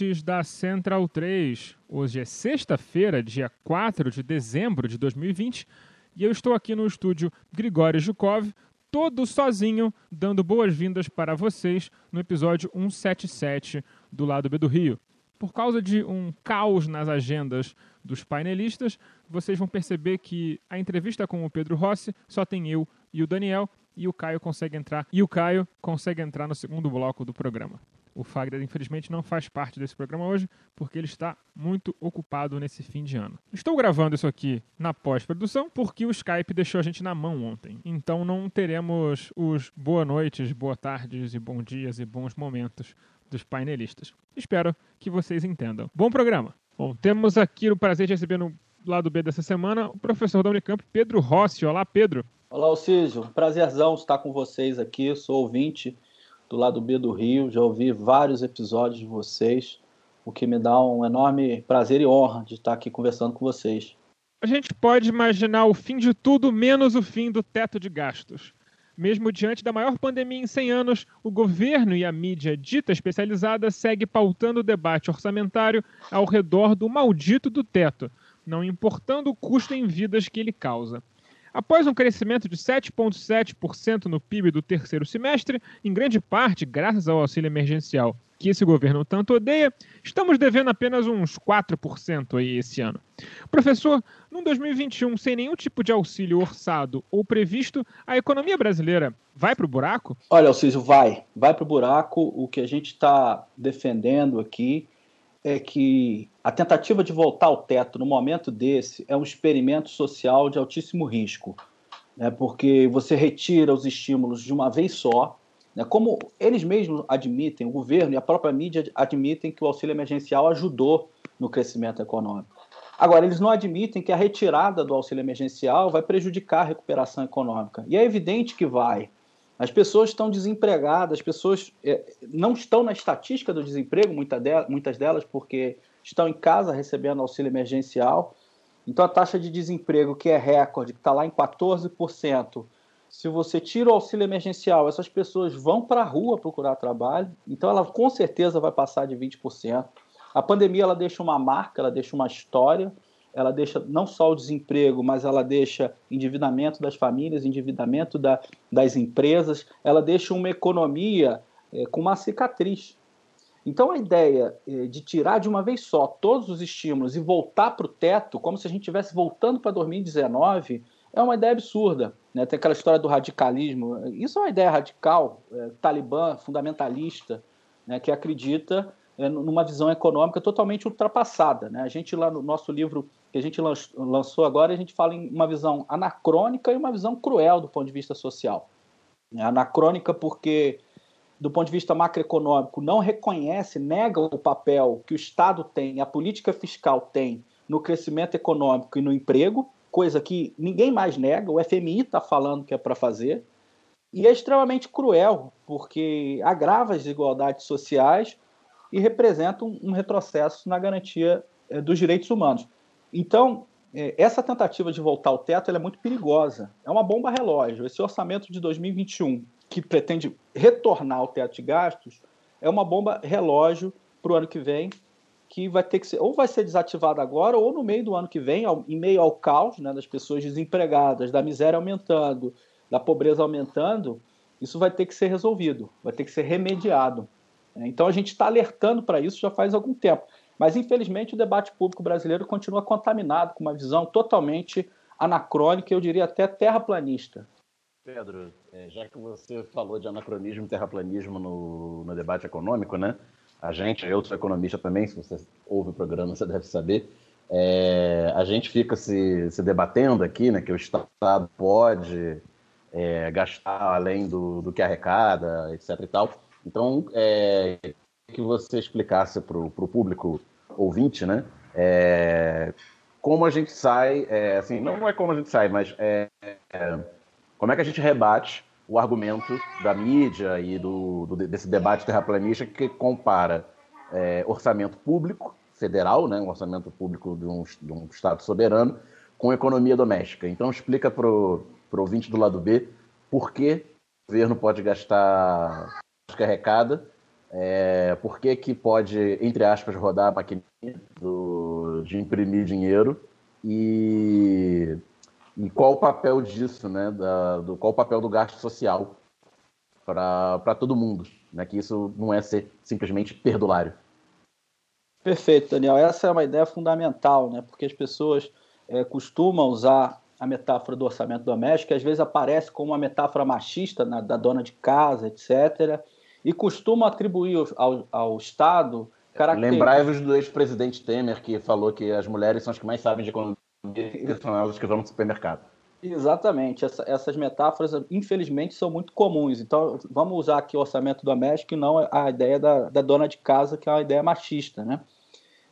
Ouvintes da Central 3. Hoje é sexta-feira, dia 4 de dezembro de 2020, e eu estou aqui no estúdio Grigório Jukov, todo sozinho, dando boas-vindas para vocês no episódio 177 do Lado B do Rio. Por causa de um caos nas agendas dos painelistas, vocês vão perceber que a entrevista com o Pedro Rossi só tem eu e o Daniel, e o Caio consegue entrar, e o Caio consegue entrar no segundo bloco do programa. O Fagner, infelizmente, não faz parte desse programa hoje, porque ele está muito ocupado nesse fim de ano. Estou gravando isso aqui na pós-produção, porque o Skype deixou a gente na mão ontem. Então não teremos os boa noites, boa tardes e bom dias e bons momentos dos painelistas. Espero que vocês entendam. Bom programa! Bom, temos aqui o prazer de receber no lado B dessa semana o professor da Unicamp, Pedro Rossi. Olá, Pedro. Olá, Alcísio. Prazerzão estar com vocês aqui. Sou ouvinte do lado B do Rio. Já ouvi vários episódios de vocês, o que me dá um enorme prazer e honra de estar aqui conversando com vocês. A gente pode imaginar o fim de tudo menos o fim do teto de gastos. Mesmo diante da maior pandemia em 100 anos, o governo e a mídia dita especializada segue pautando o debate orçamentário ao redor do maldito do teto, não importando o custo em vidas que ele causa. Após um crescimento de 7,7% no PIB do terceiro semestre, em grande parte graças ao auxílio emergencial que esse governo tanto odeia, estamos devendo apenas uns 4% aí esse ano. Professor, no 2021, sem nenhum tipo de auxílio orçado ou previsto, a economia brasileira vai para o buraco? Olha, Alcísio, vai. Vai para o buraco. O que a gente está defendendo aqui é que a tentativa de voltar ao teto no momento desse é um experimento social de altíssimo risco, né, porque você retira os estímulos de uma vez só. Né, como eles mesmos admitem, o governo e a própria mídia admitem que o auxílio emergencial ajudou no crescimento econômico. Agora, eles não admitem que a retirada do auxílio emergencial vai prejudicar a recuperação econômica. E é evidente que vai. As pessoas estão desempregadas, as pessoas é, não estão na estatística do desemprego, muita de, muitas delas, porque estão em casa recebendo auxílio emergencial. Então a taxa de desemprego, que é recorde, que está lá em 14%, se você tira o auxílio emergencial, essas pessoas vão para a rua procurar trabalho, então ela com certeza vai passar de 20%. A pandemia ela deixa uma marca, ela deixa uma história, ela deixa não só o desemprego, mas ela deixa endividamento das famílias, endividamento da, das empresas, ela deixa uma economia é, com uma cicatriz. Então a ideia é, de tirar de uma vez só todos os estímulos e voltar para o teto, como se a gente estivesse voltando para 2019, é uma ideia absurda. Né? Tem aquela história do radicalismo. Isso é uma ideia radical, é, talibã, fundamentalista, né? que acredita numa visão econômica totalmente ultrapassada. Né? A gente lá no nosso livro que a gente lançou agora, a gente fala em uma visão anacrônica e uma visão cruel do ponto de vista social. É anacrônica porque, do ponto de vista macroeconômico, não reconhece, nega o papel que o Estado tem, a política fiscal tem no crescimento econômico e no emprego, coisa que ninguém mais nega, o FMI está falando que é para fazer, e é extremamente cruel, porque agrava as desigualdades sociais e representa um, retrocesso na garantia é, dos direitos humanos. Então, é, essa tentativa de voltar ao teto é muito perigosa. É uma bomba relógio. Esse orçamento de 2021, que pretende retornar ao teto de gastos, é uma bomba relógio para o ano que vem, que vai ter que ser, ou vai ser desativada agora, ou no meio do ano que vem, em meio ao caos né, das pessoas desempregadas, da miséria aumentando, da pobreza aumentando, isso vai ter que ser resolvido, vai ter que ser remediado. Então a gente está alertando para isso já faz algum tempo. Mas, infelizmente, o debate público brasileiro continua contaminado com uma visão totalmente anacrônica, eu diria até terraplanista. Pedro, é, já que você falou de anacronismo e terraplanismo no, no debate econômico, né? A gente, eu sou economista também, se você ouve o programa, você deve saber. É, a gente fica se, se, debatendo aqui, né, que o Estado pode é, gastar além do, do, que arrecada, etc. e tal. Então, é, que você explicasse para o público ouvinte, né, é, como a gente sai, é, assim, não é como a gente sai, mas é, como é que a gente rebate o argumento da mídia e do, do desse debate terraplanista que compara é, orçamento público federal, né, um orçamento público de um, de um Estado soberano, com economia doméstica. Então, explica para o ouvinte do lado B por que o governo pode gastar que arrecada, é, por que, que pode, entre aspas, rodar a maquininha do, de imprimir dinheiro e e qual o papel disso, né? Da, do, qual o papel do gasto social para todo mundo, né? Que isso não é ser simplesmente perdulário. Perfeito, Daniel. Essa é uma ideia fundamental, né? Porque as pessoas é, costumam usar a metáfora do orçamento doméstico, que às vezes aparece como uma metáfora machista na, da dona de casa, etc. E costumam atribuir ao, ao Estado características. Lembrai-vos do ex-presidente Temer, que falou que as mulheres são as que mais sabem de economia são elas que vão no supermercado. Exatamente. Essa, essas metáforas, infelizmente, são muito comuns. Então, vamos usar aqui o orçamento doméstico e não a ideia da, da dona de casa, que é uma ideia machista, né?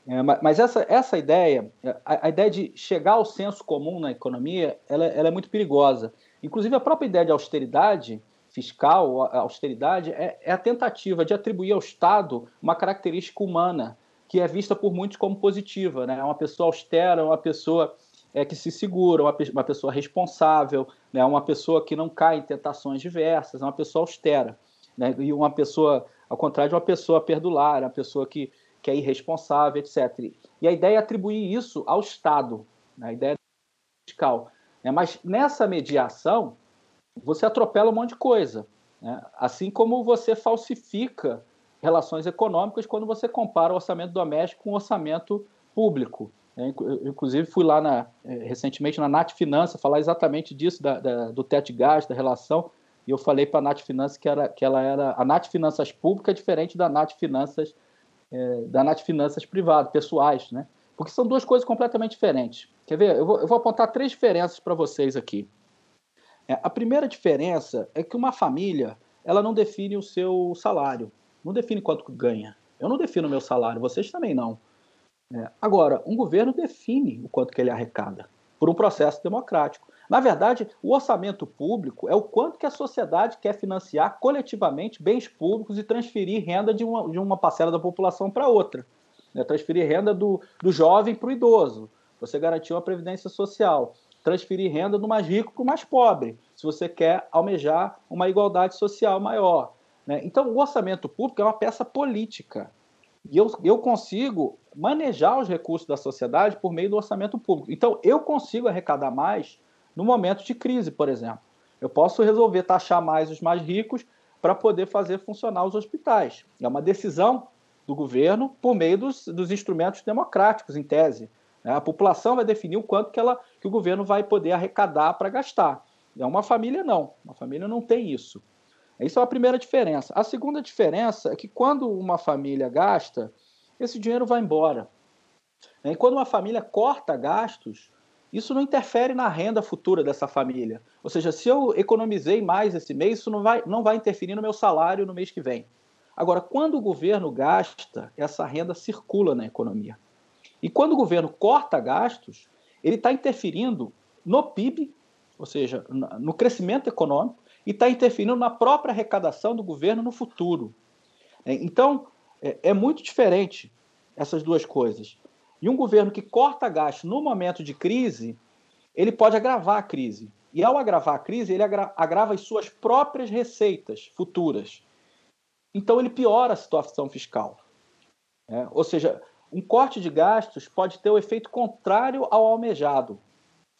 É, mas essa, essa ideia, a, a, ideia de chegar ao senso comum na economia, ela, ela, é muito perigosa. Inclusive, a própria ideia de austeridade fiscal, a austeridade, é, é a tentativa de atribuir ao Estado uma característica humana, que é vista por muitos como positiva. Né? Uma pessoa austera, uma pessoa é, que se segura, uma, uma pessoa responsável, né? uma pessoa que não cai em tentações diversas, é uma pessoa austera. Né? E uma pessoa, ao contrário de uma pessoa perdulária, uma pessoa que, que é irresponsável, etc. E a ideia é atribuir isso ao Estado, né? a ideia fiscal. Né? Mas nessa mediação, você atropela um monte de coisa. Né? Assim como você falsifica relações econômicas quando você compara o orçamento doméstico com o orçamento público. É, eu, inclusive, fui lá na, é, recentemente na Nat Finança falar exatamente disso, da, da, do teto de gasto, da relação, e eu falei para a Nat Finanças que, era, que ela era. A Nat Finanças pública é diferente da Nat Finanças, é, da Nat Finanças privada, pessoais, né? Porque são duas coisas completamente diferentes. Quer ver? Eu vou, eu vou apontar três diferenças para vocês aqui. É, a primeira diferença é que uma família ela não define o seu salário não define quanto ganha. Eu não defino o meu salário, vocês também não. É. Agora, um governo define o quanto que ele arrecada, por um processo democrático. Na verdade, o orçamento público é o quanto que a sociedade quer financiar coletivamente bens públicos e transferir renda de uma, de uma parcela da população para outra. Né? Transferir renda do, do jovem para o idoso. Você garantiu a previdência social. Transferir renda do mais rico para o mais pobre, se você quer almejar uma igualdade social maior. Né? Então, o orçamento público é uma peça política. E eu, eu consigo manejar os recursos da sociedade por meio do orçamento público. Então, eu consigo arrecadar mais no momento de crise, por exemplo. Eu posso resolver taxar mais os mais ricos para poder fazer funcionar os hospitais. É uma decisão do governo por meio dos, dos instrumentos democráticos, em tese. Né? A população vai definir o quanto que, ela, que o governo vai poder arrecadar para gastar. É uma família não. Uma família não tem isso. Isso é a primeira diferença. A segunda diferença é que quando uma família gasta, esse dinheiro vai embora. E quando uma família corta gastos, isso não interfere na renda futura dessa família. Ou seja, se eu economizei mais esse mês, isso não vai, não vai interferir no meu salário no mês que vem. Agora, quando o governo gasta, essa renda circula na economia. E quando o governo corta gastos, ele está interferindo no PIB, ou seja, no crescimento econômico, e está interferindo na própria arrecadação do governo no futuro. É, então, é, é muito diferente essas duas coisas. E um governo que corta gasto no momento de crise, ele pode agravar a crise. E ao agravar a crise, ele agrava as suas próprias receitas futuras. Então ele piora a situação fiscal. É, ou seja, um corte de gastos pode ter o efeito contrário ao almejado.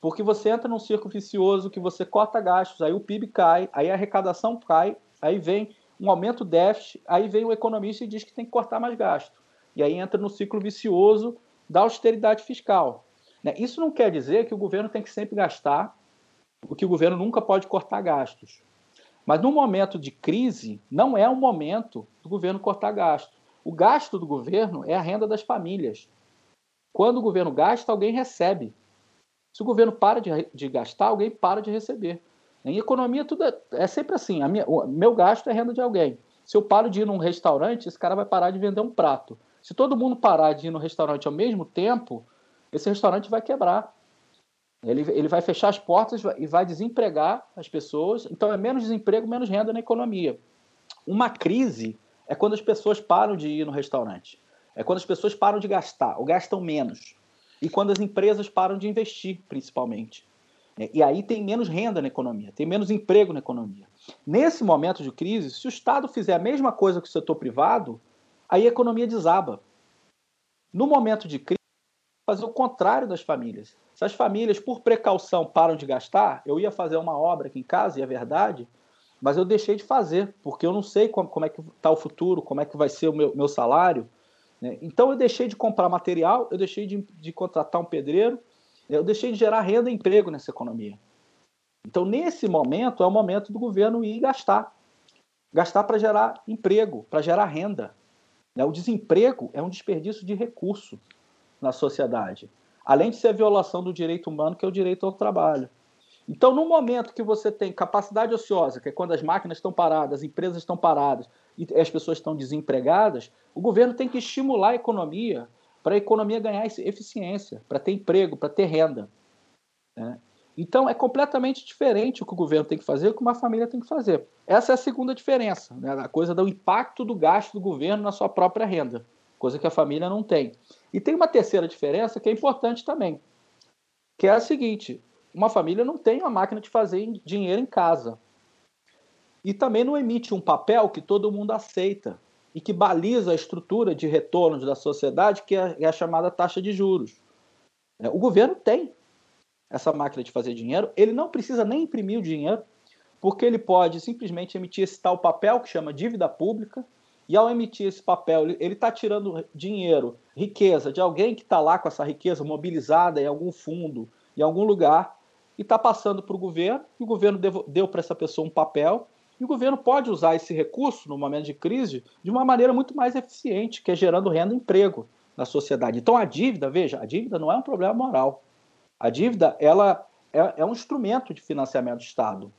Porque você entra num círculo vicioso que você corta gastos, aí o PIB cai, aí a arrecadação cai, aí vem um aumento do déficit, aí vem o economista e diz que tem que cortar mais gasto. E aí entra no ciclo vicioso da austeridade fiscal. Né? Isso não quer dizer que o governo tem que sempre gastar, o que o governo nunca pode cortar gastos. Mas no momento de crise, não é o momento do governo cortar gastos. O gasto do governo é a renda das famílias. Quando o governo gasta, alguém recebe. Se o governo para de, de gastar, alguém para de receber. Em economia, tudo é, é sempre assim. Minha, o meu gasto é renda de alguém. Se eu paro de ir num restaurante, esse cara vai parar de vender um prato. Se todo mundo parar de ir no restaurante ao mesmo tempo, esse restaurante vai quebrar. Ele, ele vai fechar as portas e vai desempregar as pessoas. Então, é menos desemprego, menos renda na economia. Uma crise é quando as pessoas param de ir no restaurante. É quando as pessoas param de gastar, ou gastam menos. E quando as empresas param de investir, principalmente. É, e aí tem menos renda na economia, tem menos emprego na economia. Nesse momento de crise, se o Estado fizer a mesma coisa que o setor privado, aí a economia desaba. No momento de crise, fazer o contrário das famílias. Se as famílias, por precaução, param de gastar, eu ia fazer uma obra aqui em casa, e é verdade, mas eu deixei de fazer, porque eu não sei como, como é que está o futuro, como é que vai ser o meu, meu salário. Né? Então eu deixei de comprar material, eu deixei de, de contratar um pedreiro, eu deixei de gerar renda e emprego nessa economia. Então, nesse momento, é o momento do governo ir gastar. Gastar para gerar emprego, para gerar renda. Né? O desemprego é um desperdício de recurso na sociedade, além de ser a violação do direito humano, que é o direito ao trabalho. Então, no momento que você tem capacidade ociosa, que é quando as máquinas estão paradas, as empresas estão paradas e as pessoas estão desempregadas, o governo tem que estimular a economia para a economia ganhar eficiência, para ter emprego, para ter renda. Né? Então, é completamente diferente o que o governo tem que fazer e o que uma família tem que fazer. Essa é a segunda diferença, né? a coisa do impacto do gasto do governo na sua própria renda, coisa que a família não tem. E tem uma terceira diferença que é importante também, que é a seguinte: uma família não tem uma máquina de fazer dinheiro em casa. E também não emite um papel que todo mundo aceita e que baliza a estrutura de retornos da sociedade, que é, é a chamada taxa de juros. É, o governo tem essa máquina de fazer dinheiro, ele não precisa nem imprimir o dinheiro, porque ele pode simplesmente emitir esse tal papel que chama dívida pública, e ao emitir esse papel, ele está tirando dinheiro, riqueza de alguém que está lá com essa riqueza mobilizada em algum fundo, em algum lugar, e está passando para o governo, e o governo deu para essa pessoa um papel, e o governo pode usar esse recurso, no momento de crise, de uma maneira muito mais eficiente, que é gerando renda e emprego na sociedade. Então a dívida, veja, a dívida não é um problema moral. A dívida ela é, é um instrumento de financiamento do Estado.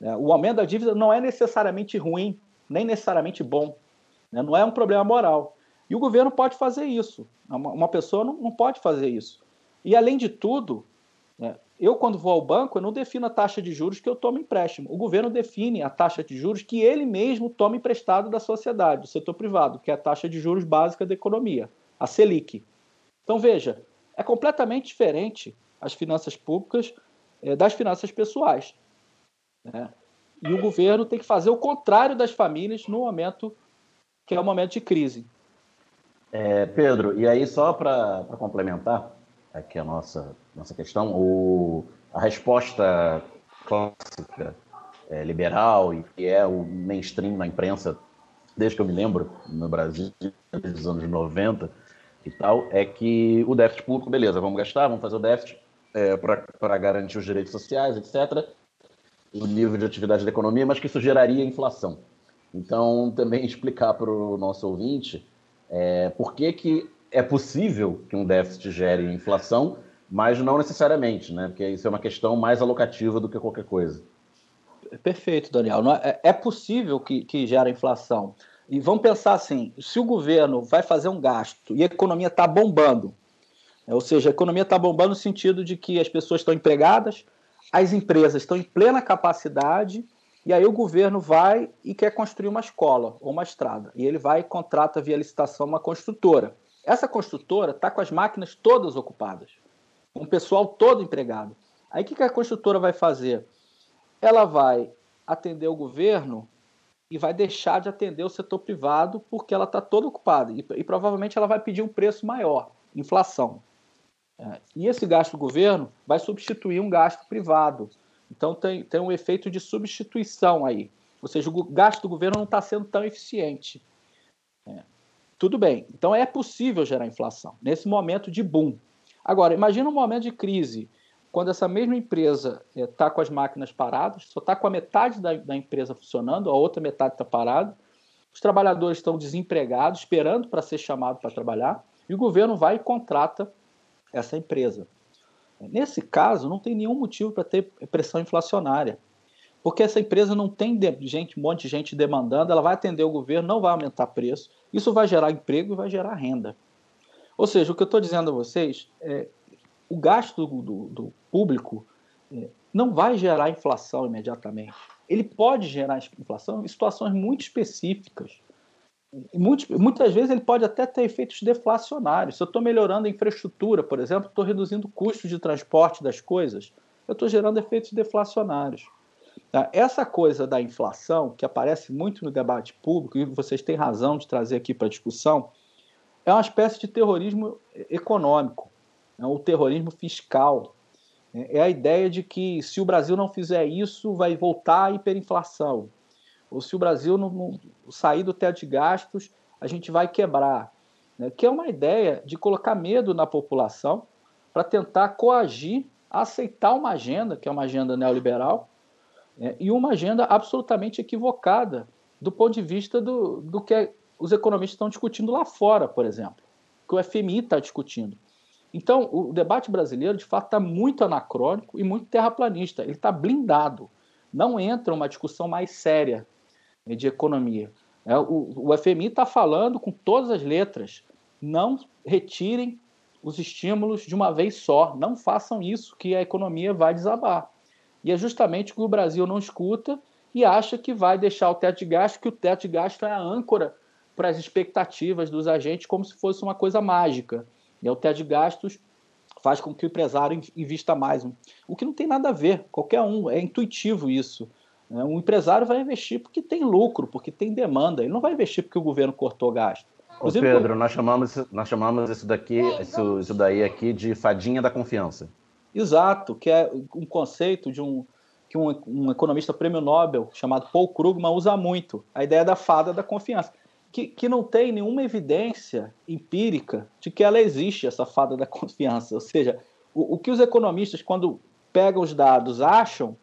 Né? O aumento da dívida não é necessariamente ruim, nem necessariamente bom. Né? Não é um problema moral. E o governo pode fazer isso. Uma pessoa não, não pode fazer isso. E, além de tudo, né, eu, quando vou ao banco, eu não defino a taxa de juros que eu tomo empréstimo. O governo define a taxa de juros que ele mesmo toma emprestado da sociedade, do setor privado, que é a taxa de juros básica da economia, a Selic. Então, veja, é completamente diferente as finanças públicas é, das finanças pessoais. Né? E o governo tem que fazer o contrário das famílias no momento que é o momento de crise. É, Pedro, e aí só para complementar, aqui a nossa, nossa questão. O, a resposta clássica, é, liberal, e que é o mainstream na imprensa, desde que eu me lembro, no Brasil, desde os anos 90 e tal, é que o déficit público, beleza, vamos gastar, vamos fazer o déficit é, para garantir os direitos sociais, etc., o nível de atividade da economia, mas que isso geraria inflação. Então, também explicar para o nosso ouvinte é, por que, que é possível que um déficit gere inflação, mas não necessariamente, né? Porque isso é uma questão mais alocativa do que qualquer coisa. Perfeito, Daniel. É, é possível que, que gere inflação. E vamos pensar assim: se o governo vai fazer um gasto e a economia está bombando, né? ou seja, a economia está bombando no sentido de que as pessoas estão empregadas, as empresas estão em plena capacidade, e aí o governo vai e quer construir uma escola ou uma estrada. E ele vai e contrata via licitação uma construtora. Essa construtora está com as máquinas todas ocupadas, com o pessoal todo empregado. Aí o que, a construtora vai fazer? Ela vai atender o governo e vai deixar de atender o setor privado porque ela está toda ocupada. E, e, provavelmente ela vai pedir um preço maior, inflação. É, e esse gasto do governo vai substituir um gasto privado. Então tem, tem um efeito de substituição aí. Ou seja, o gasto do governo não está sendo tão eficiente. É. tudo bem. Então é possível gerar inflação nesse momento de boom. Agora, imagina um momento de crise, quando essa mesma empresa está com as máquinas paradas, só está com a metade da, da, empresa funcionando, a outra metade está parada, os trabalhadores estão desempregados, esperando para ser chamado para trabalhar, e o governo vai e contrata essa empresa. Nesse caso, não tem nenhum motivo para ter pressão inflacionária, porque essa empresa não tem gente, um monte de gente demandando, ela vai atender o governo, não vai aumentar preço, isso vai gerar emprego e vai gerar renda. Ou seja, o que eu estou dizendo a vocês é o gasto do, do, público é, não vai gerar inflação imediatamente. Ele pode gerar inflação em situações muito específicas. muitas vezes ele pode até ter efeitos deflacionários. Se eu estou melhorando a infraestrutura, por exemplo, estou reduzindo o custo de transporte das coisas, eu estou gerando efeitos deflacionários. Tá? Essa coisa da inflação, que aparece muito no debate público, e vocês têm razão de trazer aqui para discussão, é uma espécie de terrorismo econômico, é o terrorismo fiscal. É a ideia de que se o Brasil não fizer isso, vai voltar a hiperinflação. Ou se o Brasil não, não sair do teto de gastos, a gente vai quebrar. Né? Que é uma ideia de colocar medo na população para tentar coagir aceitar uma agenda, que é uma agenda neoliberal, né? e uma agenda absolutamente equivocada do ponto de vista do, do que os economistas estão discutindo lá fora, por exemplo, que o FMI está discutindo. Então, o debate brasileiro, de fato, está muito anacrônico e muito terraplanista. Ele está blindado. Não entra uma discussão mais séria né, de economia. É, o, FMI está falando com todas as letras. Não retirem os estímulos de uma vez só. Não façam isso, que a economia vai desabar. E é justamente o que o Brasil não escuta e acha que vai deixar o teto de gasto, que o teto de gasto é a âncora para as expectativas dos agentes como se fosse uma coisa mágica. E o teto de gastos faz com que o empresário invista mais. O que não tem nada a ver, qualquer um, é intuitivo isso. Né? Um empresário vai investir porque tem lucro, porque tem demanda. Ele não vai investir porque o governo cortou gasto. Ô Pedro, nós chamamos, nós chamamos isso daqui, isso, isso daí aqui de fadinha da confiança. Exato, que é um conceito de um que um, um economista prêmio Nobel chamado Paul Krugman usa muito, a ideia da fada da confiança que, que não tem nenhuma evidência empírica de que ela existe, essa fada da confiança. Ou seja, o, o que os economistas, quando pegam os dados, acham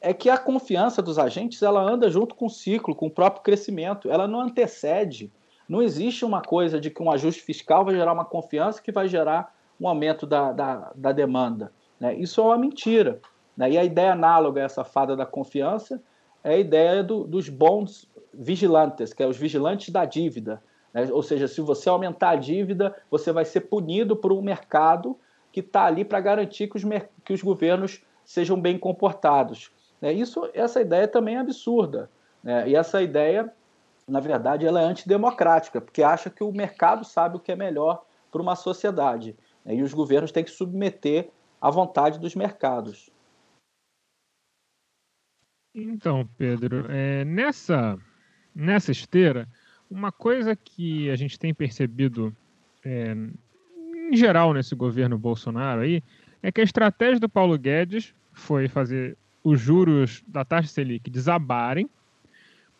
é que a confiança dos agentes ela anda junto com o ciclo, com o próprio crescimento, ela não antecede. Não existe uma coisa de que um ajuste fiscal vai gerar uma confiança que vai gerar um aumento da, da, da demanda. Né? Isso é uma mentira. Né? E a ideia análoga a essa fada da confiança é a ideia do, dos bons vigilantes, que é os vigilantes da dívida. Né? Ou seja, se você aumentar a dívida, você vai ser punido por um mercado que está ali para garantir que os, que os governos sejam bem comportados. Né? Isso, essa ideia também é absurda. Né? E essa ideia, na verdade, ela é antidemocrática, porque acha que o mercado sabe o que é melhor para uma sociedade. Né? E os governos têm que submeter à vontade dos mercados. Então, Pedro, é, nessa nessa esteira, uma coisa que a gente tem percebido é, em geral nesse governo Bolsonaro aí é que a estratégia do Paulo Guedes foi fazer os juros da taxa Selic desabarem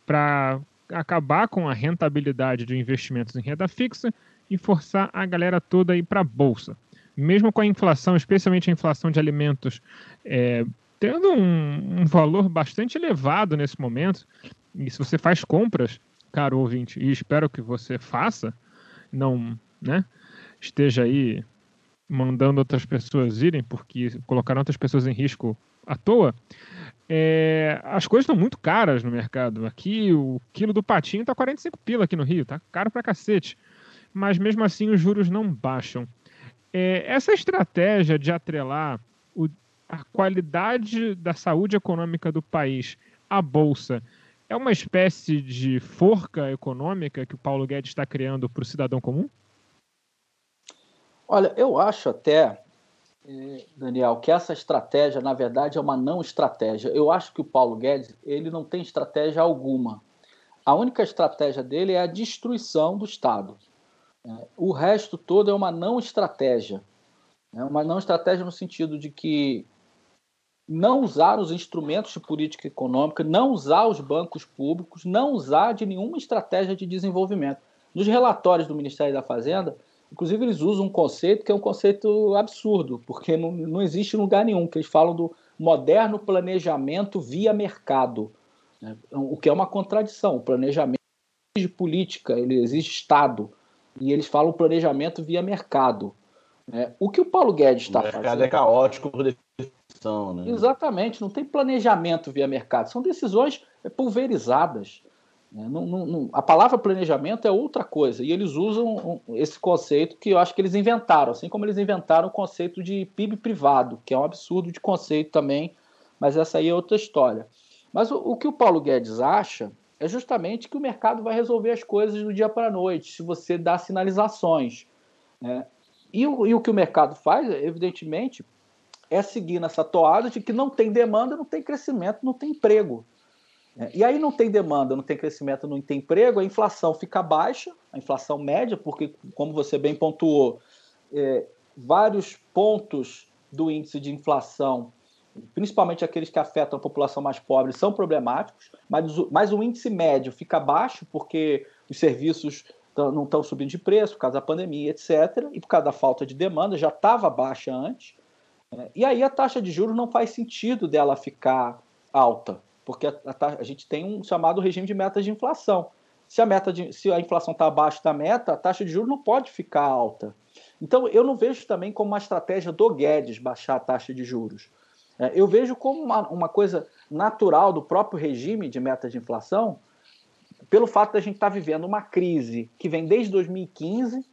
para acabar com a rentabilidade de investimentos em renda fixa e forçar a galera toda a ir para a bolsa. Mesmo com a inflação, especialmente a inflação de alimentos, é, tendo um, um, valor bastante elevado nesse momento, e se você faz compras, caro ouvinte, e espero que você faça, não né, esteja aí mandando outras pessoas irem, porque colocaram outras pessoas em risco à toa, é, as coisas estão muito caras no mercado. Aqui o quilo do patinho está 45 pila aqui no Rio, tá caro pra cacete. Mas mesmo assim os juros não baixam. É, essa estratégia de atrelar a qualidade da saúde econômica do país à bolsa é uma espécie de forca econômica que o Paulo Guedes está criando para o cidadão comum? Olha, eu acho até, eh, Daniel, que essa estratégia, na verdade, é uma não estratégia. Eu acho que o Paulo Guedes ele não tem estratégia alguma. A única estratégia dele é a destruição do Estado. É, o resto todo é uma não estratégia. É uma não estratégia no sentido de que não usar os instrumentos de política econômica, não usar os bancos públicos, não usar de nenhuma estratégia de desenvolvimento. Nos relatórios do Ministério da Fazenda, inclusive eles usam um conceito que é um conceito absurdo, porque não, não existe lugar nenhum, que eles falam do moderno planejamento via mercado, né? o que é uma contradição. O planejamento exige política, ele exige Estado, e eles falam planejamento via mercado. Né? O que o Paulo Guedes está fazendo... O mercado é caótico por Né? Exatamente, não tem planejamento via mercado, são decisões pulverizadas. Né? Não, não, não, a palavra planejamento é outra coisa, e eles usam esse conceito que eu acho que eles inventaram, assim como eles inventaram o conceito de PIB privado, que é um absurdo de conceito também, mas essa aí é outra história. Mas o, o que o Paulo Guedes acha é justamente que o mercado vai resolver as coisas do dia para a noite, se você dá sinalizações. Né? E, o, e o que o mercado faz, evidentemente, é seguir nessa toada de que não tem demanda, não tem crescimento, não tem emprego. É, e aí não tem demanda, não tem crescimento, não tem emprego, a inflação fica baixa, a inflação média, porque, como você bem pontuou, é, vários pontos do índice de inflação, principalmente aqueles que afetam a população mais pobre, são problemáticos, mas, mas o índice médio fica baixo porque os serviços não estão subindo de preço por causa da pandemia, etc., e por causa da falta de demanda, já estava baixa antes. É, e aí a taxa de juros não faz sentido dela ficar alta porque a, a, a, gente tem um chamado regime de metas de inflação. Se a, meta de, se a inflação está abaixo da meta, a taxa de juros não pode ficar alta. Então, eu não vejo também como uma estratégia do Guedes baixar a taxa de juros. É, eu vejo como uma, uma, coisa natural do próprio regime de metas de inflação, pelo fato de a gente estar tá vivendo uma crise que vem desde 2015,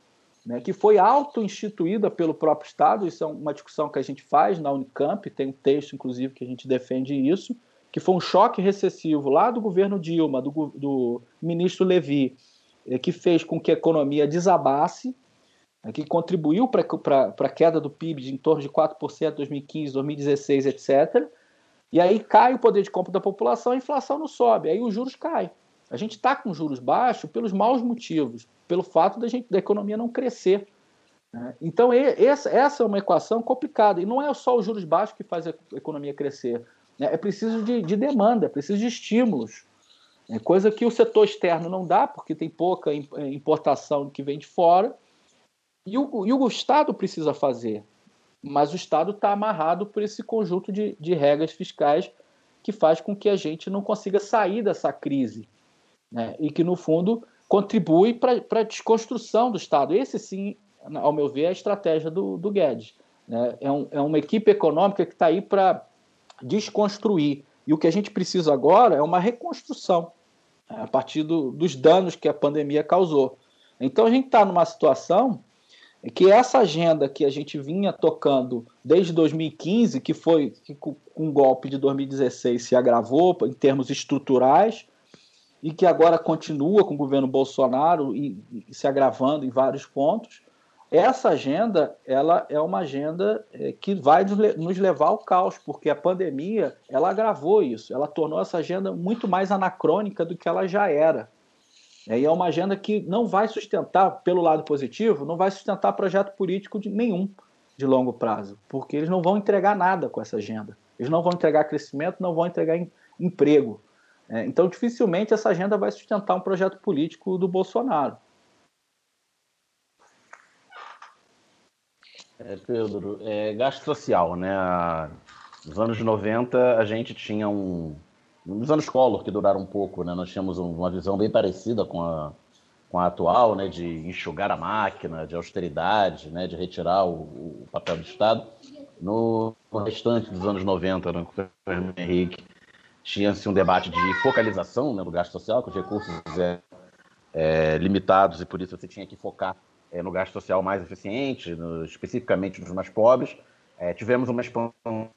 né, que foi auto-instituída pelo próprio Estado. Isso é uma discussão que a gente faz na Unicamp, tem um texto, inclusive, que a gente defende isso que foi um choque recessivo lá do governo Dilma, do, do ministro Levi, eh, que fez com que a economia desabasse, né, que contribuiu para a queda do PIB de em torno de 4% em 2015, 2016, etc. E aí cai o poder de compra da população, a inflação não sobe, aí os juros caem. A gente está com juros baixos pelos maus motivos, pelo fato da, gente, da economia não crescer. Né? Então, essa é uma equação complicada. E não é só os juros baixos que faz a economia crescer. Né? É preciso de, de demanda, é preciso de estímulos. É coisa que o setor externo não dá, porque tem pouca é, importação que vem de fora. E o, e o Estado precisa fazer. Mas o Estado está amarrado por esse conjunto de, de regras fiscais que faz com que a gente não consiga sair dessa crise. Né? E que, no fundo, contribui para a desconstrução do Estado. Esse, sim, ao meu ver, é a estratégia do, do Guedes. Né? É, um, é uma equipe econômica que está aí para desconstruir. E o que a gente precisa agora é uma reconstrução né, a partir do, dos danos que a pandemia causou. Então a gente está numa situação que essa agenda que a gente vinha tocando desde 2015, que foi que com o golpe de 2016 se agravou em termos estruturais, e que agora continua com o governo Bolsonaro e, e se agravando em vários pontos, essa agenda, ela é uma agenda é, que vai nos levar ao caos, porque a pandemia, ela agravou isso, ela tornou essa agenda muito mais anacrônica do que ela já era. É, e é uma agenda que não vai sustentar, pelo lado positivo, não vai sustentar projeto político de nenhum de longo prazo, porque eles não vão entregar nada com essa agenda. Eles não vão entregar crescimento, não vão entregar em, emprego. É, então, dificilmente essa agenda vai sustentar um projeto político do Bolsonaro. É, Pedro, é, gasto social, né? Nos anos 90 a gente tinha um. Nos anos Collor, que duraram um pouco, né? Nós tínhamos uma visão bem parecida com a, com a atual, né? De enxugar a máquina, de austeridade, né? De retirar o, o papel do Estado. No, no, restante dos anos 90, né, com o Henrique, tinha-se um debate de focalização né, do gasto social, que os recursos é, é, limitados e por isso você tinha que focar é, no gasto social mais eficiente, no, especificamente nos mais pobres. É, tivemos uma expansão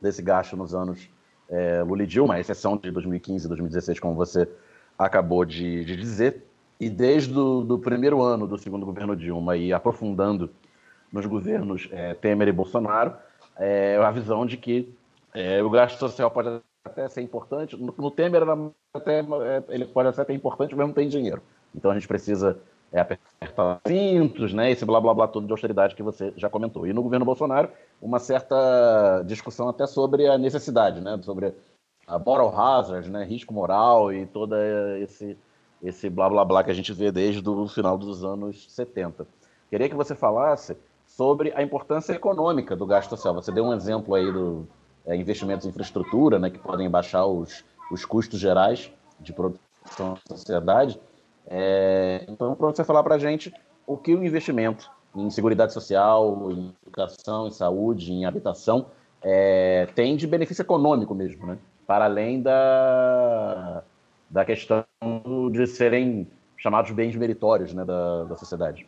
desse gasto nos anos é, Lula e Dilma, a exceção de 2015 e 2016, como você acabou de, de dizer. E desde o primeiro ano do segundo governo Dilma e aprofundando nos governos Temer e Bolsonaro, a visão de que é, o gasto social pode até ser importante. No, no Temer, até, é, ele pode até ser importante, mas não tem dinheiro. Então a gente precisa é apertar cintos, né? Esse blá blá blá todo de austeridade que você já comentou. E no governo Bolsonaro, uma certa discussão até sobre a necessidade, né? Sobre a moral hazard, né? Risco moral e toda esse esse blá blá blá que a gente vê desde o final dos anos 70. Queria que você falasse sobre a importância econômica do gasto social. Você deu um exemplo aí do é, investimentos em infraestrutura, né, que podem baixar os, os custos gerais de produção da sociedade. É, então, para você falar para a gente o que o investimento em seguridade social, em educação, em saúde, em habitação, é, tem de benefício econômico mesmo, né? para além da, da questão de serem chamados bens meritórios né, da, da sociedade.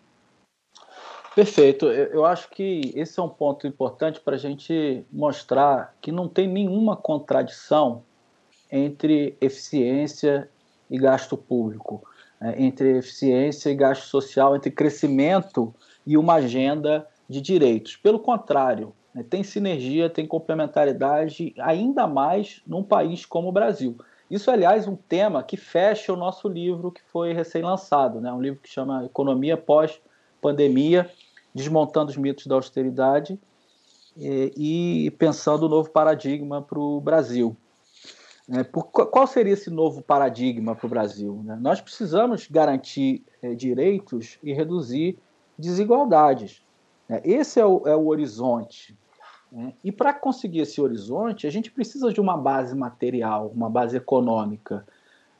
Perfeito. Eu acho que esse é um ponto importante para a gente mostrar que não tem nenhuma contradição entre eficiência e gasto público, né? entre eficiência e gasto social, entre crescimento e uma agenda de direitos. Pelo contrário, né? tem sinergia, tem complementaridade, ainda mais num país como o Brasil. Isso, aliás, um tema que fecha o nosso livro que foi recém-lançado, né? um livro que chama Economia Pós-Pandemia, Desmontando os Mitos da Austeridade e, e pensando um novo paradigma para o Brasil. É, por, qual seria esse novo paradigma para o Brasil? Né? Nós precisamos garantir é, direitos e reduzir desigualdades. Né? Esse é o, é horizonte. Né? E para conseguir esse horizonte, a gente precisa de uma base material, uma base econômica.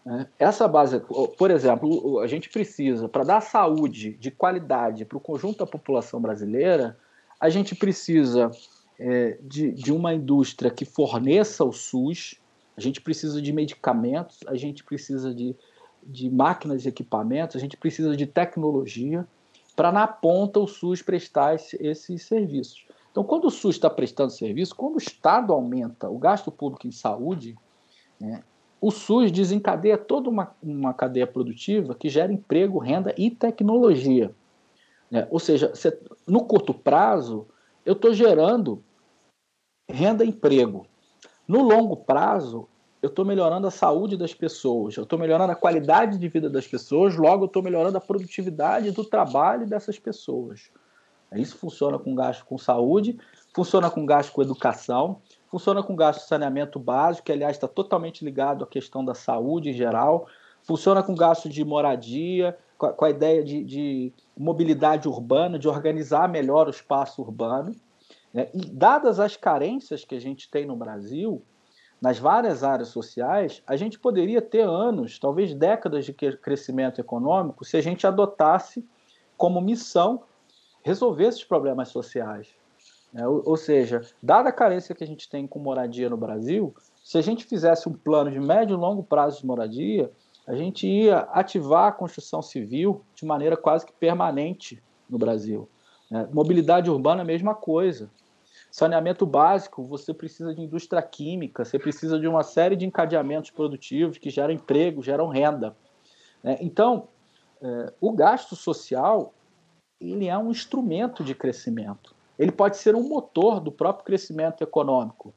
Né? Essa base, por exemplo, a gente precisa, para dar saúde de qualidade para o conjunto da população brasileira, a gente precisa é, de, de uma indústria que forneça o SUS, a gente precisa de medicamentos, a gente precisa de, de máquinas e equipamentos, a gente precisa de tecnologia para, na ponta, o SUS prestar esse, esses serviços. Então, quando o SUS está prestando serviço, quando o Estado aumenta o gasto público em saúde, né, o SUS desencadeia toda uma, uma cadeia produtiva que gera emprego, renda e tecnologia. Né? Ou seja, no curto prazo, eu estou gerando renda e emprego. No longo prazo, eu estou melhorando a saúde das pessoas, eu estou melhorando a qualidade de vida das pessoas, logo eu estou melhorando a produtividade do trabalho dessas pessoas. Isso funciona com gasto com saúde, funciona com gasto com educação, funciona com gasto de saneamento básico, que aliás está totalmente ligado à questão da saúde em geral, funciona com gasto de moradia, com a, com a ideia de, de, mobilidade urbana, de organizar melhor o espaço urbano. Né? E dadas as carências que a gente tem no Brasil, nas várias áreas sociais, a gente poderia ter anos, talvez décadas de crescimento econômico, se a gente adotasse como missão resolver esses problemas sociais. É, ou, ou, seja, dada a carência que a gente tem com moradia no Brasil, se a gente fizesse um plano de médio e longo prazo de moradia, a gente ia ativar a construção civil de maneira quase que permanente no Brasil. É, mobilidade urbana, a mesma coisa. Saneamento básico, você precisa de indústria química, você precisa de uma série de encadeamentos produtivos que geram emprego, geram renda. É, então, é, o gasto social ele é um instrumento de crescimento. Ele pode ser um motor do próprio crescimento econômico,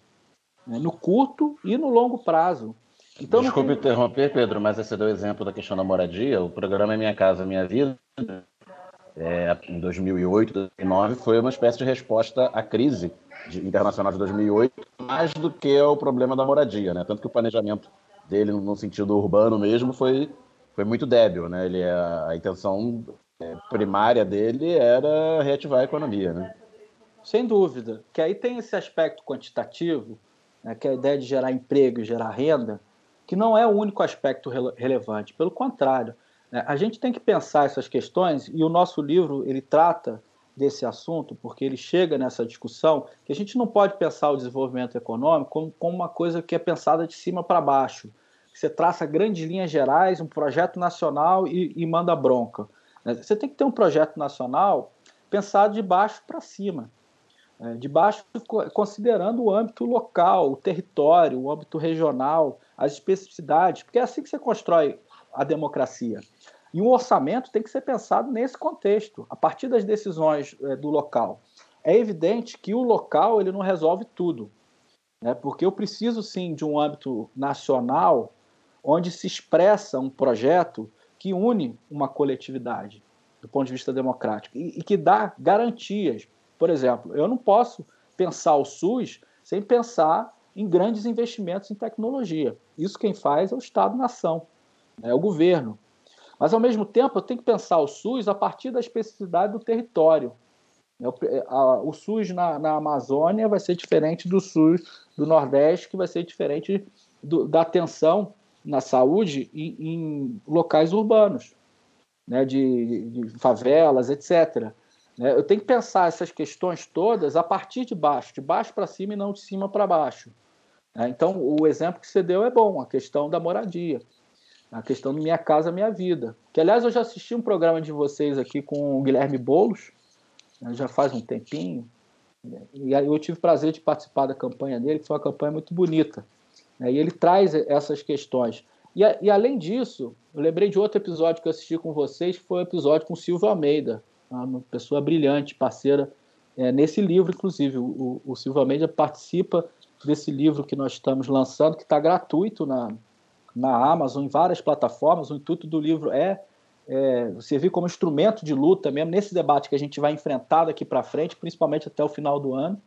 né, no curto e no longo prazo. Então, Desculpe tem... interromper, Pedro, mas você deu o exemplo da questão da moradia. O programa Minha Casa Minha Vida, é, em 2008, 2009, foi uma espécie de resposta à crise internacional de 2008, mais do que ao problema da moradia. Né? Tanto que o planejamento dele, no sentido urbano mesmo, foi, foi muito débil. Né? Ele, a, a intenção é, primária dele era reativar a economia, né? Sem dúvida. Que aí tem esse aspecto quantitativo, né, que é a ideia de gerar emprego e gerar renda, que não é o único aspecto rele relevante. Pelo contrário, né, a gente tem que pensar essas questões e o nosso livro ele trata desse assunto porque ele chega nessa discussão que a gente não pode pensar o desenvolvimento econômico como, como uma coisa que é pensada de cima para baixo. Você traça grandes linhas gerais, um projeto nacional e, e manda bronca. Né? Você tem que ter um projeto nacional pensado de baixo para cima? De baixo considerando o âmbito local, o território, o âmbito regional, as especificidades, porque é assim que você constrói a democracia. E um orçamento tem que ser pensado nesse contexto, a partir das decisões é, do local. É evidente que o local ele não resolve tudo, né? porque eu preciso sim de um âmbito nacional onde se expressa um projeto que une uma coletividade do ponto de vista democrático e, e que dá garantias. Por exemplo, eu não posso pensar o SUS sem pensar em grandes investimentos em tecnologia. Isso quem faz é o Estado-nação, é o governo. Mas, ao mesmo tempo, eu tenho que pensar o SUS a partir da especificidade do território. O SUS na, na Amazônia vai ser diferente do SUS do Nordeste, que vai ser diferente do, da atenção na saúde em, em locais urbanos, né, de, de favelas, etc. Né, eu tenho que pensar essas questões todas a partir de baixo, de baixo para cima e não de cima para baixo. Né. Então, o exemplo que você deu é bom, a questão da moradia, a questão do Minha Casa Minha Vida. Que, aliás, eu já assisti um programa de vocês aqui com o Guilherme Boulos, né, já faz um tempinho, e aí eu tive o prazer de participar da campanha dele, que foi uma campanha muito bonita. E ele traz essas questões. E, e, além disso, eu lembrei de outro episódio que eu assisti com vocês, que foi o um episódio com o Silvio Almeida, uma pessoa brilhante, parceira é, nesse livro, inclusive. O, o Silvio Almeida participa desse livro que nós estamos lançando, que está gratuito na, na Amazon, em várias plataformas. O intuito do livro é, é servir como instrumento de luta mesmo nesse debate que a gente vai enfrentar daqui para frente, principalmente até o final do ano.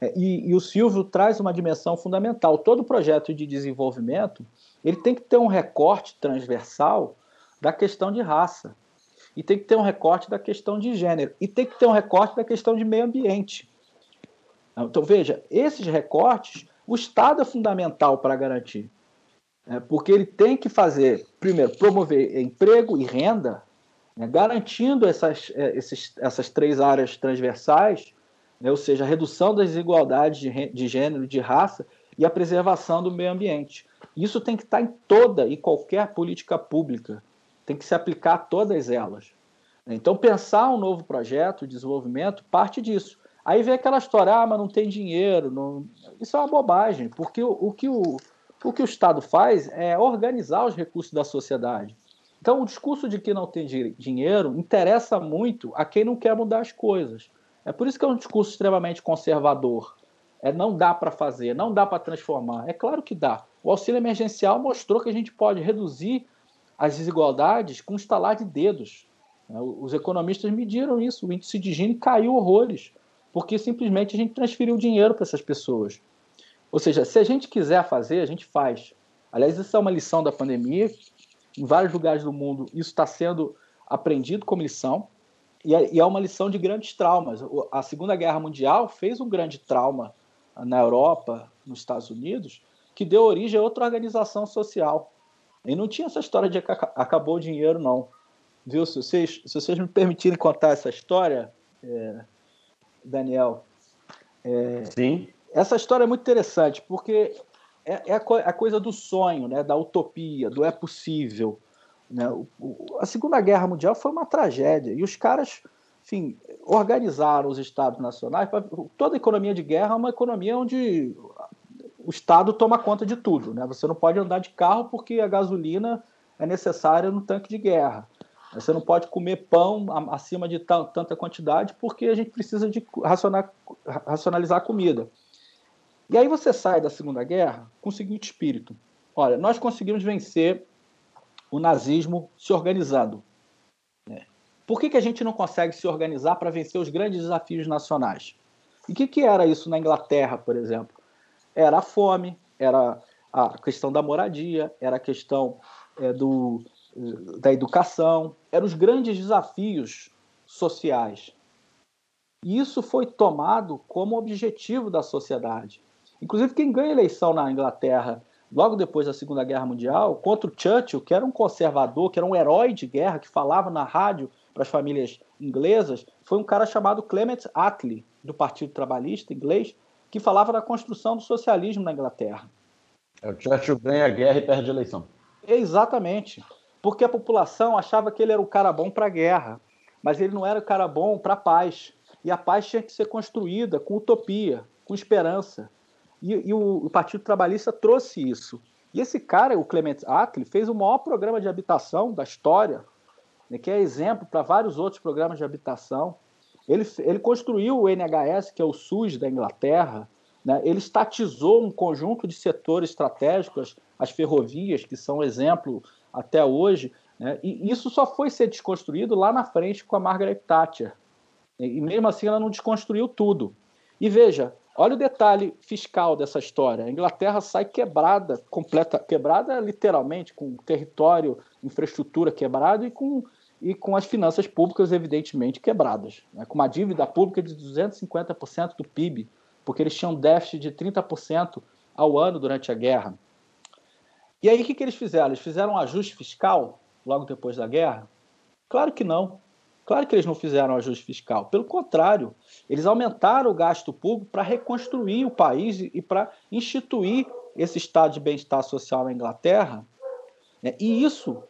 É, e, e, o Silvio traz uma dimensão fundamental. Todo projeto de desenvolvimento ele tem que ter um recorte transversal da questão de raça, e tem que ter um recorte da questão de gênero, e tem que ter um recorte da questão de meio ambiente. Então, veja, esses recortes, o Estado é fundamental para garantir. É, porque ele tem que fazer, primeiro, promover emprego e renda, né, garantindo essas, é, esses, essas três áreas transversais, né, ou seja, a redução das desigualdades de, de gênero, de raça e a preservação do meio ambiente. Isso tem que estar em toda e qualquer política pública, tem que se aplicar a todas elas. Então, pensar um novo projeto de desenvolvimento parte disso. Aí vem aquela história, ah, mas não tem dinheiro. Não... Isso é uma bobagem, porque o, o, que o, o que o Estado faz é organizar os recursos da sociedade. Então, o discurso de que não tem dinheiro interessa muito a quem não quer mudar as coisas. É por isso que é um discurso extremamente conservador. É não dá para fazer, não dá para transformar. É claro que dá. O auxílio emergencial mostrou que a gente pode reduzir as desigualdades com um estalar de dedos. Né? Os economistas mediram isso. O índice de Gini caiu horrores, porque simplesmente a gente transferiu dinheiro para essas pessoas. Ou seja, se a gente quiser fazer, a gente faz. Aliás, isso é uma lição da pandemia. Em vários lugares do mundo, isso está sendo aprendido como lição. É, e é uma lição de grandes traumas. A Segunda Guerra Mundial fez um grande trauma na Europa, nos Estados Unidos, que deu origem a outra organização social. E não tinha essa história de acabou o dinheiro, não. Viu? Se vocês, se vocês me permitirem contar essa história, é, Daniel. É, Sim. Essa história é muito interessante, porque é, é a, co a, coisa do sonho, né, da utopia, do é possível. Né? O, o, a Segunda Guerra Mundial foi uma tragédia, e os caras enfim, organizaram os estados nacionais. Toda economia de guerra é uma economia onde o Estado toma conta de tudo. Né? Você não pode andar de carro porque a gasolina é necessária no tanque de guerra. Você não pode comer pão acima de tanta quantidade porque a gente precisa de racionalizar a comida. E aí você sai da Segunda Guerra com o seguinte espírito: olha, nós conseguimos vencer o nazismo se organizando. Né? Por que, que a gente não consegue se organizar para vencer os grandes desafios nacionais? E o que, que era isso na Inglaterra, por exemplo? Era a fome, era a questão da moradia, era a questão é, do, da educação, eram os grandes desafios sociais. E isso foi tomado como objetivo da sociedade. Inclusive, quem ganha eleição na Inglaterra logo depois da Segunda Guerra Mundial, contra o Churchill, que era um conservador, que era um herói de guerra, que falava na rádio para as famílias inglesas, foi um cara chamado Clement Attlee, do Partido Trabalhista inglês, que falava da construção do socialismo na Inglaterra. É, o Churchill ganha a guerra e perde a eleição. Exatamente. Porque a população achava que ele era o cara bom para a guerra, mas ele não era o cara bom para a paz. E a paz tinha que ser construída com utopia, com esperança. E, e o, o, Partido Trabalhista trouxe isso. E esse cara, o Clement Attlee, fez o maior programa de habitação da história, né, que é exemplo para vários outros programas de habitação. Ele, ele construiu o NHS, que é o SUS da Inglaterra, né? ele estatizou um conjunto de setores estratégicos, as ferrovias, que são exemplo até hoje, né? e isso só foi ser desconstruído lá na frente com a Margaret Thatcher. E mesmo assim ela não desconstruiu tudo. E veja, Olha o detalhe fiscal dessa história. A Inglaterra sai quebrada, completa, quebrada literalmente, com território, infraestrutura quebrada e com, e com as finanças públicas evidentemente quebradas, né? com uma dívida pública de 250% do PIB, porque eles tinham déficit de 30% ao ano durante a guerra. E aí o que, que eles fizeram? Eles fizeram um ajuste fiscal logo depois da guerra? Claro que não. Claro que eles não fizeram ajuste fiscal. Pelo contrário, eles aumentaram o gasto público para reconstruir o país e para instituir esse estado de bem-estar social na Inglaterra. Né? E isso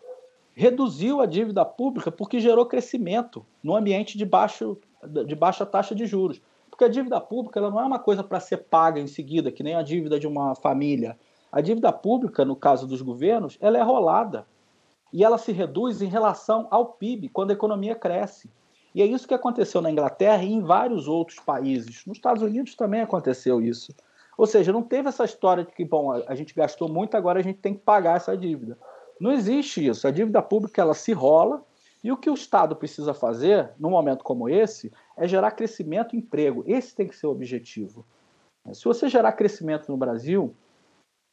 reduziu a dívida pública porque gerou crescimento no ambiente de, baixo, de baixa taxa de juros. Porque a dívida pública ela não é uma coisa para ser paga em seguida, que nem a dívida de uma família. A dívida pública, no caso dos governos, ela é rolada e ela se reduz em relação ao PIB quando a economia cresce. E é isso que aconteceu na Inglaterra e em vários outros países. Nos Estados Unidos também aconteceu isso. Ou seja, não teve essa história de que, bom, a gente gastou muito, agora a gente tem que pagar essa dívida. Não existe isso. A dívida pública ela se rola e o que o Estado precisa fazer, num momento como esse, é gerar crescimento e emprego. Esse tem que ser o objetivo. Se você gerar crescimento no Brasil,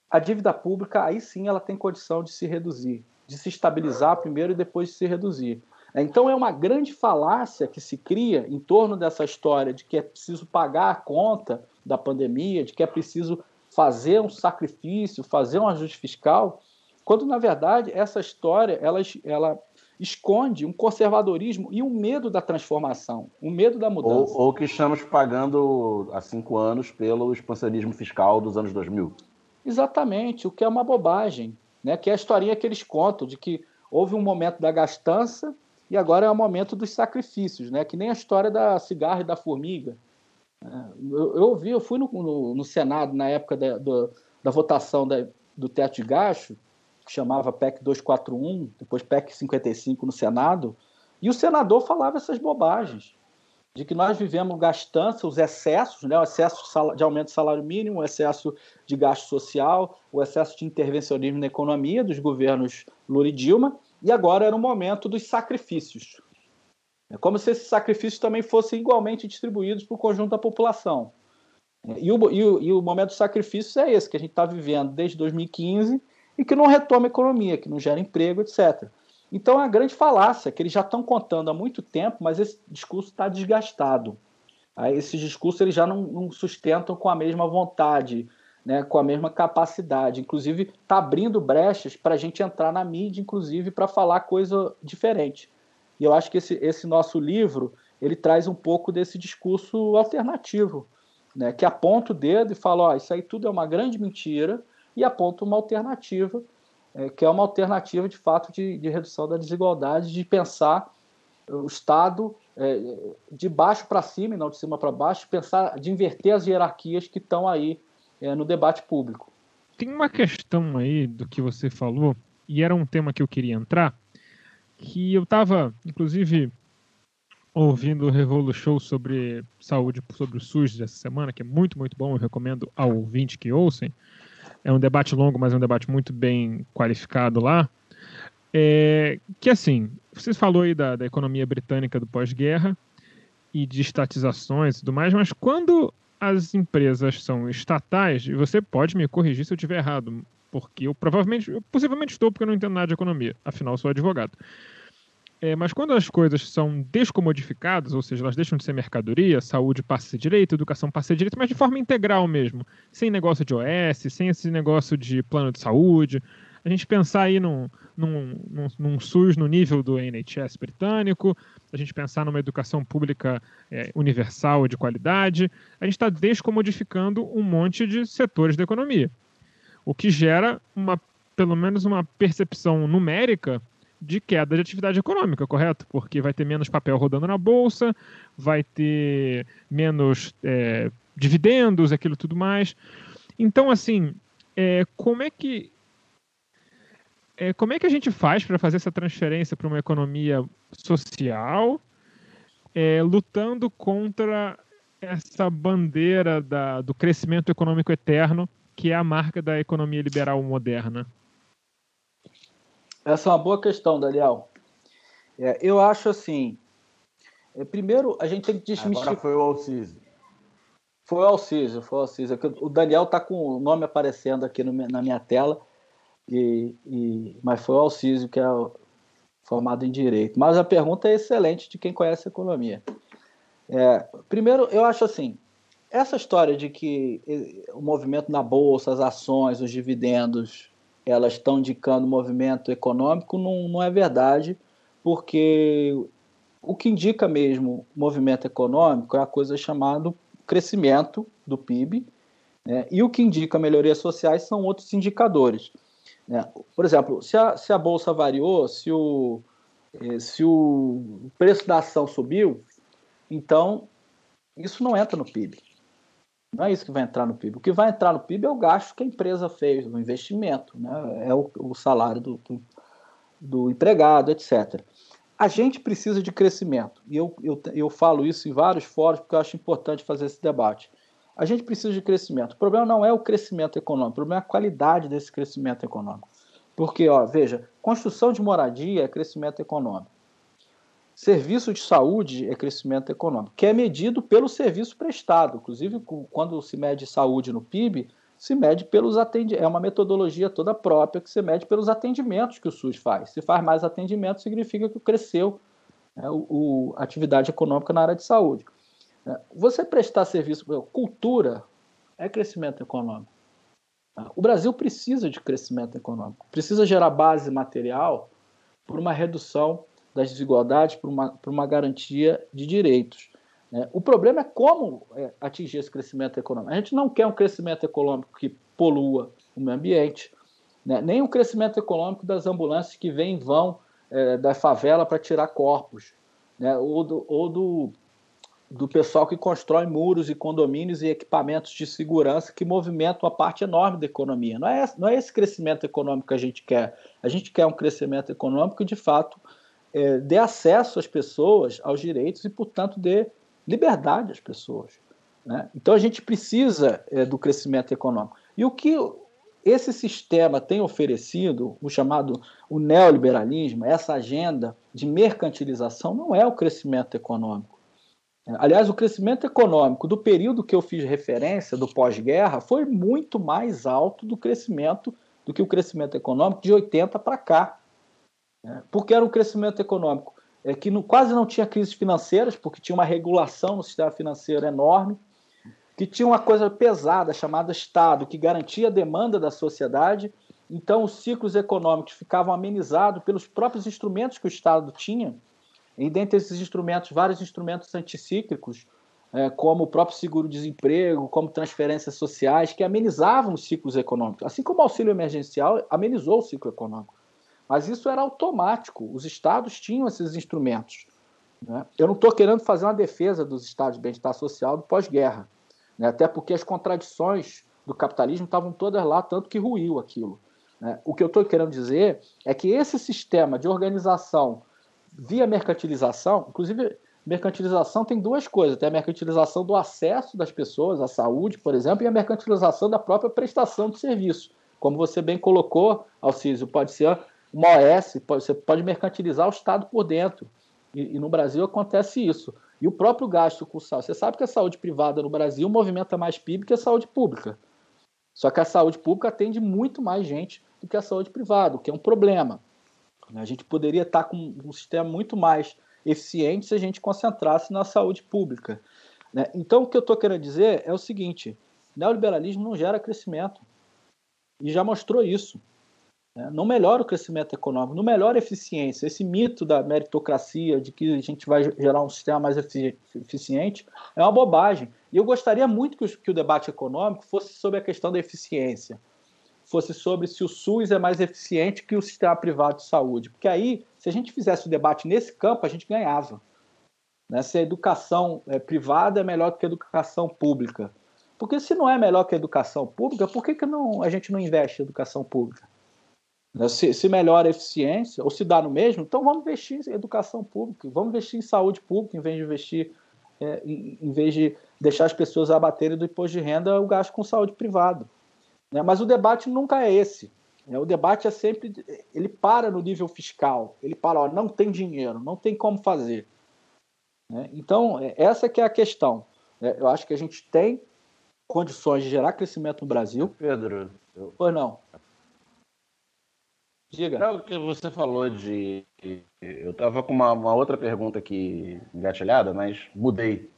a dívida pública, aí sim, ela tem condição de se reduzir de se estabilizar primeiro e depois de se reduzir. Então é uma grande falácia que se cria em torno dessa história de que é preciso pagar a conta da pandemia, de que é preciso fazer um sacrifício, fazer um ajuste fiscal, quando na verdade essa história ela, ela esconde um conservadorismo e um medo da transformação, um medo da mudança. Ou, ou que estamos pagando há cinco anos pelo expansionismo fiscal dos anos 2000. Exatamente, o que é uma bobagem né? que é a historinha que eles contam de que houve um momento da gastança e agora é o momento dos sacrifícios, né? que nem a história da cigarra e da formiga. É, eu, eu ouvi, eu fui no, no, no Senado na época da, do, da votação da, do teto de gasto, que chamava PEC 241, depois PEC 55 no Senado, e o senador falava essas bobagens de que nós vivemos gastança, os excessos, né, o excesso de aumento do salário mínimo, o excesso de gasto social, o excesso de intervencionismo na economia dos governos Lula e Dilma, e agora era o momento dos sacrifícios. É como se esses sacrifícios também fossem igualmente distribuídos para o conjunto da população. E o, e o, e o momento dos sacrifícios é esse, que a gente está vivendo desde 2015 e que não retoma a economia, que não gera emprego, etc. Então é a grande falácia que eles já estão contando há muito tempo, mas esse discurso está desgastado. Esses discursos eles já não, não, sustentam com a mesma vontade, né, com a mesma capacidade. Inclusive, está abrindo brechas para a gente entrar na mídia, inclusive, para falar coisa diferente. E eu acho que esse, esse nosso livro ele traz um pouco desse discurso alternativo, né, que aponta o dedo e fala: ó, isso aí tudo é uma grande mentira, e aponta uma alternativa é, que é uma alternativa, de fato, de, de, redução da desigualdade, de pensar o Estado é, de baixo para cima e não de cima para baixo, pensar de inverter as hierarquias que estão aí é, no debate público. Tem uma questão aí do que você falou, e era um tema que eu queria entrar, que eu estava, inclusive, ouvindo o Revolu Show sobre saúde, sobre o SUS dessa semana, que é muito, muito bom, eu recomendo ao ouvinte que ouçam. É um debate longo, mas é um debate muito bem qualificado lá. É, que assim, você falou aí da, da economia britânica do pós-guerra e de estatizações e tudo mais, mas quando as empresas são estatais, e você pode me corrigir se eu estiver errado, porque eu provavelmente, eu possivelmente estou porque eu não entendo nada de economia, afinal sou advogado. É, mas quando as coisas são descomodificadas, ou seja, elas deixam de ser mercadoria, saúde passa a ser direito, educação passa a ser direito, mas de forma integral mesmo, sem negócio de OS, sem esse negócio de plano de saúde, a gente pensar aí num, num, num, num SUS no nível do NHS britânico, a gente pensar numa educação pública é, universal de qualidade, a gente está descomodificando um monte de setores da economia, o que gera uma, pelo menos uma percepção numérica de queda de atividade econômica, correto? Porque vai ter menos papel rodando na bolsa, vai ter menos é, dividendos, aquilo tudo mais. Então, assim, é, como é que é, como é que a gente faz para fazer essa transferência para uma economia social, é, lutando contra essa bandeira da, do crescimento econômico eterno, que é a marca da economia liberal moderna? Essa é uma boa questão, Daniel. É, eu acho assim. É, primeiro, a gente tem que desmistificar. Agora foi o Alcise. Foi o Alcísio, foi o Alcísio. O Daniel está com o nome aparecendo aqui no, na minha tela, e, e, mas foi o Alcísio que é formado em Direito. Mas a pergunta é excelente de quem conhece economia. É, primeiro, eu acho assim, essa história de que o movimento na Bolsa, as ações, os dividendos, elas estão indicando movimento econômico, não, não é verdade, porque o que indica mesmo movimento econômico é a coisa chamada crescimento do PIB, né? e o que indica melhorias sociais são outros indicadores. Né? Por exemplo, se a, se a bolsa variou, se o, eh, se o preço da ação subiu, então isso não entra no PIB. Não é isso que vai entrar no PIB. O que vai entrar no PIB é o gasto que a empresa fez, o investimento, né? é o, o salário do, do, do empregado, etc a gente precisa de crescimento. E eu, eu, eu falo isso em vários fóruns porque eu acho importante fazer esse debate. A gente precisa de crescimento. O problema não é o crescimento econômico, o problema é a qualidade desse crescimento econômico. Porque, ó, veja, construção de moradia é crescimento econômico. Serviço de saúde é crescimento econômico, que é medido pelo serviço prestado. Inclusive, quando se mede saúde no PIB, se mede pelos atendimentos. É uma metodologia toda própria que se mede pelos atendimentos que o SUS faz. Se faz mais atendimento, significa que cresceu né, o, a atividade econômica na área de saúde. É, você prestar serviço, cultura é crescimento econômico. O Brasil precisa de crescimento econômico, precisa gerar base material por uma redução das desigualdades, por uma, por uma garantia de direitos. Né? O problema é como é, atingir esse crescimento econômico. A gente não quer um crescimento econômico que polua o meio ambiente, né? nem um crescimento econômico das ambulâncias que vêm e vão é, da favela para tirar corpos, né? ou, do, ou do, do pessoal que constrói muros e condomínios e equipamentos de segurança que movimentam uma parte enorme da economia. Não é, não é esse crescimento econômico que a gente quer. A gente quer um crescimento econômico que, de fato, é, dê acesso às pessoas aos direitos e, portanto, dê liberdade às pessoas. Né? Então a gente precisa é, do crescimento econômico. E o que esse sistema tem oferecido, o chamado o neoliberalismo, essa agenda de mercantilização, não é o crescimento econômico. Aliás, o crescimento econômico do período que eu fiz referência, do pós-guerra, foi muito mais alto do crescimento do que o crescimento econômico de 80 para cá. Né? Porque era um crescimento econômico é, que quase não tinha crises financeiras, porque tinha uma regulação no sistema financeiro enorme, que tinha uma coisa pesada chamada Estado, que garantia a demanda da sociedade. Então, os ciclos econômicos ficavam amenizados pelos próprios instrumentos que o Estado tinha. E dentre esses instrumentos, vários instrumentos anticíclicos, é, como o próprio seguro-desemprego, como transferências sociais, que amenizavam os ciclos econômicos. Assim como o auxílio emergencial amenizou o ciclo econômico. Mas isso era automático, os estados tinham esses instrumentos. Né? Eu não estou querendo fazer uma defesa dos estados de bem-estar social do pós-guerra, né? até porque as contradições do capitalismo estavam todas lá, tanto que ruiu aquilo. Né? O que eu estou querendo dizer é que esse sistema de organização via mercantilização, inclusive mercantilização tem duas coisas: tem a mercantilização do acesso das pessoas à saúde, por exemplo, e a mercantilização da própria prestação de serviço. Como você bem colocou, Alcísio, pode ser uma OS, você pode mercantilizar o Estado por dentro. E, e, no Brasil acontece isso. E o próprio gasto com saúde. Você sabe que a saúde privada no Brasil movimenta mais PIB que a saúde pública. Só que a saúde pública atende muito mais gente do que a saúde privada, o que é um problema. A gente poderia estar com um sistema muito mais eficiente se a gente concentrasse na saúde pública. Né? Então, o que eu estou querendo dizer é o seguinte: neoliberalismo não gera crescimento. E já mostrou isso. Né? Não melhora o crescimento econômico, não melhora a eficiência. Esse mito da meritocracia, de que a gente vai gerar um sistema mais eficiente, é uma bobagem. E eu gostaria muito que o, debate econômico fosse sobre a questão da eficiência, fosse sobre se o SUS é mais eficiente que o sistema privado de saúde. Porque aí, se a gente fizesse o debate nesse campo, a gente ganhava. Né? Se a educação é, privada é melhor que a educação pública. Porque se não é melhor que a educação pública, por que, que não, a gente não investe em educação pública? Né? Se, se, melhora a eficiência, ou se dá no mesmo, então vamos investir em educação pública, vamos investir em saúde pública, em vez de investir, é, em, em, vez de deixar as pessoas abaterem do imposto de renda o gasto com saúde privado. Né? Mas o debate nunca é esse. Né? O debate é sempre, ele para no nível fiscal, ele para, ó, não tem dinheiro, não tem como fazer. Né? Então, é, essa que é a questão. Né? Eu acho que a gente tem condições de gerar crescimento no Brasil. Pedro, eu... Pois não. Diga. Não, o que você falou de. Eu estava com uma, uma, outra pergunta aqui engatilhada, mas mudei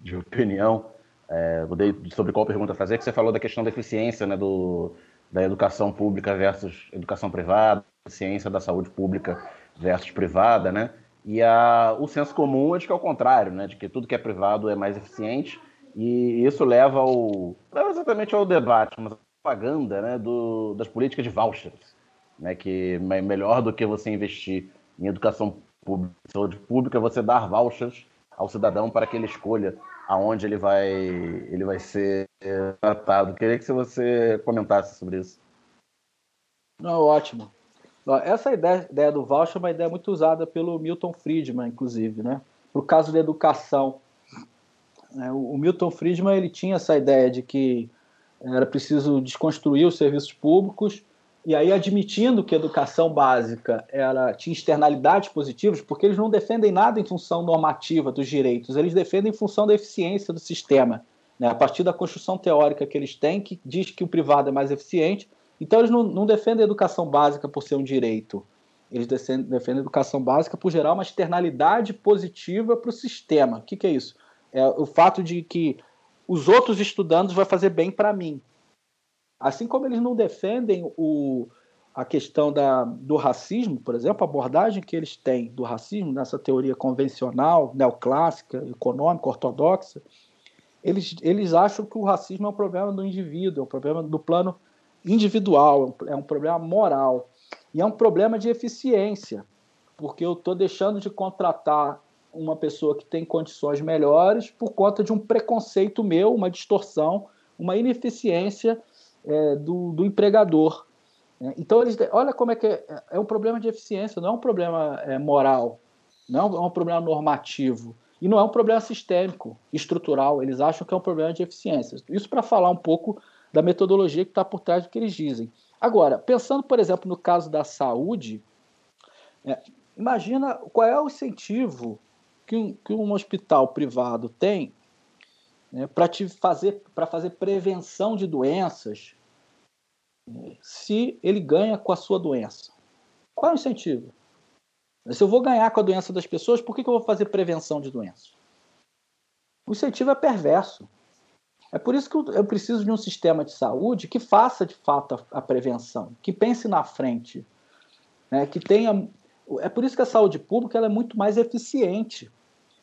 de opinião. É, mudei sobre qual pergunta fazer, que você falou da questão da eficiência né, do, da educação pública versus educação privada, ciência da saúde pública versus privada, né? E a, o senso comum é de que é o contrário, né? De que tudo que é privado é mais eficiente e isso leva ao leva exatamente ao debate, mas a propaganda, né? Do, das políticas de vouchers, né? Que é melhor do que você investir em educação pública, saúde pública, você dar vouchers ao cidadão para que ele escolha aonde ele vai, ele vai ser tratado. Queria que você comentasse sobre isso. Não, ótimo. Essa ideia, ideia do voucher é uma ideia muito usada pelo Milton Friedman, inclusive, né? Para o caso da educação. É, o Milton Friedman ele tinha essa ideia de que era preciso desconstruir os serviços públicos e aí admitindo que a educação básica ela tinha externalidades positivas, porque eles não defendem nada em função normativa dos direitos, eles defendem em função da eficiência do sistema, né? a partir da construção teórica que eles têm, que diz que o privado é mais eficiente, então eles não, não defendem a educação básica por ser um direito, eles defendem, defendem a educação básica por gerar uma externalidade positiva para o sistema. O que, que é isso? É o fato de que os outros estudantes vai fazer bem para mim, Assim como eles não defendem o, a questão da, do racismo, por exemplo, a abordagem que eles têm do racismo nessa teoria convencional, neoclássica, econômica, ortodoxa, eles, eles acham que o racismo é um problema do indivíduo, é um problema do plano individual, é um problema moral. E é um problema de eficiência, porque eu estou deixando de contratar uma pessoa que tem condições melhores por conta de um preconceito meu, uma distorção, uma ineficiência é, do, do, empregador. Né? Então, eles, olha como é que é, é, um problema de eficiência, não é um problema é, moral, não é um problema normativo. E não é um problema sistêmico, estrutural. Eles acham que é um problema de eficiência. Isso para falar um pouco da metodologia que está por trás do que eles dizem. Agora, pensando, por exemplo, no caso da saúde, é, imagina qual é o incentivo que um, que um hospital privado tem né, para fazer, fazer prevenção de doenças se ele ganha com a sua doença. Qual é o incentivo? Se eu vou ganhar com a doença das pessoas, por que, que eu vou fazer prevenção de doenças? O incentivo é perverso. É por isso que eu preciso de um sistema de saúde que faça de fato a prevenção, que pense na frente, né, que tenha. É por isso que a saúde pública é muito mais eficiente.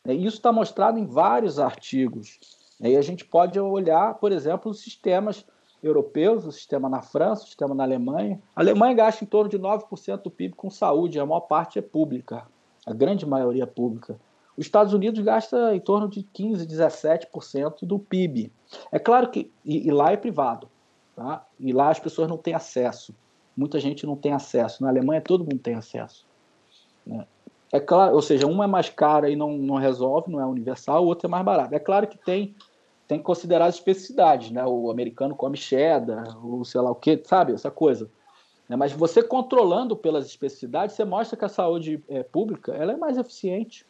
Né, isso está mostrado em vários artigos. Aí a gente pode olhar, por exemplo, os sistemas europeus, o sistema na França, o sistema na Alemanha. A Alemanha gasta em torno de 9% do PIB com saúde, a maior parte é pública, a grande maioria é pública. Os Estados Unidos gasta em torno de 15, 17% do PIB. É claro que e, e, lá é privado, tá? E lá as pessoas não têm acesso. Muita gente não tem acesso. Na Alemanha todo mundo tem acesso. Né? É claro, ou seja, uma é mais cara e não, não resolve, não é universal, o outro é mais barato. É claro que tem tem que considerar as especificidades, né? O americano come cheddar, o sei lá o que, sabe? Essa coisa. Né? Mas você controlando pelas especificidades, você mostra que a saúde é, pública ela é mais eficiente.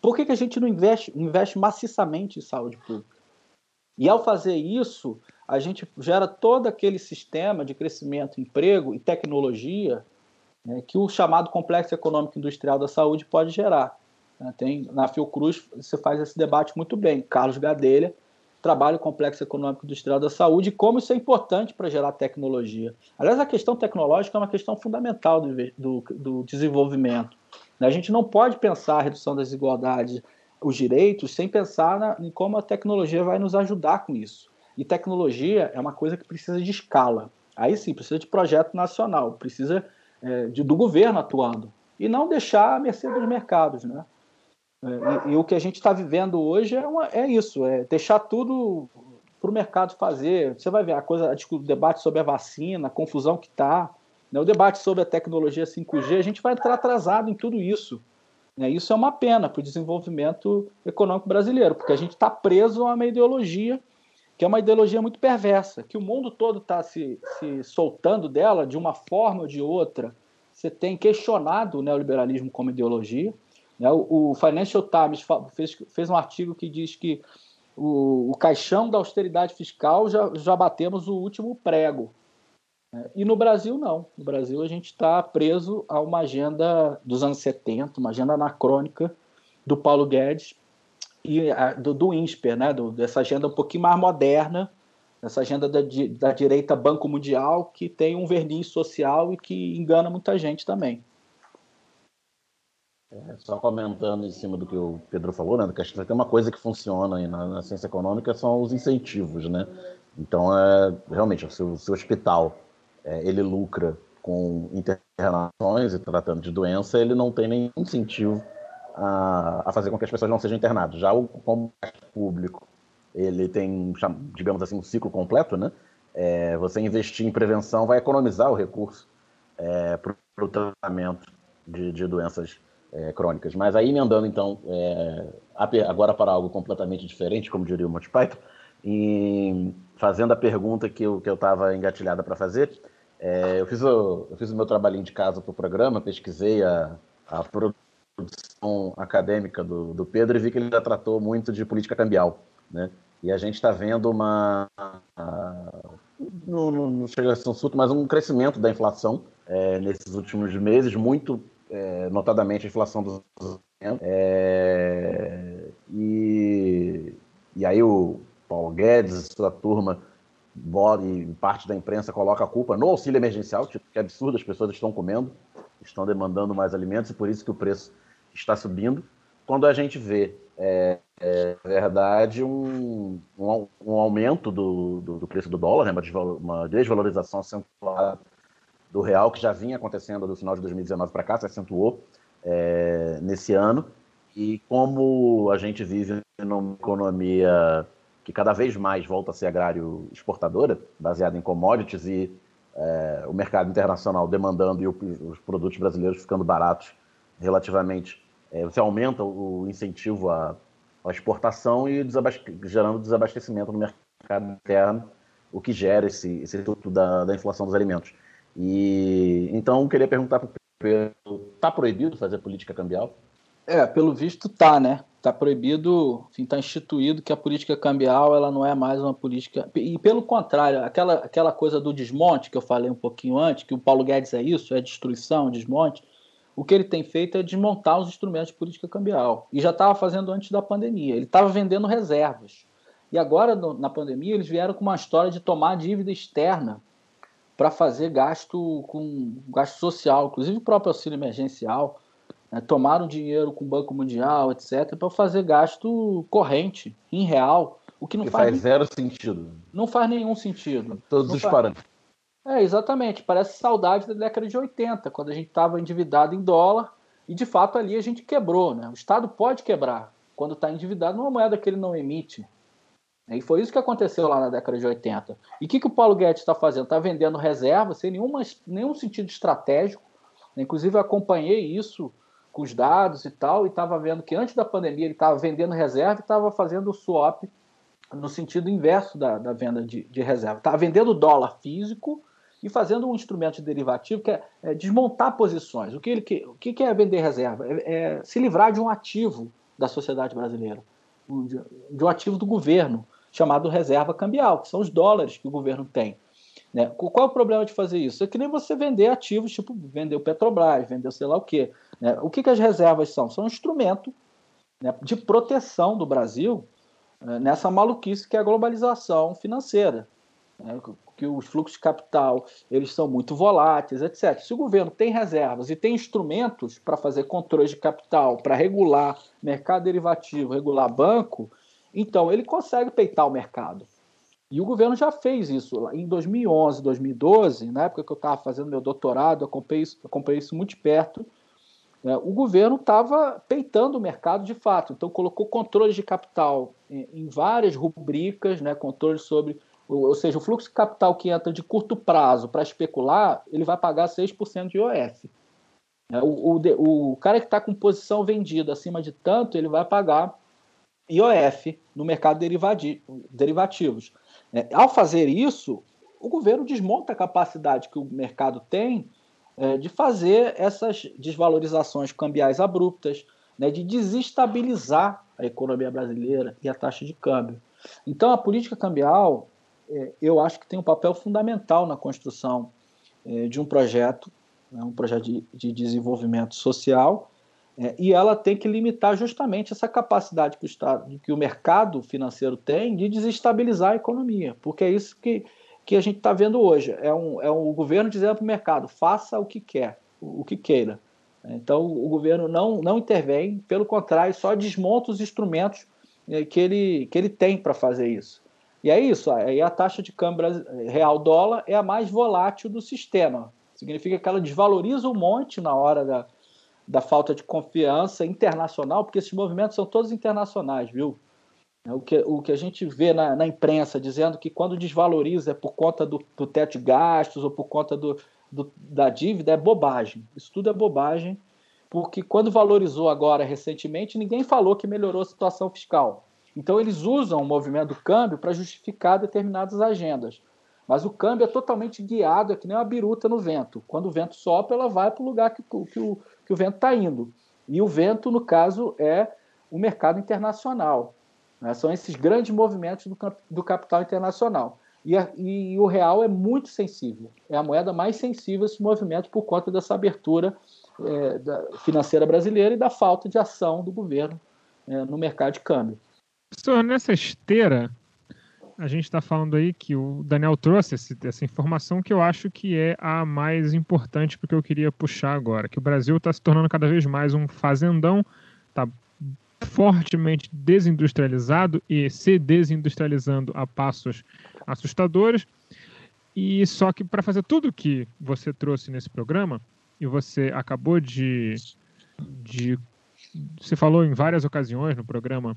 Por que, que a gente não investe, investe maciçamente em saúde pública? E ao fazer isso, a gente gera todo aquele sistema de crescimento, emprego e tecnologia né, que o chamado complexo econômico industrial da saúde pode gerar. Né? Tem, na Fiocruz você faz esse debate muito bem. Carlos Gadelha trabalha o complexo econômico industrial da saúde e como isso é importante para gerar tecnologia. Aliás, a questão tecnológica é uma questão fundamental do, do, do desenvolvimento. A gente não pode pensar a redução das desigualdades, os direitos, sem pensar na, em como a tecnologia vai nos ajudar com isso. E tecnologia é uma coisa que precisa de escala. Aí sim, precisa de projeto nacional, precisa é, de, do governo atuando. E não deixar a mercê dos mercados. Né? É, e, e, o que a gente está vivendo hoje é, uma, é isso, é deixar tudo para o mercado fazer. Você vai ver a coisa, o debate sobre a vacina, a confusão que está, né, o debate sobre a tecnologia 5G, a gente vai entrar atrasado em tudo isso. Né, isso é uma pena para o desenvolvimento econômico brasileiro, porque a gente está preso a uma ideologia que é uma ideologia muito perversa, que o mundo todo está se, se soltando dela de uma forma ou de outra. Você tem questionado o neoliberalismo como ideologia? O, Financial Times fez, fez um artigo que diz que o, o caixão da austeridade fiscal já, já batemos o último prego. Né? E no Brasil, não. No Brasil, a gente está preso a uma agenda dos anos 70, uma agenda anacrônica do Paulo Guedes e a, do, do INSPER, né? Do, dessa agenda um pouquinho mais moderna, essa agenda da, da direita Banco Mundial, que tem um verniz social e que engana muita gente também. É, só comentando em cima do que o Pedro falou, né, que acho que tem uma coisa que funciona aí na, na, ciência econômica são os incentivos, né? Então, é, realmente, se o seu hospital é, ele lucra com internações e tratando de doença, ele não tem nenhum incentivo a, a fazer com que as pessoas não sejam internadas. Já o combate público, ele tem, digamos assim, um ciclo completo, né? É, você investir em prevenção vai economizar o recurso é, para o tratamento de, de doenças é, crônicas. Mas aí emendando então é, agora para algo completamente diferente, como diria o Monty Python, e fazendo a pergunta que eu estava engatilhada para fazer, é, eu fiz o eu fiz o meu trabalhinho de casa para o programa, pesquisei a, a produção acadêmica do, do Pedro e vi que ele já tratou muito de política cambial, né? E a gente está vendo uma não, chega a ser um surto, mas um crescimento da inflação é, nesses últimos meses, muito é, notadamente a inflação dos é, e, e aí o Paulo Guedes, sua turma, e parte da imprensa coloca a culpa no auxílio emergencial, tipo, que absurdo, as pessoas estão comendo, estão demandando mais alimentos e por isso que o preço está subindo. Quando a gente vê, é, é verdade, um, um, um aumento do, do, do, preço do dólar, né, uma desvalorização acentuada do real, que já vinha acontecendo do final de 2019 para cá, se acentuou é, nesse ano. E como a gente vive numa economia que cada vez mais volta a ser agrário exportadora, baseada em commodities, e é, o mercado internacional demandando e o, os produtos brasileiros ficando baratos relativamente, é, você aumenta o incentivo à, à exportação e desabaste gerando desabastecimento no mercado interno, o que gera esse, esse da, da inflação dos alimentos. E então queria perguntar para o Pedro, está proibido fazer política cambial? É, pelo visto tá, né? Tá proibido, enfim, tá instituído que a política cambial ela não é mais uma política e pelo contrário, aquela aquela coisa do desmonte que eu falei um pouquinho antes, que o Paulo Guedes é isso, é destruição, desmonte. O que ele tem feito é desmontar os instrumentos de política cambial. E já estava fazendo antes da pandemia. Ele estava vendendo reservas. E agora, no, na pandemia, eles vieram com uma história de tomar dívida externa para fazer gasto com gasto social, inclusive o próprio auxílio emergencial. Né, tomaram dinheiro com o Banco Mundial, etc., para fazer gasto corrente, em real, o que não que faz, faz zero sentido. Não faz nenhum sentido. Todos não os faz... parâmetros. É, exatamente. Parece saudade da década de 80, quando a gente estava endividado em dólar e, de fato, ali a gente quebrou. Né? O Estado pode quebrar quando está endividado numa moeda que ele não emite. E foi isso que aconteceu lá na década de 80. E o que, que o Paulo Guedes está fazendo? Está vendendo reserva sem nenhuma, nenhum sentido estratégico. Inclusive, eu acompanhei isso com os dados e tal, e estava vendo que antes da pandemia ele estava vendendo reserva e estava fazendo swap no sentido inverso da, da venda de, de reserva. Estava vendendo dólar físico e fazendo um instrumento de derivativo que é, é desmontar posições. O que, ele, o que é vender reserva? É, é se livrar de um ativo da sociedade brasileira, de um ativo do governo chamado reserva cambial, que são os dólares que o governo tem. Né? Qual é o problema de fazer isso? É que nem você vender ativos, tipo vender o Petrobras, vender sei lá o quê. Né? O que, que as reservas são? São um instrumento né, de proteção do Brasil né, nessa maluquice que é a globalização financeira. Né? que os fluxos de capital eles são muito voláteis, etc. Se o governo tem reservas e tem instrumentos para fazer controle de capital, para regular mercado derivativo, regular banco, então, ele consegue peitar o mercado. E o governo já fez isso. Em 2011, 2012, na época que eu estava fazendo meu doutorado, acompanhei isso, acompanhei isso muito perto, né, o governo estava peitando o mercado de fato. Então, colocou controles de capital em, em várias rubricas, né, controles sobre. Ou seja, o fluxo de capital que entra de curto prazo para especular, ele vai pagar 6% de IOF. É, o, o, o cara que está com posição vendida acima de tanto, ele vai pagar IOF no mercado de derivativos. É, ao fazer isso, o governo desmonta a capacidade que o mercado tem é, de fazer essas desvalorizações cambiais abruptas, né, de desestabilizar a economia brasileira e a taxa de câmbio. Então, a política cambial, é, eu acho que tem um papel fundamental na construção é, de um projeto, né, um projeto de, de desenvolvimento social, é, e ela tem que limitar justamente essa capacidade que o, Estado, que o mercado financeiro tem de desestabilizar a economia, porque é isso que, que a gente está vendo hoje. É um, é um governo dizendo para o mercado, faça o que quer, o, o que queira. Então, o governo não, não intervém, pelo contrário, só desmonta os instrumentos é, que ele, que ele tem para fazer isso. E é isso, aí a taxa de câmbio real dólar é a mais volátil do sistema. Significa que ela desvaloriza um monte na hora da, da falta de confiança internacional, porque esses movimentos são todos internacionais, viu? É o que, o que a gente vê na, na imprensa dizendo que quando desvaloriza é por conta do, do teto de gastos ou por conta do, do, da dívida é bobagem. Isso tudo é bobagem, porque quando valorizou agora recentemente, ninguém falou que melhorou a situação fiscal. Então eles usam o movimento do câmbio para justificar determinadas agendas. Mas o câmbio é totalmente guiado, é que nem uma biruta no vento. Quando o vento sopra, ela vai para o lugar que, que, o, que o vento está indo. E o vento, no caso, é o mercado internacional. Né? São esses grandes movimentos do, do capital internacional. E, a, e, o real é muito sensível. É a moeda mais sensível a esse movimento por conta dessa abertura é, da, financeira brasileira e da falta de ação do governo é, no mercado de câmbio. Professor, nessa esteira, a gente está falando aí que o Daniel trouxe esse, essa informação que eu acho que é a mais importante porque eu queria puxar agora, que o Brasil está se tornando cada vez mais um fazendão, está fortemente desindustrializado e se desindustrializando a passos assustadores. E só que para fazer tudo que você trouxe nesse programa e você acabou de, de você falou em várias ocasiões no programa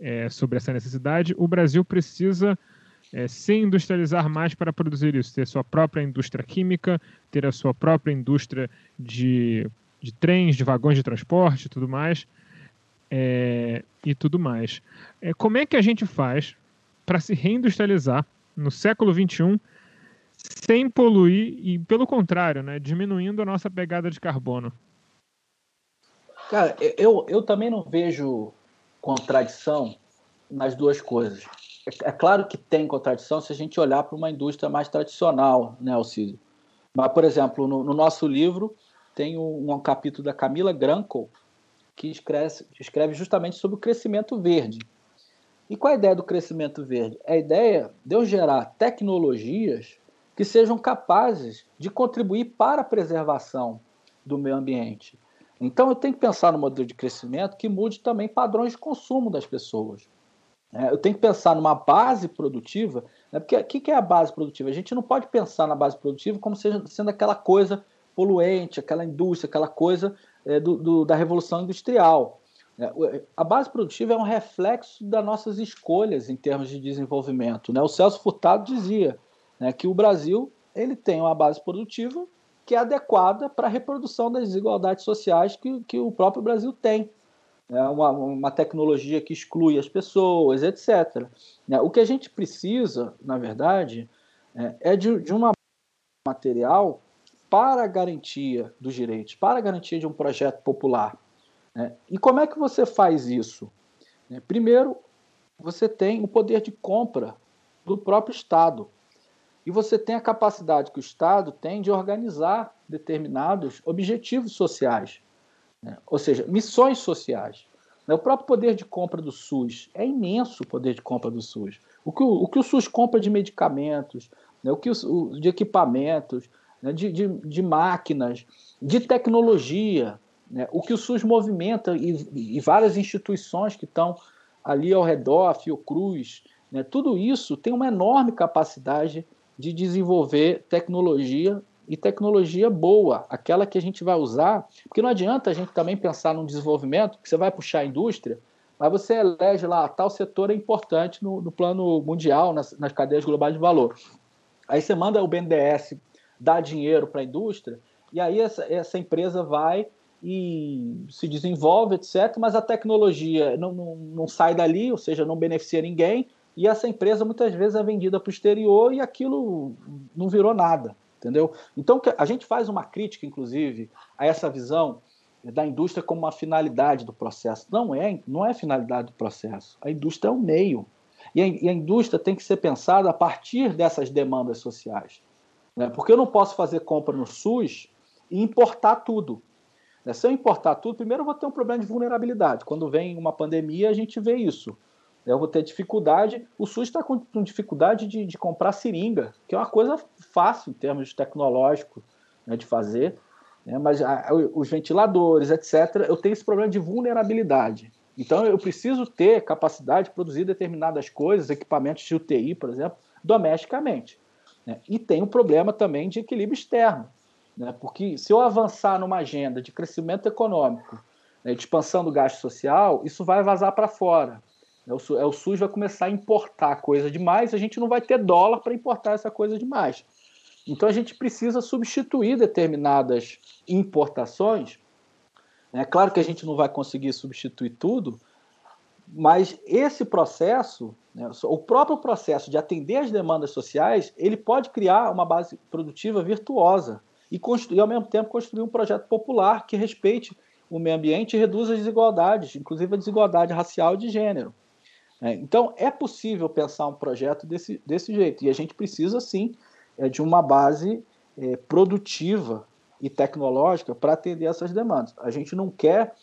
é, sobre essa necessidade, o Brasil precisa é, se industrializar mais para produzir isso, ter sua própria indústria química, ter a sua própria indústria de, de trens, de vagões de transporte e tudo mais. É, e tudo mais. É, como é que a gente faz para se reindustrializar no século XXI sem poluir e, pelo contrário, né, diminuindo a nossa pegada de carbono? Cara, eu, eu também não vejo contradição nas duas coisas. É, é claro que tem contradição se a gente olhar para uma indústria mais tradicional, né, Alcídio? Mas, por exemplo, no, no nosso livro tem um, um, capítulo da Camila Granco que escreve, escreve justamente sobre o crescimento verde. E qual é a ideia do crescimento verde? É a ideia de eu gerar tecnologias que sejam capazes de contribuir para a preservação do meio ambiente. Então eu tenho que pensar no modelo de crescimento que mude também padrões de consumo das pessoas. É, eu tenho que pensar numa base produtiva, né, porque o que é a base produtiva? A gente não pode pensar na base produtiva como sendo, aquela coisa poluente, aquela indústria, aquela coisa é, do, do, da revolução industrial. É, a base produtiva é um reflexo das nossas escolhas em termos de desenvolvimento. Né? O Celso Furtado dizia né, que o Brasil ele tem uma base produtiva que é adequada para a reprodução das desigualdades sociais que, que o próprio Brasil tem. É uma, uma tecnologia que exclui as pessoas, etc. É, o que a gente precisa, na verdade, é, é de, de uma material para a garantia dos direitos, para a garantia de um projeto popular. Né? E como é que você faz isso? Né, primeiro, você tem o poder de compra do próprio Estado. E você tem a capacidade que o Estado tem de organizar determinados objetivos sociais, né? ou seja, missões sociais. O próprio poder de compra do SUS é imenso o poder de compra do SUS. O que o, o, que o SUS compra de medicamentos, né? o que o, de equipamentos, né? de, de, de, máquinas, de tecnologia, né? o que o SUS movimenta e, e várias instituições que estão ali ao redor, a Fiocruz, né? tudo isso tem uma enorme capacidade de desenvolver tecnologia e tecnologia boa, aquela que a gente vai usar, porque não adianta a gente também pensar num desenvolvimento que você vai puxar a indústria, mas você elege lá, tal setor é importante no, no plano mundial, nas, nas, cadeias globais de valor. Aí você manda o BNDES dar dinheiro para a indústria, e aí essa, essa empresa vai e se desenvolve, etc., mas a tecnologia não, não, não sai dali, ou seja, não beneficia ninguém, e essa empresa muitas vezes é vendida para o exterior e aquilo não virou nada, entendeu? Então a gente faz uma crítica, inclusive, a essa visão da indústria como uma finalidade do processo. Não é, não é finalidade do processo. A indústria é um meio. E a, e a, indústria tem que ser pensada a partir dessas demandas sociais. Né? Porque eu não posso fazer compra no SUS e importar tudo. Né? Se eu importar tudo, primeiro eu vou ter um problema de vulnerabilidade. Quando vem uma pandemia, a gente vê isso. Eu vou ter dificuldade. O SUS está com dificuldade de, de, comprar seringa, que é uma coisa fácil em termos tecnológicos né, de fazer. Né, mas a, os ventiladores, etc., eu tenho esse problema de vulnerabilidade. Então eu preciso ter capacidade de produzir determinadas coisas, equipamentos de UTI, por exemplo, domesticamente. Né? E tem um problema também de equilíbrio externo. Né? Porque se eu avançar numa agenda de crescimento econômico, né, de expansão do gasto social, isso vai vazar para fora. É o, é o SUS vai começar a importar coisa demais, a gente não vai ter dólar para importar essa coisa demais. Então a gente precisa substituir determinadas importações. É claro que a gente não vai conseguir substituir tudo, mas esse processo, né, o próprio processo de atender às demandas sociais, ele pode criar uma base produtiva virtuosa e, construir, ao mesmo tempo construir um projeto popular que respeite o meio ambiente e reduza as desigualdades, inclusive a desigualdade racial e de gênero. É, então, é possível pensar um projeto desse, desse jeito, e a gente precisa, sim, é, de uma base é, produtiva e tecnológica para atender essas demandas. A gente não quer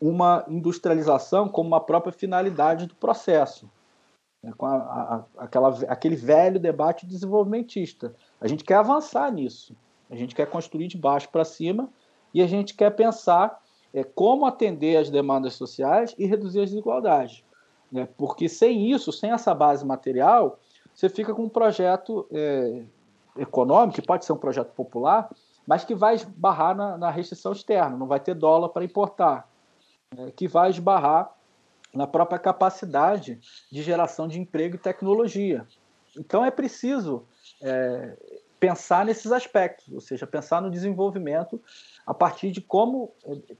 uma industrialização como uma própria finalidade do processo, né, com a, a, aquela, aquele velho debate desenvolvimentista. A gente quer avançar nisso, a gente quer construir de baixo para cima e a gente quer pensar é, como atender as demandas sociais e reduzir as desigualdades. Né? Porque sem isso, sem essa base material, você fica com um projeto é, econômico, que pode ser um projeto popular, mas que vai esbarrar na, na restrição externa, não vai ter dólar para importar, né? que vai esbarrar na própria capacidade de geração de emprego e tecnologia. Então é preciso é, pensar nesses aspectos, ou seja, pensar no desenvolvimento a partir de como é,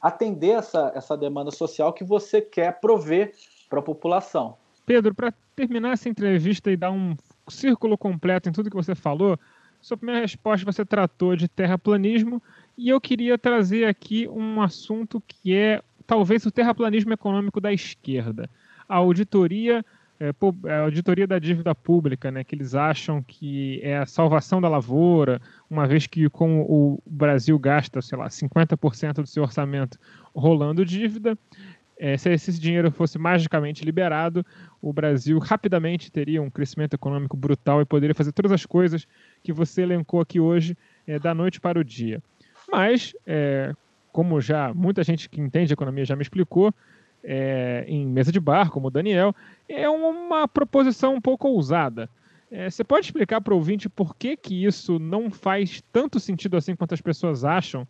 atender essa, essa demanda social que você quer prover para a população. Pedro, para terminar essa entrevista e dar um círculo completo em tudo que você falou, sua primeira resposta você tratou de terraplanismo e eu queria trazer aqui um assunto que é talvez o terraplanismo econômico da esquerda. A auditoria, é, a auditoria da dívida pública, né, que eles acham que é a salvação da lavoura, uma vez que como o Brasil gasta, sei lá, 50% do seu orçamento rolando dívida, é, se esse dinheiro fosse magicamente liberado, o Brasil rapidamente teria um crescimento econômico brutal e poderia fazer todas as coisas que você elencou aqui hoje, é, da noite para o dia. Mas, é, como já muita gente que entende economia já me explicou, é, em mesa de bar, como o Daniel, é uma proposição um pouco ousada. É, você pode explicar para o ouvinte por que, que isso não faz tanto sentido assim quanto as pessoas acham?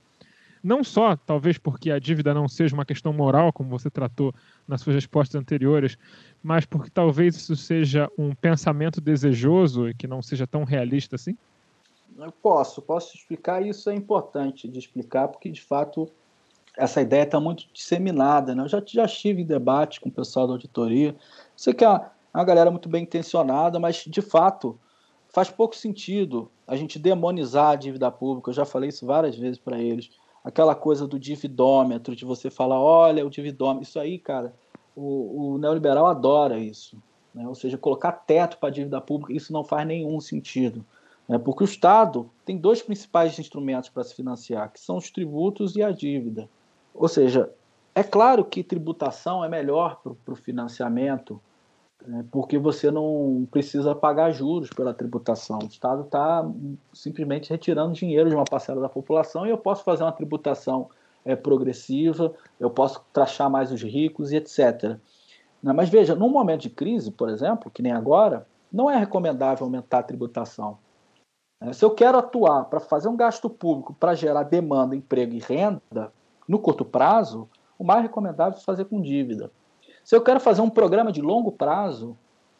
Não só, talvez, porque a dívida não seja uma questão moral, como você tratou nas suas respostas anteriores, mas porque talvez isso seja um pensamento desejoso e que não seja tão realista assim? Eu posso, posso explicar. Isso é importante de explicar, porque de fato essa ideia está muito disseminada. Né? Eu já, já estive em debate com o pessoal da auditoria. Sei que é é uma galera muito bem intencionada, mas de fato faz pouco sentido a gente demonizar a dívida pública. Eu já falei isso várias vezes para eles aquela coisa do dividômetro, de você falar, olha, o dividômetro, isso aí, cara, o, o neoliberal adora isso. Né? Ou seja, colocar teto para a dívida pública, isso não faz nenhum sentido. Né? Porque o Estado tem dois principais instrumentos para se financiar, que são os tributos e a dívida. Ou seja, é claro que tributação é melhor para o financiamento, porque você não precisa pagar juros pela tributação. O Estado está simplesmente retirando dinheiro de uma parcela da população e eu posso fazer uma tributação é, progressiva, eu posso trachar mais os ricos e etc. Né, mas veja, num momento de crise, por exemplo, que nem agora, não é recomendável aumentar a tributação. É, se eu quero atuar para fazer um gasto público para gerar demanda, emprego e renda, no curto prazo, o mais recomendável é fazer com dívida. Se eu quero fazer um programa de longo prazo,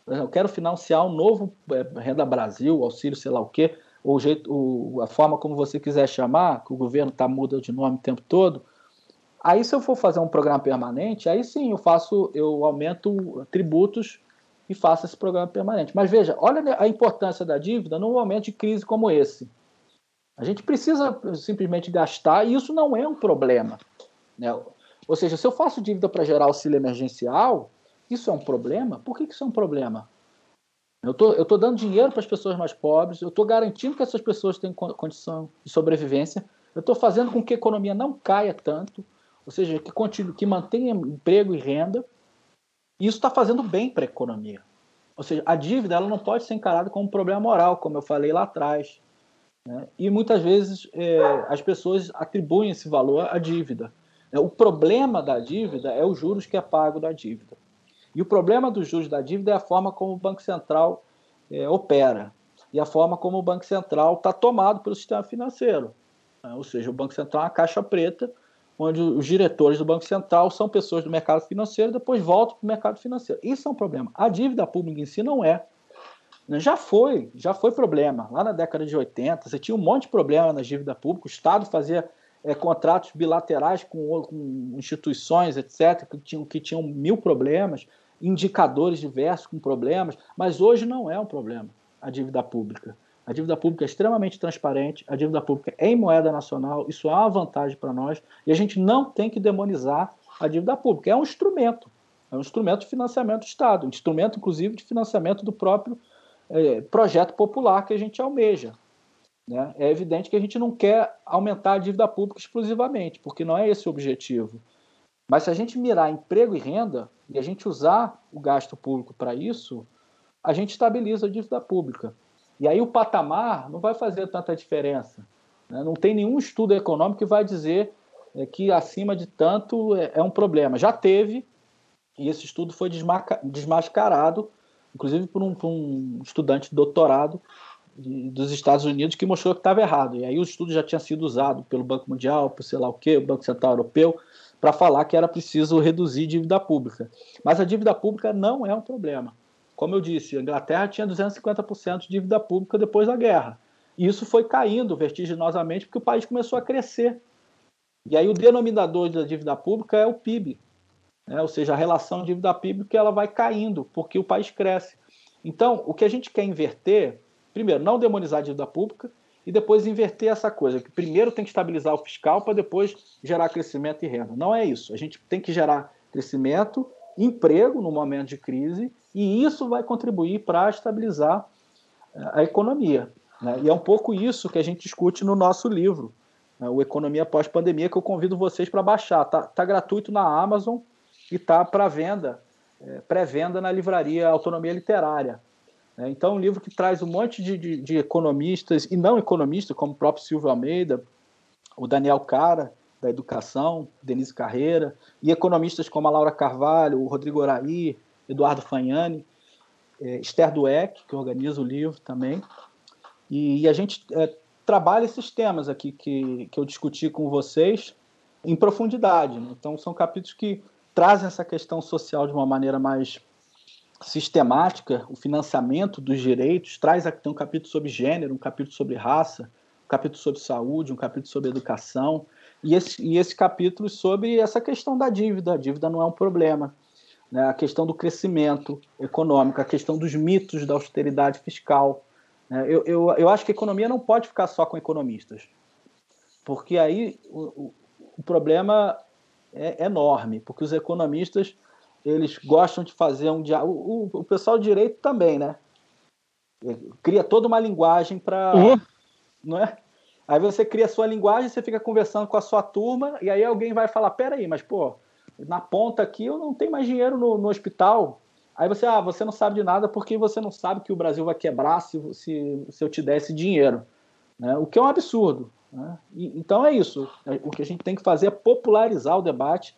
eu quero financiar um novo é, Renda Brasil, auxílio sei lá o quê, ou jeito, a forma como você quiser chamar, que o governo está muda de nome o tempo todo, aí se eu for fazer um programa permanente, aí sim eu faço, eu aumento tributos e faço esse programa permanente. Mas veja, olha a importância da dívida num momento de crise como esse. A gente precisa simplesmente gastar e isso não é um problema. Né? Ou seja, se eu faço dívida para gerar auxílio emergencial, isso é um problema? Por que, que isso é um problema? Eu tô, estou tô dando dinheiro para as pessoas mais pobres, eu estou garantindo que essas pessoas têm condição de sobrevivência, eu estou fazendo com que a economia não caia tanto, ou seja, que, continue, que mantenha emprego e renda, e isso está fazendo bem para a economia. Ou seja, a dívida ela não pode ser encarada como um problema moral, como eu falei lá atrás. Né? E muitas vezes é, as pessoas atribuem esse valor à dívida. O problema da dívida é os juros que é pago da dívida. E o problema dos juros da dívida é a forma como o Banco Central é, opera e a forma como o Banco Central está tomado pelo sistema financeiro. Né? Ou seja, o Banco Central é uma caixa preta onde os diretores do Banco Central são pessoas do mercado financeiro e depois voltam para o mercado financeiro. Isso é um problema. A dívida pública em si não é. Já foi, já foi problema. Lá na década de 80, você tinha um monte de problema na dívida pública, o Estado fazia é, contratos bilaterais com, com, instituições, etc., que tinham, que tinham mil problemas, indicadores diversos com problemas, mas hoje não é um problema a dívida pública. A dívida pública é extremamente transparente, a dívida pública é em moeda nacional, isso é uma vantagem para nós, e a gente não tem que demonizar a dívida pública. É um instrumento, é um instrumento de financiamento do Estado, um instrumento, inclusive, de financiamento do próprio é, projeto popular que a gente almeja. Né? É evidente que a gente não quer aumentar a dívida pública exclusivamente, porque não é esse o objetivo. Mas se a gente mirar emprego e renda e a gente usar o gasto público para isso, a gente estabiliza a dívida pública. E aí o patamar não vai fazer tanta diferença. Né? Não tem nenhum estudo econômico que vai dizer é, que acima de tanto é, é, um problema. Já teve, e esse estudo foi desmascarado, inclusive por um, por um estudante de doutorado dos Estados Unidos que mostrou que estava errado. E aí o estudo já tinha sido usado pelo Banco Mundial, por sei lá o quê, o Banco Central Europeu, para falar que era preciso reduzir dívida pública. Mas a dívida pública não é um problema. Como eu disse, a Inglaterra tinha 250% de dívida pública depois da guerra. E isso foi caindo vertiginosamente porque o país começou a crescer. E aí o denominador da dívida pública é o PIB. Né? Ou seja, a relação dívida-PIB que ela vai caindo porque o país cresce. Então, o que a gente quer inverter, primeiro, não demonizar a dívida pública e depois inverter essa coisa, que primeiro tem que estabilizar o fiscal para depois gerar crescimento e renda. Não é isso. A gente tem que gerar crescimento, emprego no momento de crise e isso vai contribuir para estabilizar eh, a economia. Né? E é um pouco isso que a gente discute no nosso livro, né? o Economia Pós-Pandemia, que eu convido vocês para baixar. Está tá gratuito na Amazon e está para venda, é, pré-venda na livraria Autonomia Literária. É, então, é um livro que traz um monte de, de, de, economistas e não economistas, como o próprio Silvio Almeida, o Daniel Cara, da Educação, Denise Carreira, e economistas como a Laura Carvalho, o Rodrigo Oraí, Eduardo Fagnani, é, Esther Dueck, que organiza o livro também. E, e a gente é, trabalha esses temas aqui que, que eu discuti com vocês em profundidade. Né? Então, são capítulos que trazem essa questão social de uma maneira mais sistemática, o financiamento dos direitos, traz aqui tem um capítulo sobre gênero, um capítulo sobre raça, um capítulo sobre saúde, um capítulo sobre educação, e esse, e esse capítulo sobre essa questão da dívida. A dívida não é um problema né, a questão do crescimento econômico, a questão dos mitos da austeridade fiscal. Né? Eu, eu, eu acho que a economia não pode ficar só com economistas, porque aí o, o problema é enorme, porque os economistas eles gostam de fazer um diálogo. O, o, pessoal do direito também, né? Cria toda uma linguagem para. Uhum. Não é? Aí você cria a sua linguagem, você fica conversando com a sua turma, e aí alguém vai falar: peraí, mas pô, na ponta aqui eu não tenho mais dinheiro no, no hospital. Aí você, ah, você não sabe de nada porque você não sabe que o Brasil vai quebrar se, se, se eu te der esse dinheiro. Né? O que é um absurdo. Né? E, então é isso. O que a gente tem que fazer é popularizar o debate,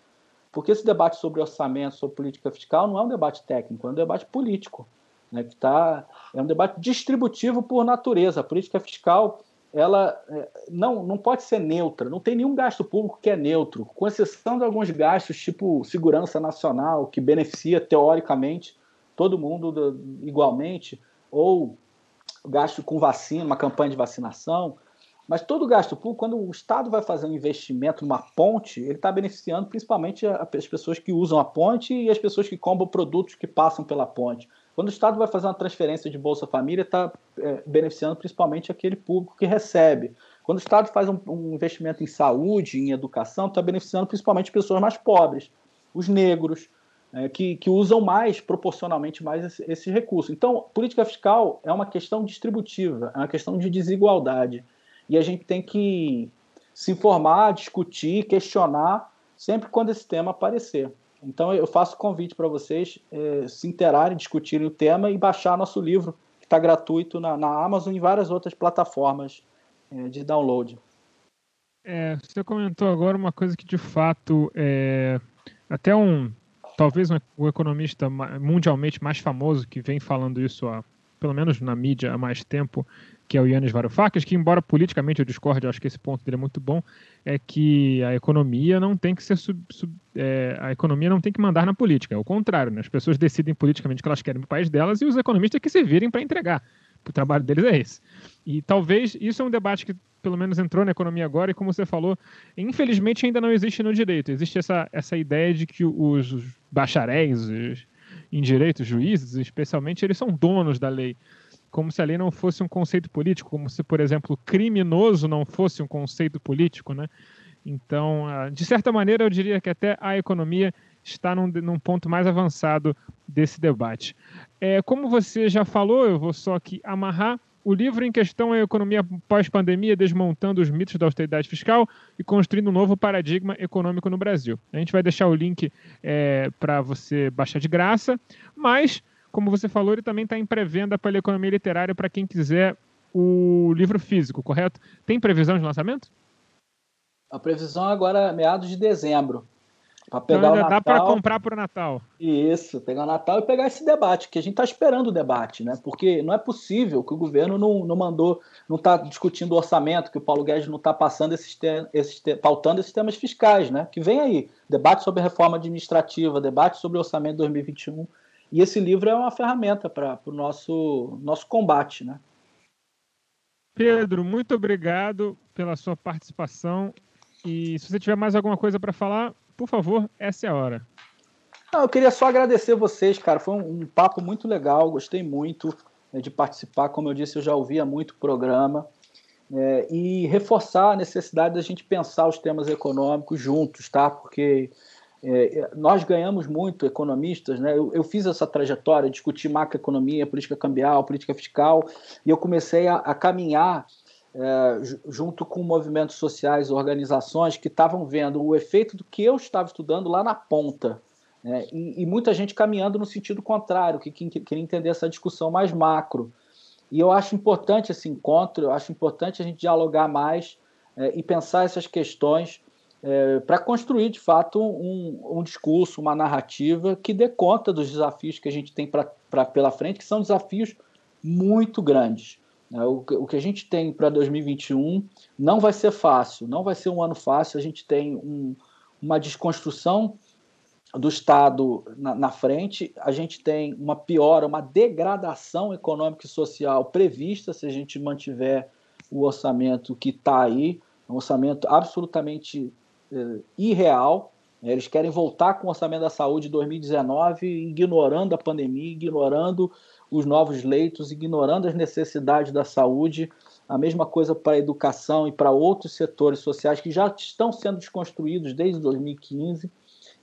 porque esse debate sobre orçamento, sobre política fiscal, não é um debate técnico, é um debate político. Né? Que tá, é um debate distributivo por natureza. A política fiscal ela é, não, não pode ser neutra, não tem nenhum gasto público que é neutro, com exceção de alguns gastos tipo segurança nacional, que beneficia teoricamente todo mundo do, igualmente, ou gasto com vacina, uma campanha de vacinação. Mas todo gasto público, quando o Estado vai fazer um investimento numa ponte, ele está beneficiando principalmente as pessoas que usam a ponte e as pessoas que compram produtos que passam pela ponte. Quando o Estado vai fazer uma transferência de Bolsa Família, está é, beneficiando principalmente aquele público que recebe. Quando o Estado faz um, um investimento em saúde, em educação, está beneficiando principalmente pessoas mais pobres, os negros, é, que, que, usam mais, proporcionalmente mais, esse, esse recurso. Então, política fiscal é uma questão distributiva, é uma questão de desigualdade. E a gente tem que se informar, discutir, questionar, sempre quando esse tema aparecer. Então, eu faço convite para vocês é, se interarem, discutirem o tema e baixar nosso livro, que está gratuito na, na, Amazon e em várias outras plataformas é, de download. É, você comentou agora uma coisa que, de fato, é até um talvez um, o economista mundialmente mais famoso que vem falando isso há, pelo menos na mídia há mais tempo, que é o Yannis Varoufakis, que embora politicamente eu discorde, acho que esse ponto dele é muito bom, é que a economia não tem que ser sub, sub, é, a economia não tem que mandar na política, é o contrário, né? as pessoas decidem politicamente o que elas querem no país delas e os economistas que se virem para entregar. O trabalho deles é esse. E talvez isso é um debate que pelo menos entrou na economia agora, e como você falou, infelizmente ainda não existe no direito. Existe essa, essa ideia de que os, os bacharéis os, em direito, os juízes, especialmente, eles são donos da lei. Como se a lei não fosse um conceito político, como se, por exemplo, criminoso não fosse um conceito político, né? Então, ah, de certa maneira, eu diria que até a economia está num, num ponto mais avançado desse debate. É, como você já falou, eu vou só aqui amarrar o livro em questão é Economia Pós-Pandemia, desmontando os mitos da austeridade fiscal e construindo um novo paradigma econômico no Brasil. A gente vai deixar o link é, para você baixar de graça, mas, como você falou, ele também está em pré-venda pela Economia Literária para quem quiser o livro físico, correto? Tem previsão de lançamento? A previsão agora é meados de dezembro. Para pegar então o Natal, dá para comprar para o Natal. Isso, pegar o Natal e pegar esse debate, que a gente está esperando o debate, né? Porque não é possível que o governo não, não mandou, não está discutindo o orçamento, que o Paulo Guedes não está passando esses, esses pautando esses temas fiscais, né? Que vem aí, debate sobre reforma administrativa, debate sobre o orçamento 2021. E esse livro é uma ferramenta para o nosso, nosso combate, né? Pedro, muito obrigado pela sua participação. E se você tiver mais alguma coisa para falar, por favor, essa é a hora. Não, eu queria só agradecer vocês, cara. Foi um, um papo muito legal, gostei muito né, de participar. Como eu disse, eu já ouvia muito o programa. É, e reforçar a necessidade da gente pensar os temas econômicos juntos, tá? Porque é, nós ganhamos muito, economistas, né? Eu, eu, fiz essa trajetória, discutir macroeconomia, política cambial, política fiscal, e eu comecei a, a caminhar é, junto com movimentos sociais, organizações que estavam vendo o efeito do que eu estava estudando lá na ponta. Né? E, e, muita gente caminhando no sentido contrário, que, que, queria entender essa discussão mais macro. E eu acho importante esse encontro, eu acho importante a gente dialogar mais é, e pensar essas questões é, para construir, de fato, um, um, discurso, uma narrativa que dê conta dos desafios que a gente tem pra, pra, pela frente, que são desafios muito grandes. Né? O, o que a gente tem para 2021 não vai ser fácil, não vai ser um ano fácil. A gente tem um, uma desconstrução do Estado na, na, frente, a gente tem uma piora, uma degradação econômica e social prevista se a gente mantiver o orçamento que está aí, um orçamento absolutamente irreal. Eles querem voltar com o orçamento da saúde de 2019, ignorando a pandemia, ignorando os novos leitos, ignorando as necessidades da saúde. A mesma coisa para a educação e para outros setores sociais que já estão sendo desconstruídos desde 2015.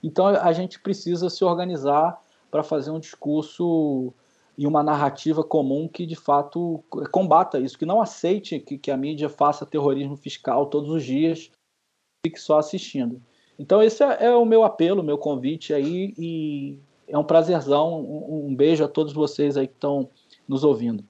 Então a gente precisa se organizar para fazer um discurso e uma narrativa comum que de fato combata isso, que não aceite que, que a mídia faça terrorismo fiscal todos os dias, fique só assistindo. Então esse é, é o meu apelo, o meu convite aí e é um prazerzão. Um, um beijo a todos vocês aí que estão nos ouvindo.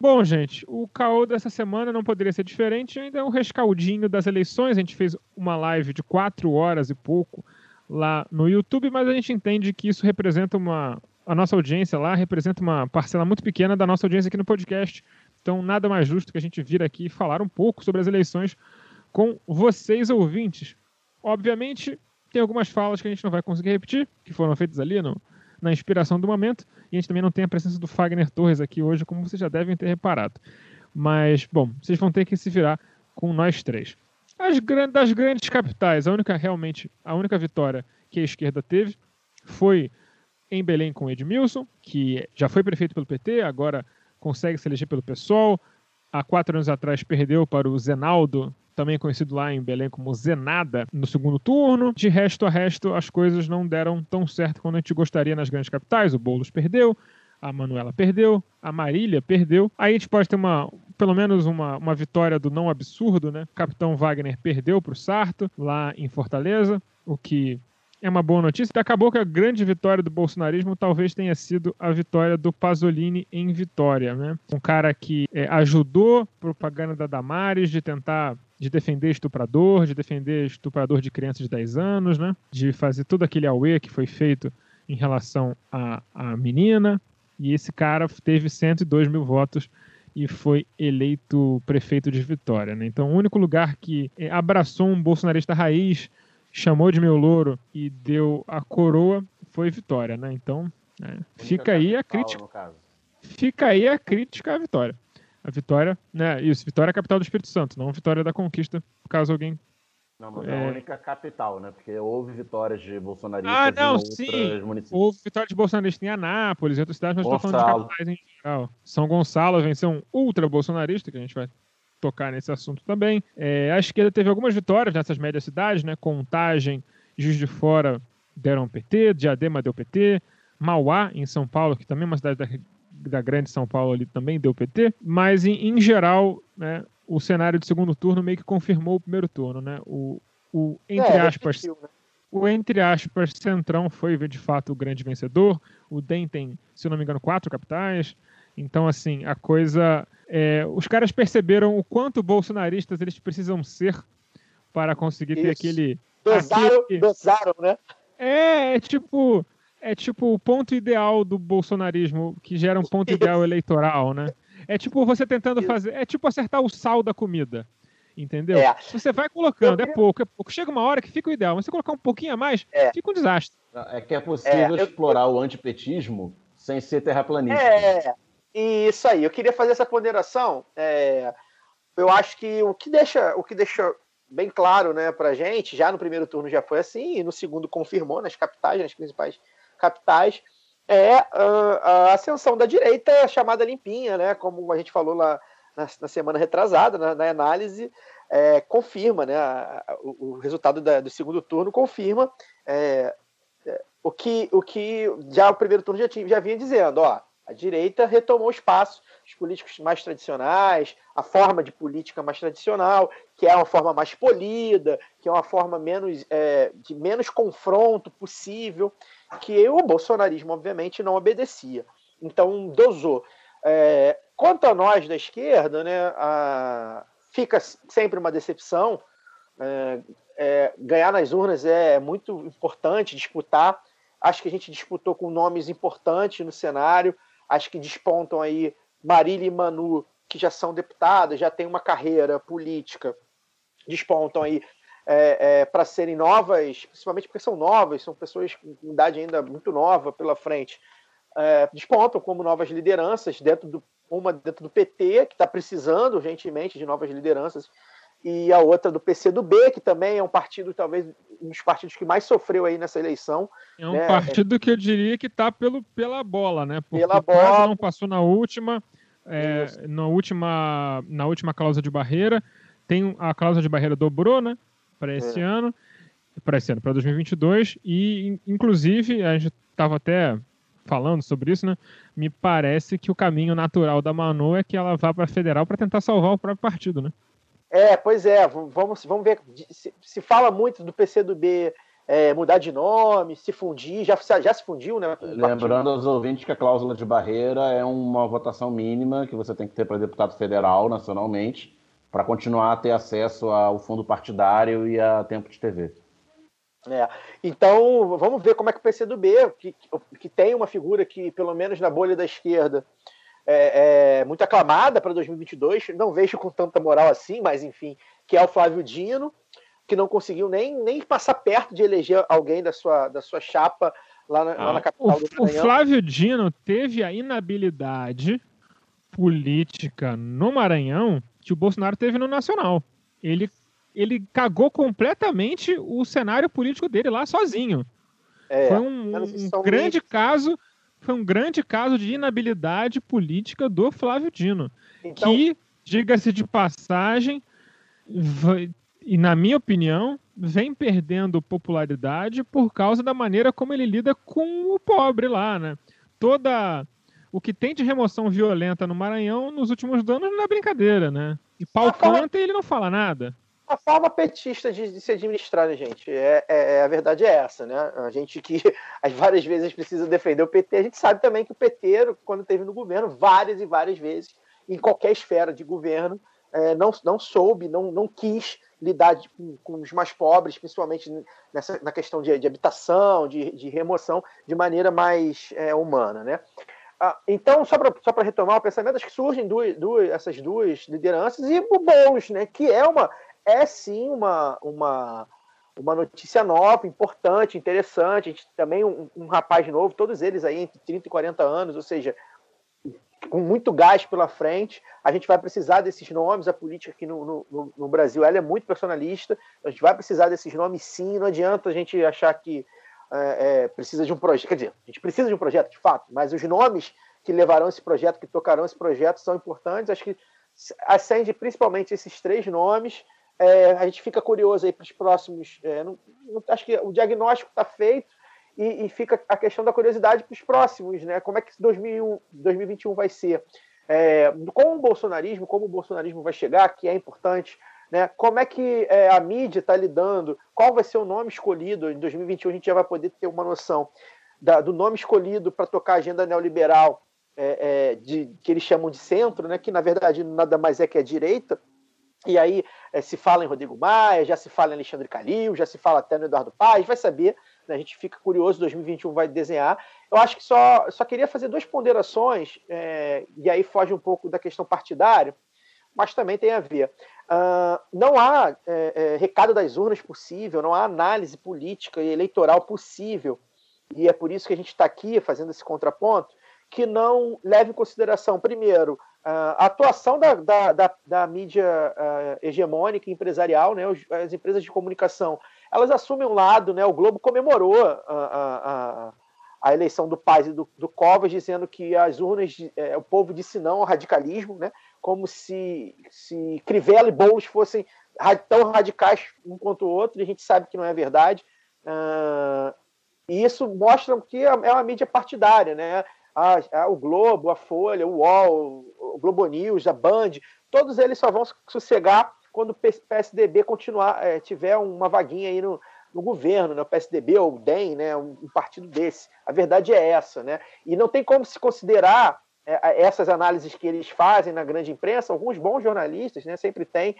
Bom, gente, o caô dessa semana não poderia ser diferente, ainda é um rescaldinho das eleições. A gente fez uma live de quatro horas e pouco lá no YouTube, mas a gente entende que isso representa uma, a nossa audiência lá representa uma parcela muito pequena da nossa audiência aqui no podcast. Então, nada mais justo que a gente vir aqui falar um pouco sobre as eleições com vocês, ouvintes. Obviamente, tem algumas falas que a gente não vai conseguir repetir, que foram feitas ali no, na inspiração do momento, e a gente também não tem a presença do Fagner Torres aqui hoje, como vocês já devem ter reparado. Mas, bom, vocês vão ter que se virar com nós três. As gran- das grandes capitais, a única realmente, a única vitória que a esquerda teve foi em Belém com Edmilson, que já foi prefeito pelo PT, agora consegue se eleger pelo PSOL. Há quatro anos atrás perdeu para o Zenaldo, também conhecido lá em Belém como Zenada, no segundo turno. De resto a resto, as coisas não deram tão certo quanto a gente gostaria nas grandes capitais. O Boulos perdeu, a Manuela perdeu, a Marília perdeu. Aí a gente pode ter uma, pelo menos uma, uma vitória do não absurdo, né? Capitão Wagner perdeu para o Sarto, lá em Fortaleza, o que é uma boa notícia. Acabou que a grande vitória do bolsonarismo talvez tenha sido a vitória do Pasolini em Vitória, né? Um cara que é, ajudou propaganda da Damares de tentar de defender estuprador, de defender estuprador de crianças de 10 anos, né? De fazer todo aquele auê que foi feito em relação à, à menina. E esse cara teve 102 mil votos e foi eleito prefeito de Vitória. Né? Então, o único lugar que eh, abraçou um bolsonarista raiz, chamou de meu louro e deu a coroa foi Vitória. Né? Então, né, fica aí a crítica. Fica aí a crítica à Vitória. A Vitória, né? Isso, Vitória é a capital do Espírito Santo, não Vitória da Conquista, caso alguém. Não, mas é É. a única capital, né? Porque houve vitórias de bolsonaristas Ah, não, em outros sim. municípios. Houve vitória de bolsonarista em Anápolis e outras cidades, mas estou falando de capitais em geral. São Gonçalo venceu um ultra bolsonarista, que a gente vai tocar nesse assunto também. É, a esquerda teve algumas vitórias nessas médias cidades, né? Contagem, Juiz de Fora deram PT, Diadema deu PT, Mauá, em São Paulo, que também é uma cidade da, da grande São Paulo ali, também deu PT. Mas, em, em geral, né, o cenário de segundo turno meio que confirmou o primeiro turno, né? O, o entre É, aspas, né? o, entre aspas, Centrão foi de fato o grande vencedor. O DEM tem, se não me engano, quatro capitais. Então, assim, a coisa. é, os caras perceberam o quanto bolsonaristas eles precisam ser para conseguir ter Isso. aquele. Dosaram, aquele- dosaram, né? É, é tipo. É tipo o ponto ideal do bolsonarismo, que gera um ponto ideal eleitoral, né? É tipo você tentando Isso. fazer. É tipo acertar o sal da comida. Entendeu? É. Você vai colocando, Eu é pouco, é pouco. Chega uma hora que fica o ideal, mas se você colocar um pouquinho a mais, É. fica um desastre. É que é possível É, eu- explorar o antipetismo sem ser terraplanista. É, isso aí. Eu queria fazer essa ponderação. É, eu acho que o que deixa, o que deixa bem claro, né, para gente, já no primeiro turno já foi assim e no segundo confirmou nas capitais, nas principais capitais, é a ascensão da direita chamada limpinha, né, como a gente falou lá na, na semana retrasada, na, análise, é, confirma, né, o, resultado do segundo turno confirma é, é, o que, o que já o primeiro turno já, tinha, já vinha dizendo, ó, a direita retomou o espaço, os políticos mais tradicionais, a forma de política mais tradicional, que é uma forma mais polida, que é uma forma menos é, de menos confronto possível, que o bolsonarismo obviamente não obedecia. Então dosou. É, quanto a nós da esquerda, né, a- fica sempre uma decepção. É, é, ganhar nas urnas é muito importante, disputar. Acho que a gente disputou com nomes importantes no cenário. Acho que despontam aí Marília e Manu, que já são deputadas, já têm uma carreira política, despontam aí para serem novas, principalmente porque são novas, são pessoas com idade ainda muito nova pela frente. É, despontam como novas lideranças dentro do uma dentro do PT que está precisando urgentemente de novas lideranças e a outra do PCdoB que também é um partido talvez um dos partidos que mais sofreu aí nessa eleição É um né, partido que eu diria que tá pelo, pela bola, né? Porque Pela quase bola. não passou na última, é, na última, na última cláusula de barreira. Tem a cláusula de barreira dobrou, né? Para esse É. ano, para esse ano, para 2022 e in- inclusive a gente estava até falando sobre isso, né? Me parece que o caminho natural da Manu é que ela vá para federal para tentar salvar o próprio partido, né? É, pois é, vamos, vamos ver. Se, se fala muito do PCdoB é, mudar de nome, se fundir, já, já se fundiu, né? Lembrando aos ouvintes que a cláusula de barreira é uma votação mínima que você tem que ter para deputado federal nacionalmente para continuar a ter acesso ao fundo partidário e a tempo de TV. É. Então, vamos ver como é que o PCdoB, que, que tem uma figura que, pelo menos na bolha da esquerda, é, é muito aclamada para 2022, não vejo com tanta moral assim, mas enfim, que é o Flávio Dino, que não conseguiu nem, nem passar perto de eleger alguém da sua, da sua chapa lá na, lá na capital do O, o Maranhão. Flávio Dino teve a inabilidade política no Maranhão que o Bolsonaro teve no Nacional. Ele ele cagou completamente o cenário político dele lá sozinho. É, foi um, um grande caso, foi um grande caso de inabilidade política do Flávio Dino, então... que, diga-se de passagem, vai, e na minha opinião, vem perdendo popularidade por causa da maneira como ele lida com o pobre lá, né? Toda o que tem de remoção violenta no Maranhão nos últimos anos não é brincadeira, né? E pau canta e ele não fala nada. A forma petista de, de se administrar, né, gente? É, é, é, a verdade é essa, né? A gente que as várias vezes precisa defender o PT, a gente sabe também que o PT, quando teve no governo, várias e várias vezes, em qualquer esfera de governo, é, não, não soube, não, não quis lidar de, com, com, os mais pobres, principalmente nessa, na questão de, de habitação, de, de, remoção, de maneira mais é, humana, né? Ah, então, só para só retomar o pensamento, acho que surgem duas, duas, essas duas lideranças e o Boulos, né, que é uma é sim uma, uma, uma notícia nova, importante, interessante. A gente também um, um rapaz novo, todos eles aí entre 30 e 40 anos, ou seja, com muito gás pela frente. A gente vai precisar desses nomes. A política aqui no, no, no, Brasil ela é muito personalista. A gente vai precisar desses nomes sim. Não adianta a gente achar que é, é, precisa de um projeto. Quer dizer, a gente precisa de um projeto, de fato, mas os nomes que levarão esse projeto, que tocarão esse projeto, são importantes. Acho que acende principalmente esses três nomes. É, a gente fica curioso aí para os próximos. É, não, não, acho que o diagnóstico está feito e, e, fica a questão da curiosidade para os próximos, né? Como é que 2001, 2021 vai ser? É, com o bolsonarismo, como o bolsonarismo vai chegar, que é importante né? Como é que é, a mídia está lidando? Qual vai ser o nome escolhido? Em 2021 a gente já vai poder ter uma noção da, do nome escolhido para tocar a agenda neoliberal é, é, de, que eles chamam de centro, né? que na verdade nada mais é que a direita. E aí é, se fala em Rodrigo Maia, já se fala em Alexandre Calil, já se fala até no Eduardo Paz, vai saber, né? a gente fica curioso, 2021 vai desenhar. Eu acho que só, só queria fazer duas ponderações, é, e aí foge um pouco da questão partidária, mas também tem a ver. Uh, não há é, recado das urnas possível, não há análise política e eleitoral possível, e é por isso que a gente está aqui fazendo esse contraponto, que não leve em consideração, primeiro, a atuação da, da, da, da mídia uh, hegemônica empresarial, né, as empresas de comunicação, elas assumem um lado, né, o Globo comemorou a, a, a eleição do Paz e do, do Covas, dizendo que as urnas, é, o povo disse não ao radicalismo, né? como se, se Crivella e Boulos fossem tão radicais um quanto o outro, e a gente sabe que não é verdade. Uh, e isso mostra que é, é uma mídia partidária, né? A, a, o Globo, a Folha, o UOL, o Globo News, a Band, todos eles só vão sossegar quando o PSDB continuar, é, tiver uma vaguinha aí no, no governo, né? o PSDB ou o DEM, né? um, um partido desse. A verdade é essa, né? E não tem como se considerar é, essas análises que eles fazem na grande imprensa, alguns bons jornalistas, né, sempre tem,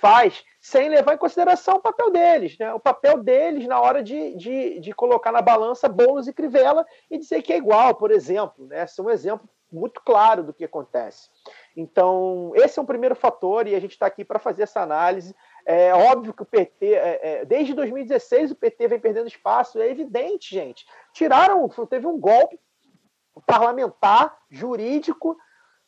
faz, sem levar em consideração o papel deles, né, o papel deles na hora de, de, de colocar na balança Boulos e Crivella e dizer que é igual, por exemplo. Né, esse é um exemplo muito claro do que acontece. Então, esse é um primeiro fator e a gente está aqui para fazer essa análise. É óbvio que o PT, é, é, desde 2016, o PT vem perdendo espaço, é evidente, gente. Tiraram, teve um golpe parlamentar, jurídico,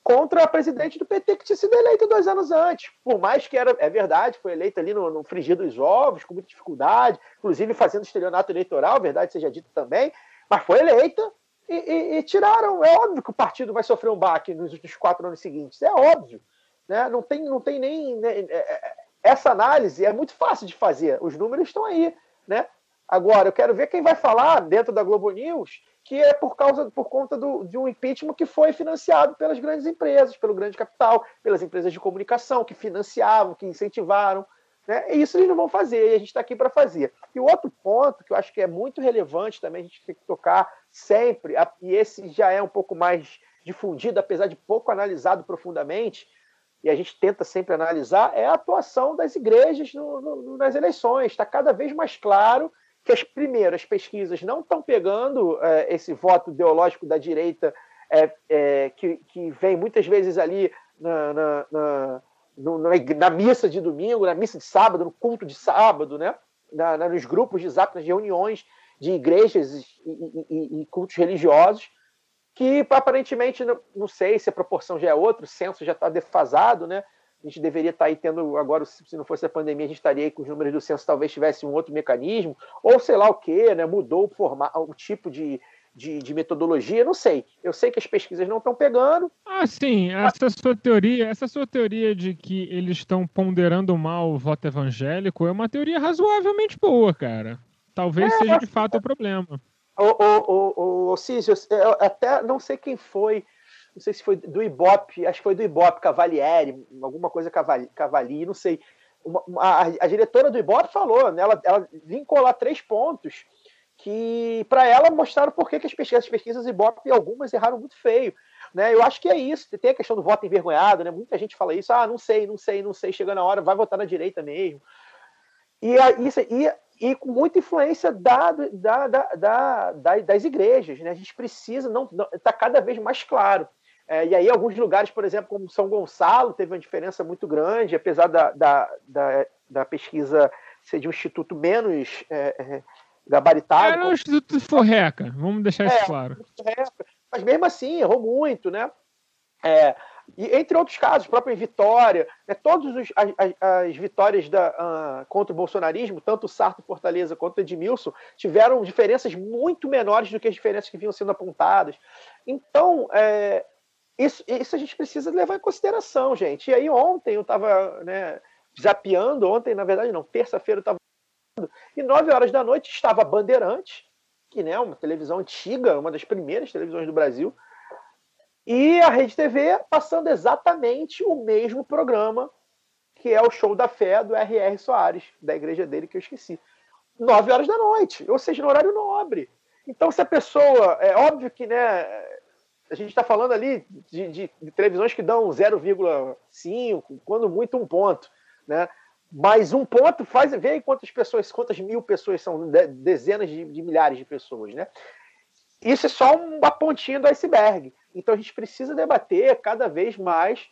contra a presidente do PT que tinha sido eleita dois anos antes. Por mais que era, é verdade, foi eleita ali no, no frigir dos ovos, com muita dificuldade, inclusive fazendo estelionato eleitoral, verdade seja dito também, mas foi eleita e, e, e, tiraram. É óbvio que o partido vai sofrer um baque nos últimos quatro anos seguintes, é óbvio. Né? Não, tem, não tem nem. Né? É, é, essa análise é muito fácil de fazer, os números estão aí. Né? Agora, eu quero ver quem vai falar dentro da Globo News que é por causa por conta do, de um impeachment que foi financiado pelas grandes empresas, pelo grande capital, pelas empresas de comunicação que financiavam, que incentivaram. Né? E isso eles não vão fazer, e a gente está aqui para fazer. E o outro ponto que eu acho que é muito relevante também, a gente tem que tocar sempre, e esse já é um pouco mais difundido, apesar de pouco analisado profundamente, e a gente tenta sempre analisar, é a atuação das igrejas no, no, nas eleições. Está cada vez mais claro que as primeiras pesquisas não estão pegando é, esse voto ideológico da direita é, é, que, que, vem muitas vezes ali na, na, na, no, na, missa de domingo, na missa de sábado, no culto de sábado, né? nos grupos de zap, nas reuniões de igrejas e, e, e cultos religiosos, que aparentemente, não, não, sei se a proporção já é outra, o censo já está defasado, né? A gente deveria estar aí tendo agora, se não fosse a pandemia, a gente estaria aí com os números do censo, talvez tivesse um outro mecanismo, ou sei lá o que, né? Mudou o, forma, o tipo de, de, de, metodologia, não sei. Eu sei que as pesquisas não estão pegando. Ah, sim, essa sua teoria, essa sua teoria de que eles estão ponderando mal o voto evangélico é uma teoria razoavelmente boa, cara. Talvez é, seja de fato o problema. O, o, o, o Císio, até não sei quem foi, não sei se foi do Ibope, acho que foi do Ibope, Cavalieri, alguma coisa Cavali, Cavali, não sei. Uma, a, a, diretora do Ibope falou, né, ela, ela linkou lá três pontos que para ela mostraram por que, as pesquisas, as pesquisas Ibope algumas erraram muito feio. Né? Eu acho que é isso. Tem a questão do voto envergonhado, né? Muita gente fala isso, ah, não sei, não sei, não sei, chega na hora, vai votar na direita mesmo. E, isso, e, e com muita influência da, da, da, da, das igrejas. Né? A gente precisa, não está cada vez mais claro. É, e aí, alguns lugares, por exemplo, como São Gonçalo, teve uma diferença muito grande, apesar da, da, da, da pesquisa ser de um instituto menos é, é gabaritado. Era o Instituto Forreca, vamos deixar isso é, claro. Mas mesmo assim, errou muito, né? É, e entre outros casos, próprio em Vitória, né, todas as, as, as, vitórias da, uh, contra o bolsonarismo, tanto o Sarto Fortaleza quanto o Edmilson, tiveram diferenças muito menores do que as diferenças que vinham sendo apontadas. Então, é, isso, isso a gente precisa levar em consideração, gente. E aí ontem eu estava né, zapeando, ontem, na verdade não, terça-feira eu estava e nove horas da noite estava Bandeirante, que é né, uma televisão antiga, uma das primeiras televisões do Brasil, e a Rede TV passando exatamente o mesmo programa, que é o Show da Fé do R.R. Soares, da igreja dele que eu esqueci. Nove horas da noite, ou seja, no horário nobre. Então, se a pessoa. É óbvio que, né? A gente está falando ali de, de, de televisões que dão 0,5, quando muito um ponto. Né? Mas um ponto faz ver quantas pessoas, quantas mil pessoas são dezenas de, de, milhares de pessoas, né? Isso é só uma pontinha do iceberg. Então a gente precisa debater cada vez mais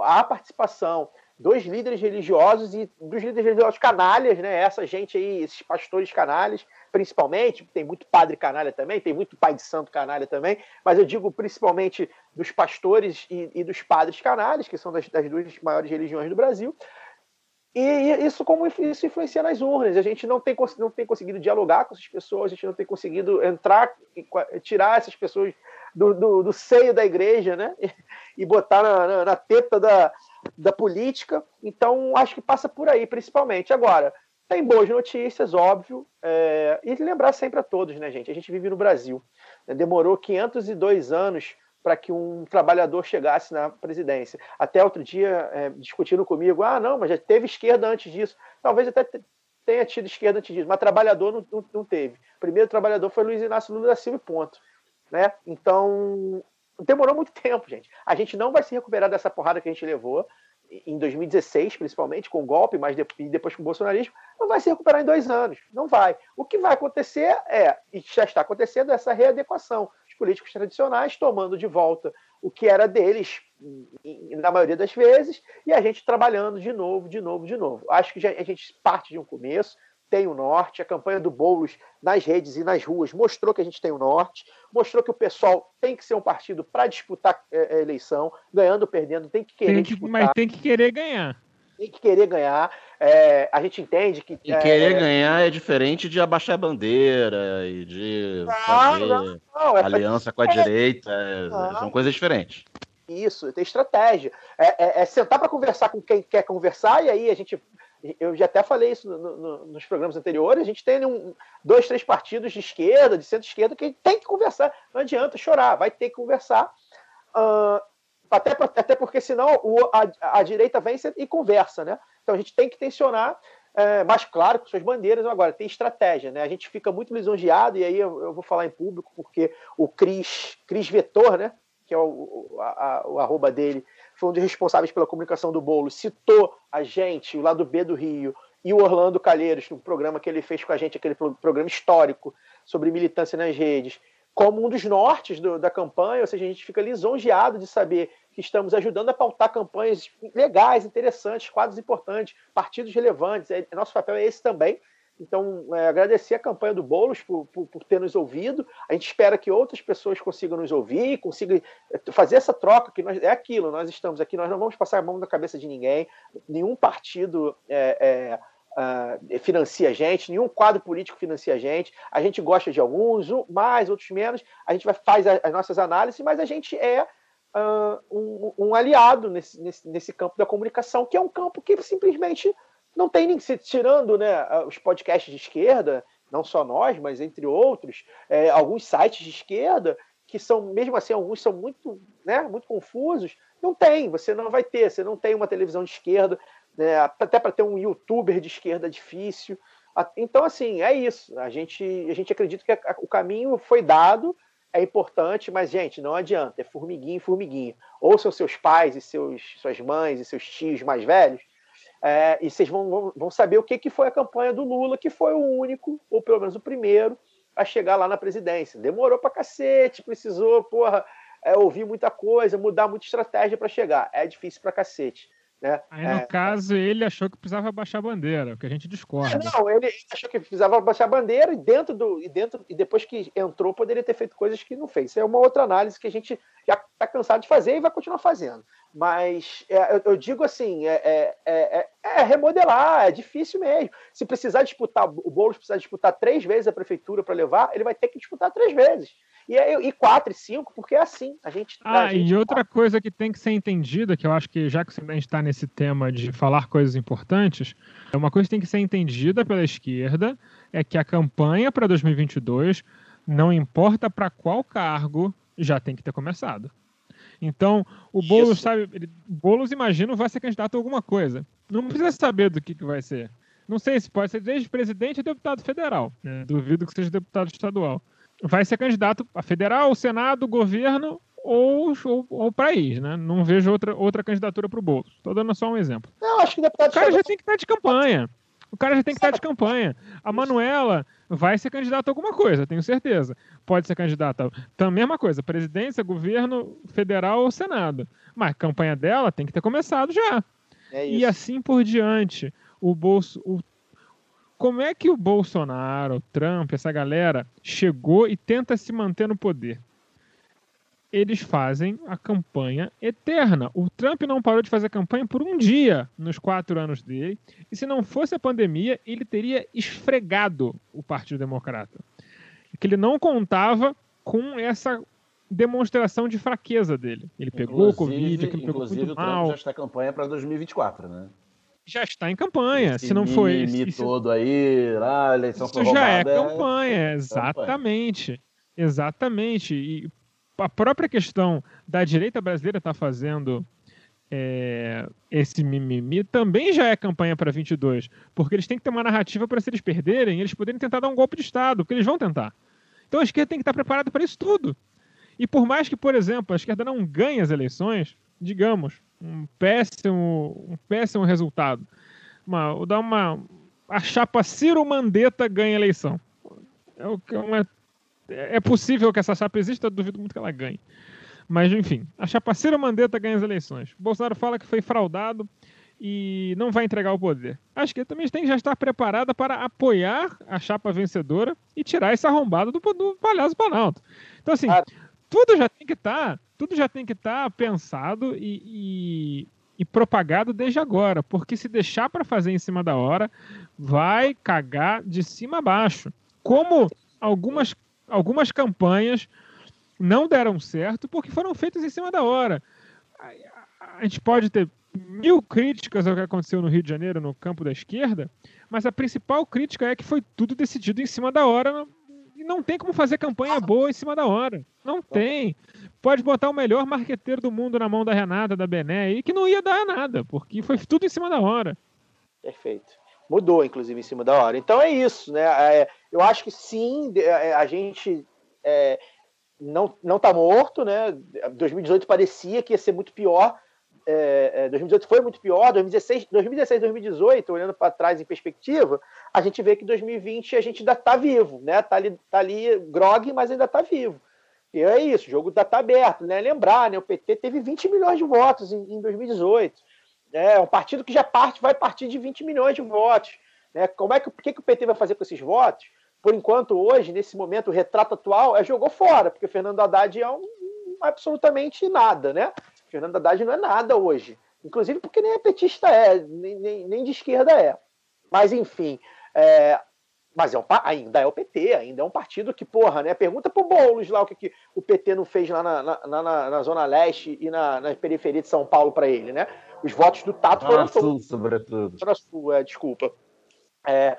a participação dos líderes religiosos e dos líderes religiosos canalhas, né? Essa gente aí, esses pastores canalhas, principalmente, tem muito padre canalha também, tem muito pai de santo canalha também, mas eu digo principalmente dos pastores e, e dos padres canalhas, que são das, das duas maiores religiões do Brasil, e isso como isso influencia nas urnas. A gente não tem, não tem conseguido dialogar com essas pessoas, a gente não tem conseguido entrar tirar essas pessoas do, do, do seio da igreja, né? E botar na, na, na, teta da, da política. Então, acho que passa por aí, principalmente. Agora, tem boas notícias, óbvio, é, e lembrar sempre a todos, né, gente? A gente vive no Brasil. Demorou 502 anos para que um trabalhador chegasse na presidência. Até outro dia, é, discutindo comigo, ah, não, mas já teve esquerda antes disso. Talvez até tenha tido esquerda antes disso, mas trabalhador não, não, não teve. O primeiro trabalhador foi Luiz Inácio Lula da Silva ponto. Né? Então, demorou muito tempo, gente. A gente não vai se recuperar dessa porrada que a gente levou em 2016, principalmente, com o golpe, mas depois com o bolsonarismo, não vai se recuperar em dois anos. Não vai. O que vai acontecer é, e já está acontecendo, essa readequação políticos tradicionais, tomando de volta o que era deles, na maioria das vezes, e a gente trabalhando de novo, de novo, de novo. Acho que a gente parte de um começo, tem o norte, a campanha do Boulos nas redes e nas ruas mostrou que a gente tem o norte, mostrou que o pessoal tem que ser um partido para disputar é, a eleição, ganhando ou perdendo, tem que querer tem que, disputar. Mas tem que querer ganhar tem que querer ganhar. É, a gente entende que. E querer é, ganhar é diferente de abaixar a bandeira e de não, fazer não, não, é aliança com a direita. É, são coisas diferentes. Isso, tem estratégia. É, é, é sentar para conversar com quem quer conversar, e aí a gente. Eu já até falei isso no, no, nos programas anteriores. A gente tem um, dois, três partidos de esquerda, de centro-esquerda, que tem que conversar. Não adianta chorar, vai ter que conversar. Uh, até, até porque senão o, a, a direita vem e conversa, né? Então a gente tem que tensionar é, mais claro com suas bandeiras. Agora, tem estratégia, né? A gente fica muito lisonjeado, e aí eu, eu vou falar em público, porque o Cris, Cris Vetor, né? Que é o, a, o arroba dele, foi um dos responsáveis pela comunicação do bolo, citou a gente, o lado B do Rio, e o Orlando Calheiros, no programa que ele fez com a gente, aquele programa histórico sobre militância nas redes, como um dos nortes do, da campanha, ou seja, a gente fica lisonjeado de saber que estamos ajudando a pautar campanhas legais, interessantes, quadros importantes, partidos relevantes. É, nosso papel é esse também. Então, é, agradecer a campanha do Boulos por, por, por, ter nos ouvido. A gente espera que outras pessoas consigam nos ouvir, consigam é, fazer essa troca, que nós, é aquilo, nós estamos aqui, nós não vamos passar a mão na cabeça de ninguém, nenhum partido é, uh, financia a gente, nenhum quadro político financia a gente. A gente gosta de alguns, mais, outros menos. A gente vai, faz as nossas análises, mas a gente é uh, um, um, aliado nesse, nesse, nesse campo da comunicação, que é um campo que simplesmente não tem nem tirando né, os podcasts de esquerda, não só nós, mas entre outros, é, alguns sites de esquerda que são, mesmo assim, alguns são muito, né, muito confusos. Não tem, você não vai ter, você não tem uma televisão de esquerda, né, até para ter um youtuber de esquerda difícil. Então, assim, é isso. A gente, a gente acredita que o caminho foi dado, é importante, mas, gente, não adianta. É formiguinha em formiguinha. Ouçam seus pais e seus, suas mães e seus tios mais velhos é, e vocês vão, vão saber o que, que foi a campanha do Lula, que foi o único, ou pelo menos o primeiro, a chegar lá na presidência. Demorou pra cacete, precisou, porra, é, ouvir muita coisa, mudar muita estratégia para chegar. É difícil pra cacete. Né? Aí, no é, caso, ele achou que precisava baixar a bandeira, o que a gente discorda. Não, ele achou que precisava baixar a bandeira e dentro do. E, dentro, e depois que entrou, poderia ter feito coisas que não fez. Isso é uma outra análise que a gente já está cansado de fazer e vai continuar fazendo. Mas é, eu, eu, digo assim: é, é, é, é, remodelar, é difícil mesmo. Se precisar disputar, o Boulos precisar disputar três vezes a prefeitura para levar, ele vai ter que disputar três vezes. E, e quatro e cinco, porque é assim. A gente. Ah, a gente e outra coisa que tem que ser entendida, que eu acho que já que a gente está nesse tema de falar coisas importantes, é uma coisa que tem que ser entendida pela esquerda é que a campanha para 2022, não importa para qual cargo, já tem que ter começado. Então, o Boulos Isso. sabe, ele, Boulos imagino vai ser candidato a alguma coisa. Não precisa saber do que, que vai ser. Não sei se pode ser desde presidente ou deputado federal. Né? Duvido que seja deputado estadual vai ser candidato a federal, Senado, governo ou, ou, ou país, né? Não vejo outra, outra candidatura para o Bolso. Estou dando só um exemplo. Não, acho que deputado O cara já tem que estar de campanha. O cara já tem que estar de campanha. A Manuela vai ser candidata a alguma coisa, tenho certeza. Pode ser candidata a mesma coisa, presidência, governo federal ou senado. Mas a campanha dela tem que ter começado já. É e assim por diante. O bolso, o como é que o Bolsonaro, o Trump, essa galera chegou e tenta se manter no poder? Eles fazem a campanha eterna. O Trump não parou de fazer campanha por um dia nos quatro anos dele. E se não fosse a pandemia, ele teria esfregado o Partido Democrata. Que ele não contava com essa demonstração de fraqueza dele. Ele pegou o Covid, pegou tudo o Trump mal. já está campanha para 2024, né? Já está em campanha. Esse se não foi esse todo aí, lá, a eleição isso já é, é campanha, é exatamente, exatamente. E a própria questão da direita brasileira estar tá fazendo é, esse mimimi também já é campanha para 22, porque eles têm que ter uma narrativa para se eles perderem, eles poderem tentar dar um golpe de Estado, porque eles vão tentar. Então a esquerda tem que estar preparada para isso tudo. E por mais que, por exemplo, a esquerda não ganhe as eleições, digamos, um péssimo, um péssimo resultado. Uma, dar uma. A chapa Ciro Mandetta ganha a eleição. É, uma, é possível que essa chapa exista, eu duvido muito que ela ganhe. Mas, enfim, a chapa Ciro Mandetta ganha as eleições. Bolsonaro fala que foi fraudado e não vai entregar o poder. Acho que também tem que já estar preparada para apoiar a chapa vencedora e tirar esse arrombado do, do palhaço Planalto. Então, assim, tudo já tem que estar tudo já tem que estar tá pensado e, e, e, propagado desde agora, porque se deixar para fazer em cima da hora, vai cagar de cima a baixo. Como algumas, algumas campanhas não deram certo porque foram feitas em cima da hora. A, a gente pode ter mil críticas ao que aconteceu no Rio de Janeiro, no campo da esquerda, mas a principal crítica é que foi tudo decidido em cima da hora não tem como fazer campanha boa em cima da hora. Não tem. Pode botar o melhor marqueteiro do mundo na mão da Renata, da Bené, aí, que não ia dar nada, porque foi tudo em cima da hora. Perfeito. Mudou, inclusive, em cima da hora. Então é isso, né? É, eu acho que sim, é, a gente é, não, não tá morto, né? 2018 parecia que ia ser muito pior. É, 2018 é, foi muito pior, 2016, 2016 2018, olhando para trás em perspectiva, a gente vê que 2020 a gente ainda está vivo, né? Tá ali, tá ali grog, mas ainda está vivo. E é isso, o jogo está tá aberto, né? Lembrar, né? O PT teve 20 milhões de votos em, em 2018. É um partido que já parte, vai partir de 20 milhões de votos. Né? Como é que, o que, que o PT vai fazer com esses votos? Por enquanto, hoje, nesse momento, o retrato atual é jogou fora, porque o Fernando Haddad é um absolutamente nada, né? Fernando Haddad não é nada hoje. Inclusive porque nem é petista é, nem, nem, nem de esquerda é. Mas, enfim, é, mas é um, ainda é o PT, ainda é um partido que, porra, né? Pergunta pro Boulos lá o que, que o PT não fez lá na, na, na, na Zona Leste e na, na periferia de São Paulo para ele, né? Os votos do Tato foram Sul, todos. sobretudo. Zona Sul, é, desculpa. É,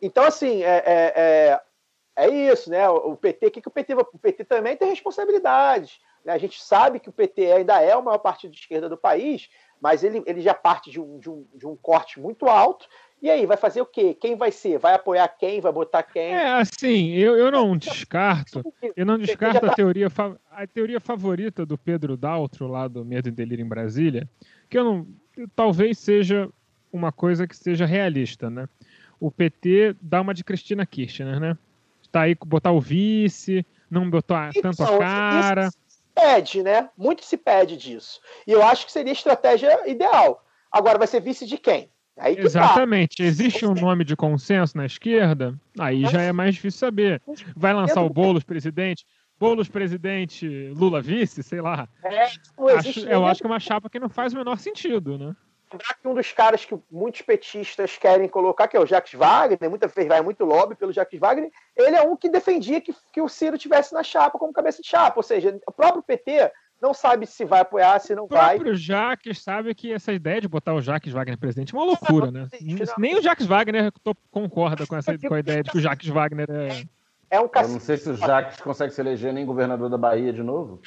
então, assim, é, é, é, é isso, né? O PT, o que, que o PT. O PT também tem responsabilidades. Né? A gente sabe que o PT ainda é o maior partido de esquerda do país, mas ele, ele já parte de um, de, um, de um corte muito alto e aí, vai fazer o quê? Quem vai ser? Vai apoiar quem? Vai botar quem? É, assim, eu, eu não descarto. Eu não descarto a teoria, a teoria favorita do Pedro Daltro, lá do Medo e Delírio em Brasília, que eu não. Talvez seja uma coisa que seja realista, né? O PT dá uma de Cristina Kirchner, né? Tá aí botar o vice, não botar tanto a cara. Isso pede, né? Muito se pede disso. E eu acho que seria a estratégia ideal. Agora, vai ser vice de quem? Aí que tá. Exatamente. Existe um nome de consenso na esquerda? Aí já é mais difícil saber. Vai lançar o Boulos presidente? Boulos presidente, Lula vice? Sei lá. É, tipo, Acho- eu acho que é uma chapa que não faz o menor sentido, né? Lembrar que um dos caras que muitos petistas querem colocar, que é o Jacques Wagner, muita vez vai muito lobby pelo Jacques Wagner, ele é um que defendia que, que o Ciro tivesse na chapa como cabeça de chapa, ou seja, o próprio PT não sabe se vai apoiar, se não O vai. próprio Jaques sabe que essa ideia de botar o Jaques Wagner presidente é uma loucura, né? existe, não. Nem o Jaques Wagner concorda com, essa, com a ideia de que o Jaques Wagner é. É um Eu não sei se o Jacques consegue se eleger nem governador da Bahia de novo.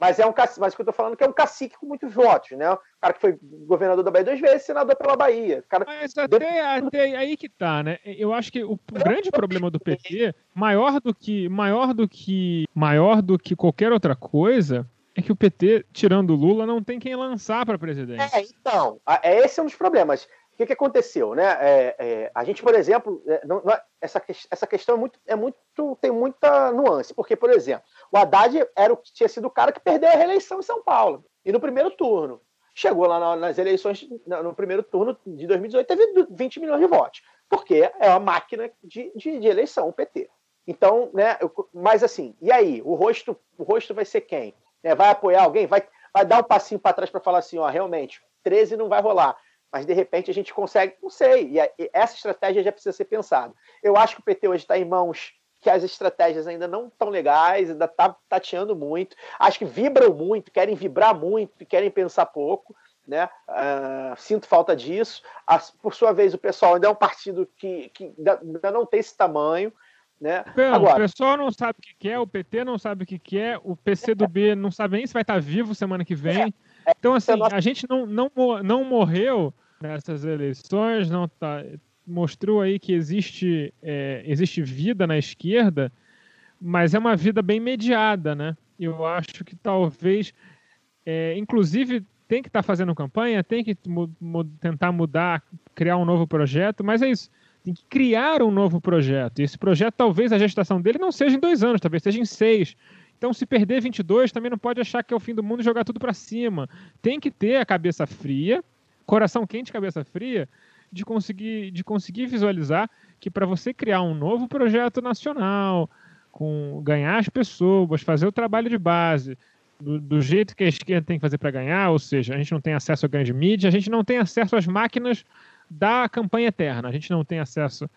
mas é um cacique, mas o que eu tô falando é que é um cacique com muitos votos, né? O cara que foi governador da Bahia duas vezes, senador pela Bahia. O cara Mas até, até aí que tá, né? Eu acho que o grande problema do PT, maior do que maior do que maior do que qualquer outra coisa, é que o PT, tirando o Lula, não tem quem lançar para presidente. É, então, a- é, esse é um dos problemas. O que, que aconteceu, né? É, é, a gente, por exemplo, é, não- não é- essa, essa questão é muito, é muito, tem muita nuance, porque, por exemplo, o Haddad era o tinha sido o cara que perdeu a reeleição em São Paulo, e no primeiro turno. Chegou lá na- nas eleições, no primeiro turno de 2018, teve 20 milhões de votos, porque é uma máquina de, de, de eleição, o PT. Então, né, mas assim, e aí? O rosto, o rosto vai ser quem? É, vai apoiar alguém? Vai, vai dar um passinho para trás para falar assim, ó, realmente, 13 não vai rolar. Mas de repente a gente consegue, não sei. E, a- e essa estratégia já precisa ser pensada. Eu acho que o PT hoje está em mãos que as estratégias ainda não estão legais, ainda está tateando muito. Acho que vibram muito, querem vibrar muito, querem pensar pouco. Né? Ah, sinto falta disso. As- por sua vez, o pessoal ainda é um partido que, que ainda não tem esse tamanho. Né? Não, o Agora, pessoal não sabe o que quer, o PT não sabe o que quer, o PCdoB não sabe nem se vai estar vivo semana que vem. Então, assim, a gente não, não, não morreu nessas eleições, não tá, mostrou aí que existe, é, existe vida na esquerda, mas é uma vida bem mediada, né? Eu acho que talvez, é, inclusive, tem que estar fazendo campanha, tem que mu- tentar mudar, criar um novo projeto, mas é isso tem que criar um novo projeto. E esse projeto, talvez a gestação dele não seja em dois anos, talvez seja em seis. Então, se perder 22, também não pode achar que é o fim do mundo e jogar tudo para cima. Tem que ter a cabeça fria, coração quente, cabeça fria, de conseguir, de conseguir visualizar que para você criar um novo projeto nacional, com ganhar as pessoas, fazer o trabalho de base, do, do jeito que a esquerda tem que fazer para ganhar, ou seja, a gente não tem acesso à grande mídia, a gente não tem acesso às máquinas da campanha eterna. A gente não tem acesso.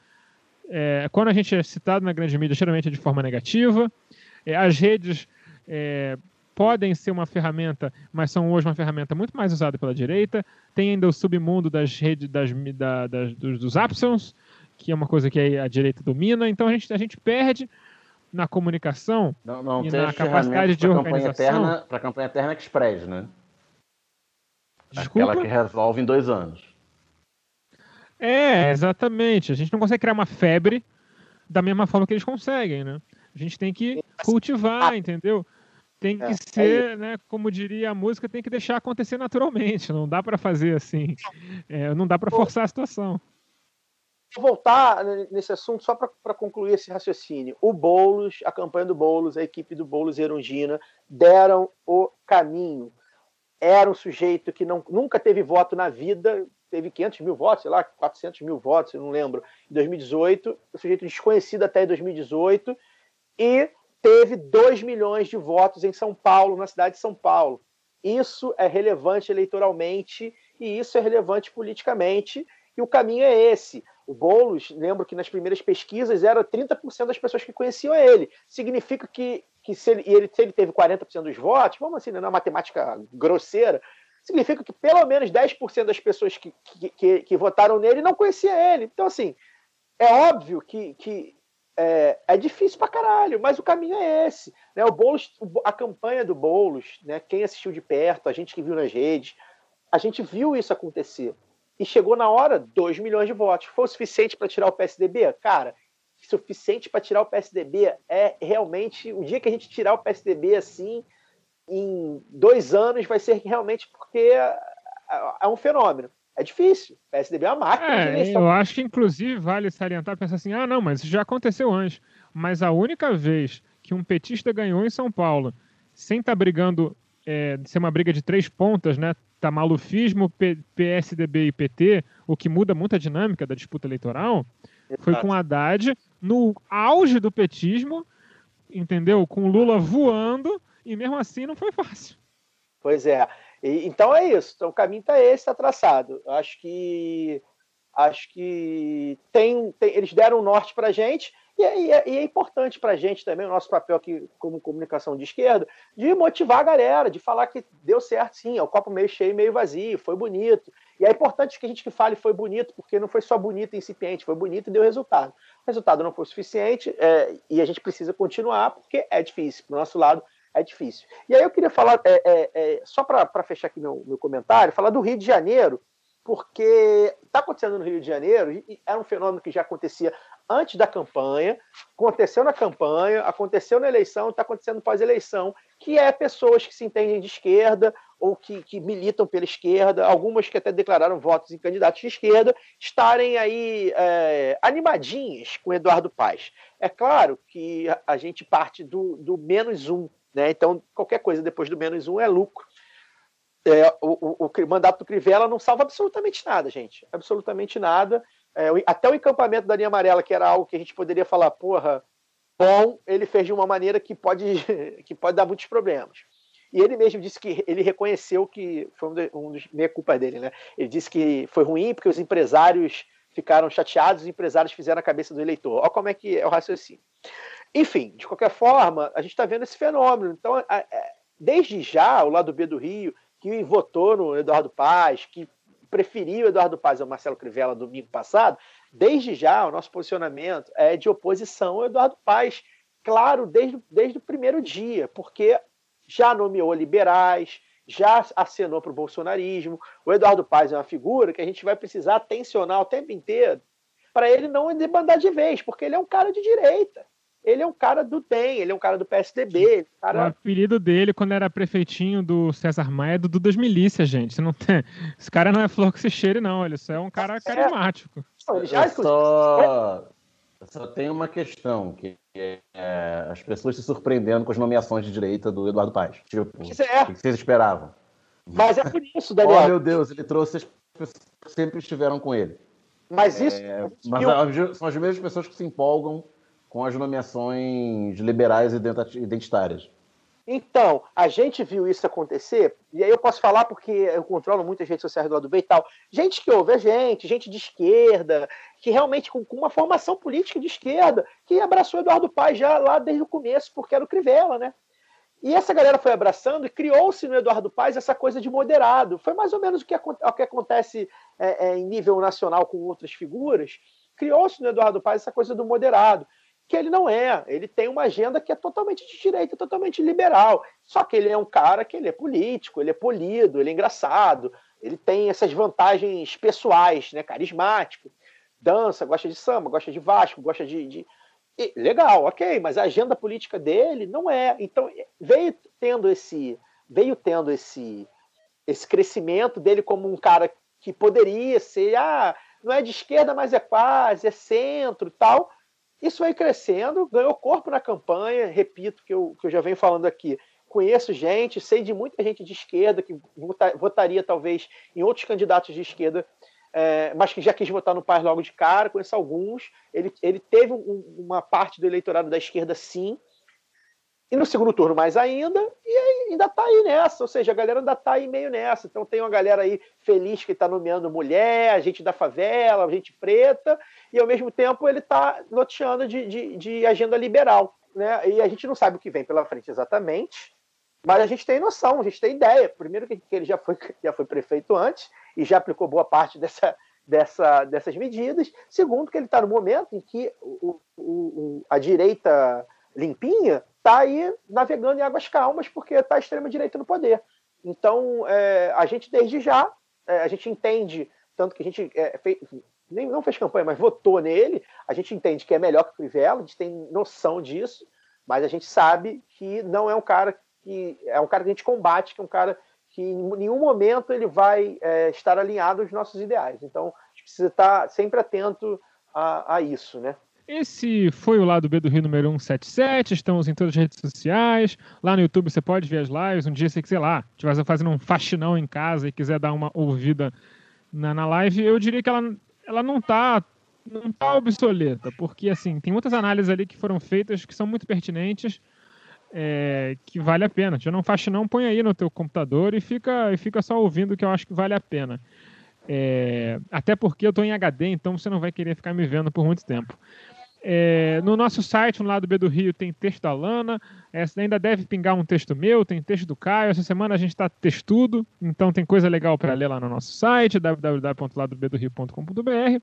é, quando a gente é citado na grande mídia, geralmente é de forma negativa. É, as redes é, podem ser uma ferramenta, mas são hoje uma ferramenta muito mais usada pela direita. Tem ainda o submundo das redes das, da- das- dos, dos Apsons, que é uma coisa que a direita domina. Então a gente, a gente perde na comunicação Não, não E tem na capacidade de organização? para campanha eterna Express, né? Desculpa. Aquela que resolve em dois anos. É, exatamente. A gente não consegue criar uma febre da mesma forma que eles conseguem, né? A gente tem que cultivar, entendeu? Tem que É, é ser, né? Como diria a música, tem que deixar acontecer naturalmente. Não dá pra fazer assim. É, não dá pra forçar a situação. Vou voltar nesse assunto só para concluir esse raciocínio. O Boulos, a campanha do Boulos, a equipe do Boulos e Erundina deram o caminho. era um sujeito que não, nunca teve voto na vida, teve 500 mil votos, sei lá, 400 mil votos, eu não lembro, em 2018, um sujeito desconhecido até 2018, e teve 2 milhões de votos em São Paulo, na cidade de São Paulo. Isso é relevante eleitoralmente e isso é relevante politicamente, e o caminho é esse. O Boulos, lembro que nas primeiras pesquisas era 30% das pessoas que conheciam ele. Significa que, que se, ele, ele, se ele teve 40% dos votos, vamos assim, não é matemática grosseira, significa que pelo menos 10% das pessoas que, que, que, que votaram nele não conhecia ele. Então, assim, é óbvio que, que é, é, difícil pra caralho, mas o caminho é esse. Né? O Boulos, a campanha do Boulos, né? quem assistiu de perto, a gente que viu nas redes, a gente viu isso acontecer. E chegou na hora, 2 milhões de votos. Foi o suficiente para tirar o PSDB? Cara, suficiente para tirar o PSDB é realmente. O dia que a gente tirar o PSDB assim, em dois anos, vai ser realmente porque é, é um fenômeno. É difícil. O PSDB é uma máquina É, eu acho que inclusive vale salientar, pensar assim, ah, não, mas isso já aconteceu antes. Mas a única vez que um petista ganhou em São Paulo, sem estar brigando, é, ser uma briga de três pontas, né? Tá malufismo, P- PSDB e PT, o que muda muito a dinâmica da disputa eleitoral, foi Exato. com Haddad no auge do petismo, entendeu? Com Lula voando, e mesmo assim não foi fácil. Pois é. E- então é isso. Então o caminho está esse, está traçado. Acho que acho que tem, tem- eles deram um norte para a gente e, é- e é- e é importante para a gente também o nosso papel aqui como comunicação de esquerda de motivar a galera, de falar que deu certo sim, é o copo meio cheio, meio vazio, foi bonito. E é importante que a gente que fale foi bonito, porque não foi só bonito e incipiente, foi bonito e deu resultado. O resultado não foi suficiente é, e a gente precisa continuar porque é difícil. Do nosso lado é difícil. E aí eu queria falar, é, é, é, só para fechar aqui meu, meu comentário, falar do Rio de Janeiro, porque está acontecendo no Rio de Janeiro, e era um fenômeno que já acontecia antes da campanha, aconteceu na campanha, aconteceu na eleição, está acontecendo pós-eleição, que é pessoas que se entendem de esquerda ou que, que militam pela esquerda, algumas que até declararam votos em candidatos de esquerda, estarem aí é, animadinhas com Eduardo Paes. É claro que a, a gente parte do, do menos um, né? então qualquer coisa depois do menos um é lucro. É, o, o- o mandato do Crivella não salva absolutamente nada, gente. Absolutamente nada. É, até o encampamento da linha amarela, que era algo que a gente poderia falar, porra, bom, ele fez de uma maneira que pode, que pode dar muitos problemas. E ele mesmo disse que ele reconheceu que foi um, de, um dos meia culpa dele, né? Ele disse que foi ruim porque os empresários ficaram chateados, os empresários fizeram a cabeça do eleitor. Olha como é que é o raciocínio. Enfim, de qualquer forma, a gente está vendo esse fenômeno. Então, a- a- desde já, o lado B do Rio, que votou no Eduardo Paz, que preferiu Eduardo Paz ao Marcelo Crivella domingo passado, desde já o nosso posicionamento é de oposição ao Eduardo Paz, claro, desde, desde o primeiro dia, porque já nomeou liberais, já acenou para o bolsonarismo. O Eduardo Paz é uma figura que a gente vai precisar tensionar o tempo inteiro para ele não debandar de vez, porque ele é um cara de direita. Ele é um cara do DEM, ele é um cara do PSDB, é um O cara apelido dele, quando era prefeitinho do César Maia, é Dudu das Milícias, gente. Você não tem... Esse cara não é flor que se cheire, não. Ele só é um cara Tá carismático. Eu só, eu só tenho uma questão, que é as pessoas se surpreendendo com as nomeações de direita do Eduardo Paz. Tipo, Isso é. o que vocês esperavam? Mas é por isso, Oh, Daniel. meu Deus, ele trouxe as pessoas que sempre estiveram com ele. mas isso. É, mas são as mesmas pessoas que se empolgam com as nomeações liberais e identitárias. Então, a gente viu isso acontecer, e aí eu posso falar porque eu controlo muitas redes sociais do lado B e tal. Gente que ouve a gente, gente de esquerda, que realmente com, uma formação política de esquerda, que abraçou Eduardo Paz já lá desde o começo, porque era o Crivella, né? E essa galera foi abraçando e criou-se no Eduardo Paz essa coisa de moderado. Foi mais ou menos o que, o que acontece é, é, em nível nacional com outras figuras. Criou-se no Eduardo Paz essa coisa do moderado que ele não é. Ele tem uma agenda que é totalmente de direita, totalmente liberal. Só que ele é um cara que ele é político, ele é polido, ele é engraçado, ele tem essas vantagens pessoais, né? Carismático, dança, gosta de samba, gosta de Vasco, gosta de, de... E, legal, ok, mas a agenda política dele não é. Então veio tendo esse, veio tendo esse, esse crescimento dele como um cara que poderia ser, ah, não é de esquerda, mas é quase, é centro, tal isso vai crescendo, ganhou corpo na campanha, repito que eu, que eu já venho falando aqui. conheço gente, sei de muita gente de esquerda que vota- votaria talvez em outros candidatos de esquerda, é, mas que já quis votar no Paz logo de cara. Conheço alguns. Ele, ele teve um- uma parte do eleitorado da esquerda, sim. E no segundo turno mais ainda, e ainda tá aí nessa, ou seja, a galera ainda tá aí meio nessa. Então tem uma galera aí feliz que está nomeando mulher, gente da favela, gente preta, e ao mesmo tempo ele está noteando de, de, de agenda liberal. Né? E a gente não sabe o que vem pela frente exatamente, mas a gente tem noção, a gente tem ideia. Primeiro que que ele já foi, já foi prefeito antes e já aplicou boa parte dessa, dessa, dessas medidas. Segundo, que ele está no momento em que o, o- o- a direita limpinha está aí navegando em águas calmas porque está a extrema-direita no poder. Então, é, a gente desde já, é, a gente entende, tanto que a gente é, fez, nem não fez campanha, mas votou nele, a gente entende que é melhor que o Crivella, a gente tem noção disso, mas a gente sabe que não é um cara que é um cara que a gente combate, que é um cara que em nenhum momento ele vai é, estar alinhado aos nossos ideais. Então, a gente precisa estar sempre atento a, a isso, né? Esse foi o lado B do Rio número 177. Estamos em todas as redes sociais. Lá no YouTube você pode ver as lives. Um dia você, sei lá, estiver fazendo um faxinão em casa e quiser dar uma ouvida na, na live, eu diria que ela, ela não tá não tá obsoleta, porque assim, tem muitas análises ali que foram feitas que são muito pertinentes, é, que vale a pena. Se não faxinão, põe aí no teu computador e fica, e fica só ouvindo que eu acho que vale a pena. É, até porque eu estou em HD, então você não vai querer ficar me vendo por muito tempo. É, no nosso site, no lado B do Rio, tem texto da Lana. É, ainda deve pingar um texto meu, tem texto do Caio. Essa semana a gente está textudo, então tem coisa legal para ler lá no nosso site, www.ladobdorio.com.br.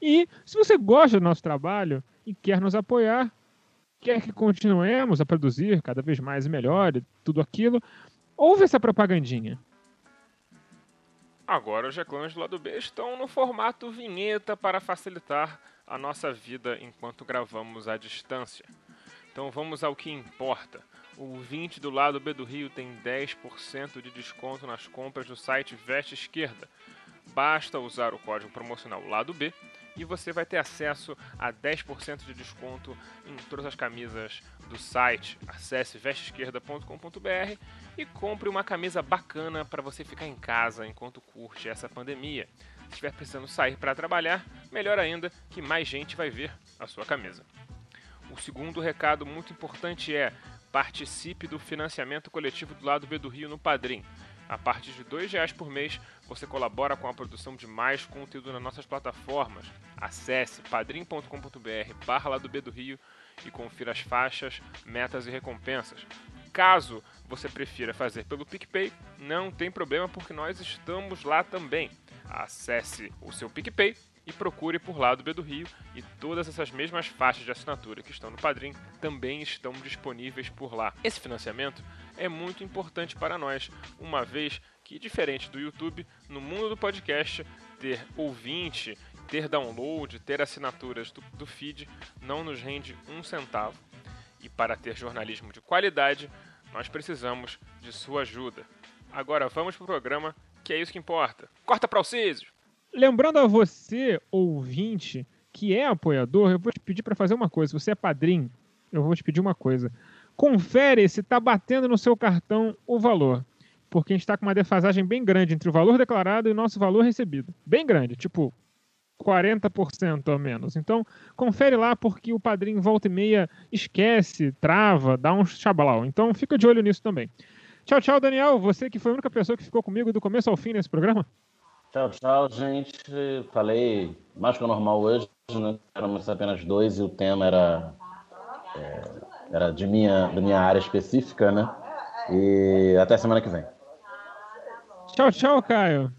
E se você gosta do nosso trabalho e quer nos apoiar, quer que continuemos a produzir cada vez mais e melhor tudo aquilo, ouve essa propagandinha. Agora os reclames do lado B estão no formato vinheta para facilitar a nossa vida enquanto gravamos à distância. Então vamos ao que importa. O 20 do lado B do Rio tem 10% de desconto nas compras do site Veste Esquerda. Basta usar o código promocional lado B e você vai ter acesso a 10% de desconto em todas as camisas do site. Acesse vesteesquerda.com.br e compre uma camisa bacana para você ficar em casa enquanto curte essa pandemia. Estiver precisando sair para trabalhar, melhor ainda que mais gente vai ver a sua camisa. O segundo recado muito importante é participe do financiamento coletivo do lado B do Rio no Padrim. A partir de R$ reais por mês, você colabora com a produção de mais conteúdo nas nossas plataformas. Acesse padrim.com.br lado B do Rio e confira as faixas, metas e recompensas. Caso você prefira fazer pelo PicPay, não tem problema porque nós estamos lá também. Acesse o seu PicPay e procure por Lado B do Rio e todas essas mesmas faixas de assinatura que estão no Padrim também estão disponíveis por lá. Esse financiamento é muito importante para nós, uma vez que, diferente do YouTube, no mundo do podcast, ter ouvinte, ter download, ter assinaturas do, do feed não nos rende um centavo. E para ter jornalismo de qualidade, nós precisamos de sua ajuda. Agora vamos para o programa, que é isso que importa. Corta para Císio! Lembrando a você, ouvinte, que é apoiador, eu vou te pedir para fazer uma coisa. Se você é padrinho, eu vou te pedir uma coisa. Confere se está batendo no seu cartão o valor. Porque a gente está com uma defasagem bem grande entre o valor declarado e o nosso valor recebido. Bem grande, tipo 40% a menos. Então, confere lá porque o padrinho volta e meia esquece, trava, dá um chabalau. Então, fica de olho nisso também. Tchau, tchau, Daniel. Você que foi a única pessoa que ficou comigo do começo ao fim nesse programa. Tchau, tchau, gente. Falei mais que o normal hoje, né? Éramos apenas dois e o tema era, é, era de minha, da minha área específica, né? E até semana que vem. Tchau, tchau, Caio.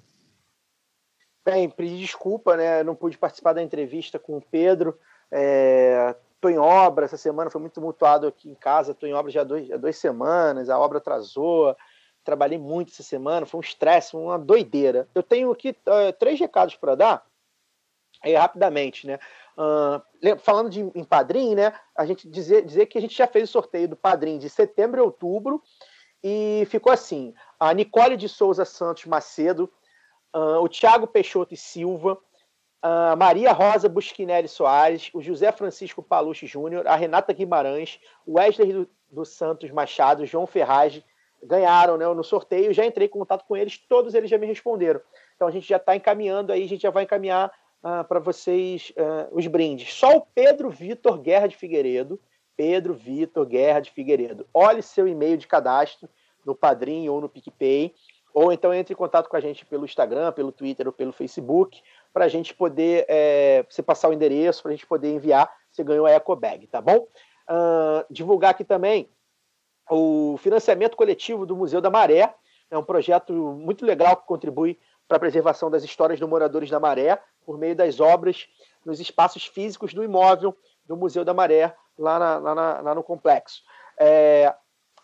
Bem, pedi desculpa, né? Não pude participar da entrevista com o Pedro. É, tô em obra essa semana, foi muito tumultuado aqui em casa. Tô em obra já há, dois, há duas semanas, a obra atrasou. Trabalhei muito essa semana, foi um estresse, uma doideira. Eu tenho aqui uh, três recados para dar, aí, rapidamente, né? Uh, falando de, em padrinho, né? A gente dizer, dizer que a gente já fez o sorteio do padrinho de setembro e outubro e ficou assim: a Nicole de Souza Santos Macedo, uh, o Thiago Peixoto e Silva, a Maria Rosa Busquinelli Soares, o José Francisco Palucci Júnior, a Renata Guimarães, o Wesley do Santos Machado, João Ferraz, ganharam né, no sorteio. Já entrei em contato com eles, todos eles já me responderam. Então a gente já está encaminhando aí, a gente já vai encaminhar uh, para vocês uh, os brindes. Só o Pedro Vitor Guerra de Figueiredo, Pedro Vitor Guerra de Figueiredo. Olhe seu e-mail de cadastro no Padrim ou no PicPay, ou então entre em contato com a gente pelo Instagram, pelo Twitter ou pelo Facebook, para a gente poder, é, você passar o endereço, para a gente poder enviar, você ganhou a EcoBag, tá bom? Uh, divulgar aqui também o financiamento coletivo do Museu da Maré, é um projeto muito legal que contribui para a preservação das histórias dos moradores da Maré, por meio das obras nos espaços físicos do imóvel do Museu da Maré, lá, na, lá, na, lá no complexo. É,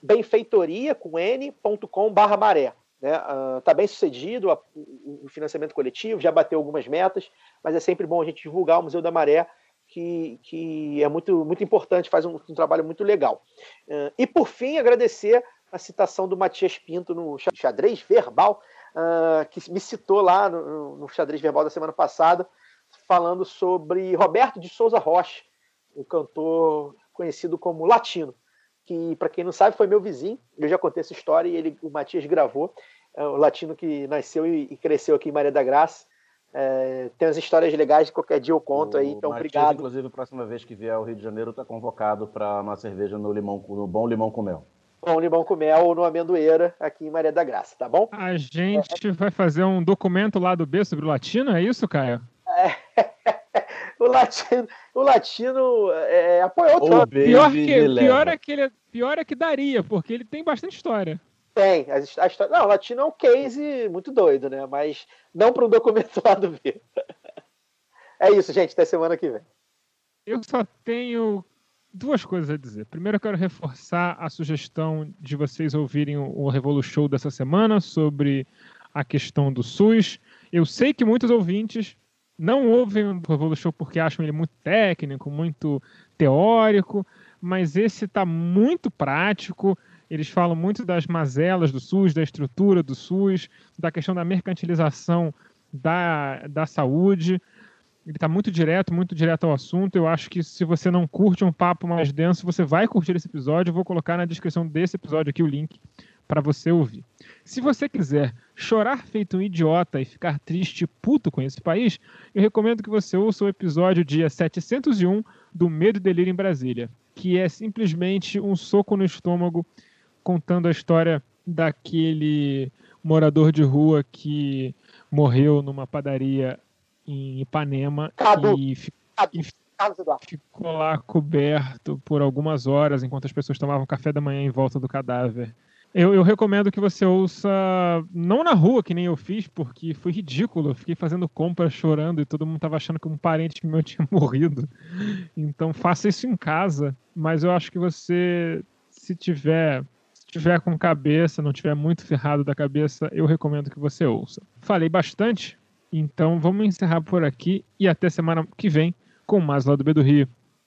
benfeitoria com n.com.br maré. Está né? uh, tá bem sucedido o financiamento coletivo, já bateu algumas metas, mas é sempre bom a gente divulgar o Museu da Maré, que, que é muito, muito importante, faz um, um trabalho muito legal. Uh, e, por fim, agradecer a citação do Matias Pinto no xadrez verbal, uh, que me citou lá no, no xadrez verbal da semana passada, falando sobre Roberto de Souza Rocha, o cantor conhecido como Latino, que, para quem não sabe, foi meu vizinho. Eu já contei essa história e ele, o Matias gravou. É o latino que nasceu e, cresceu aqui em Maria da Graça. É, tem umas histórias legais, qualquer dia eu conto o aí, então Matias, obrigado. Inclusive, a próxima vez que vier ao Rio de Janeiro, está convocado para uma cerveja no, limão, no Bom Limão com Mel. Bom Limão com Mel ou no Amendoeira, aqui em Maria da Graça, tá bom? A gente é. vai fazer um documento lá do B sobre o latino, é isso, Caio? É. o latino, o latino é, apoiou o Trump. Pior, que, pior, é que ele, pior é que daria, porque ele tem bastante história. Tem. A, a história, não, o latino é um case muito doido, né? Mas não para um documento lá do B. É isso, gente. Até semana que vem. Eu só tenho duas coisas a dizer. Primeiro, eu quero reforçar a sugestão de vocês ouvirem o Revolu Show dessa semana sobre a questão do SUS. Eu sei que muitos ouvintes não ouvem o Show porque acham ele muito técnico, muito teórico, mas esse está muito prático. Eles falam muito das mazelas do SUS, da estrutura do SUS, da questão da mercantilização da, da saúde. Ele está muito direto, muito direto ao assunto. Eu acho que se você não curte um papo mais denso, você vai curtir esse episódio. Eu vou colocar na descrição desse episódio aqui o link para você ouvir. Se você quiser chorar feito um idiota e ficar triste e puto com esse país, eu recomendo que você ouça o episódio dia 701 do Medo e Delírio em Brasília, que é simplesmente um soco no estômago contando a história daquele morador de rua que morreu numa padaria em Ipanema Cadu. e, e ficou lá coberto por algumas horas enquanto as pessoas tomavam café da manhã em volta do cadáver. Eu, eu, recomendo que você ouça, não na rua, que nem eu fiz, porque foi ridículo. Eu fiquei fazendo compras chorando e todo mundo estava achando que um parente meu tinha morrido. Então faça isso em casa. Mas eu acho que você, se tiver, tiver com cabeça, não tiver muito ferrado da cabeça, eu recomendo que você ouça. Falei bastante, então vamos encerrar por aqui e até semana que vem com mais lá do B do Rio.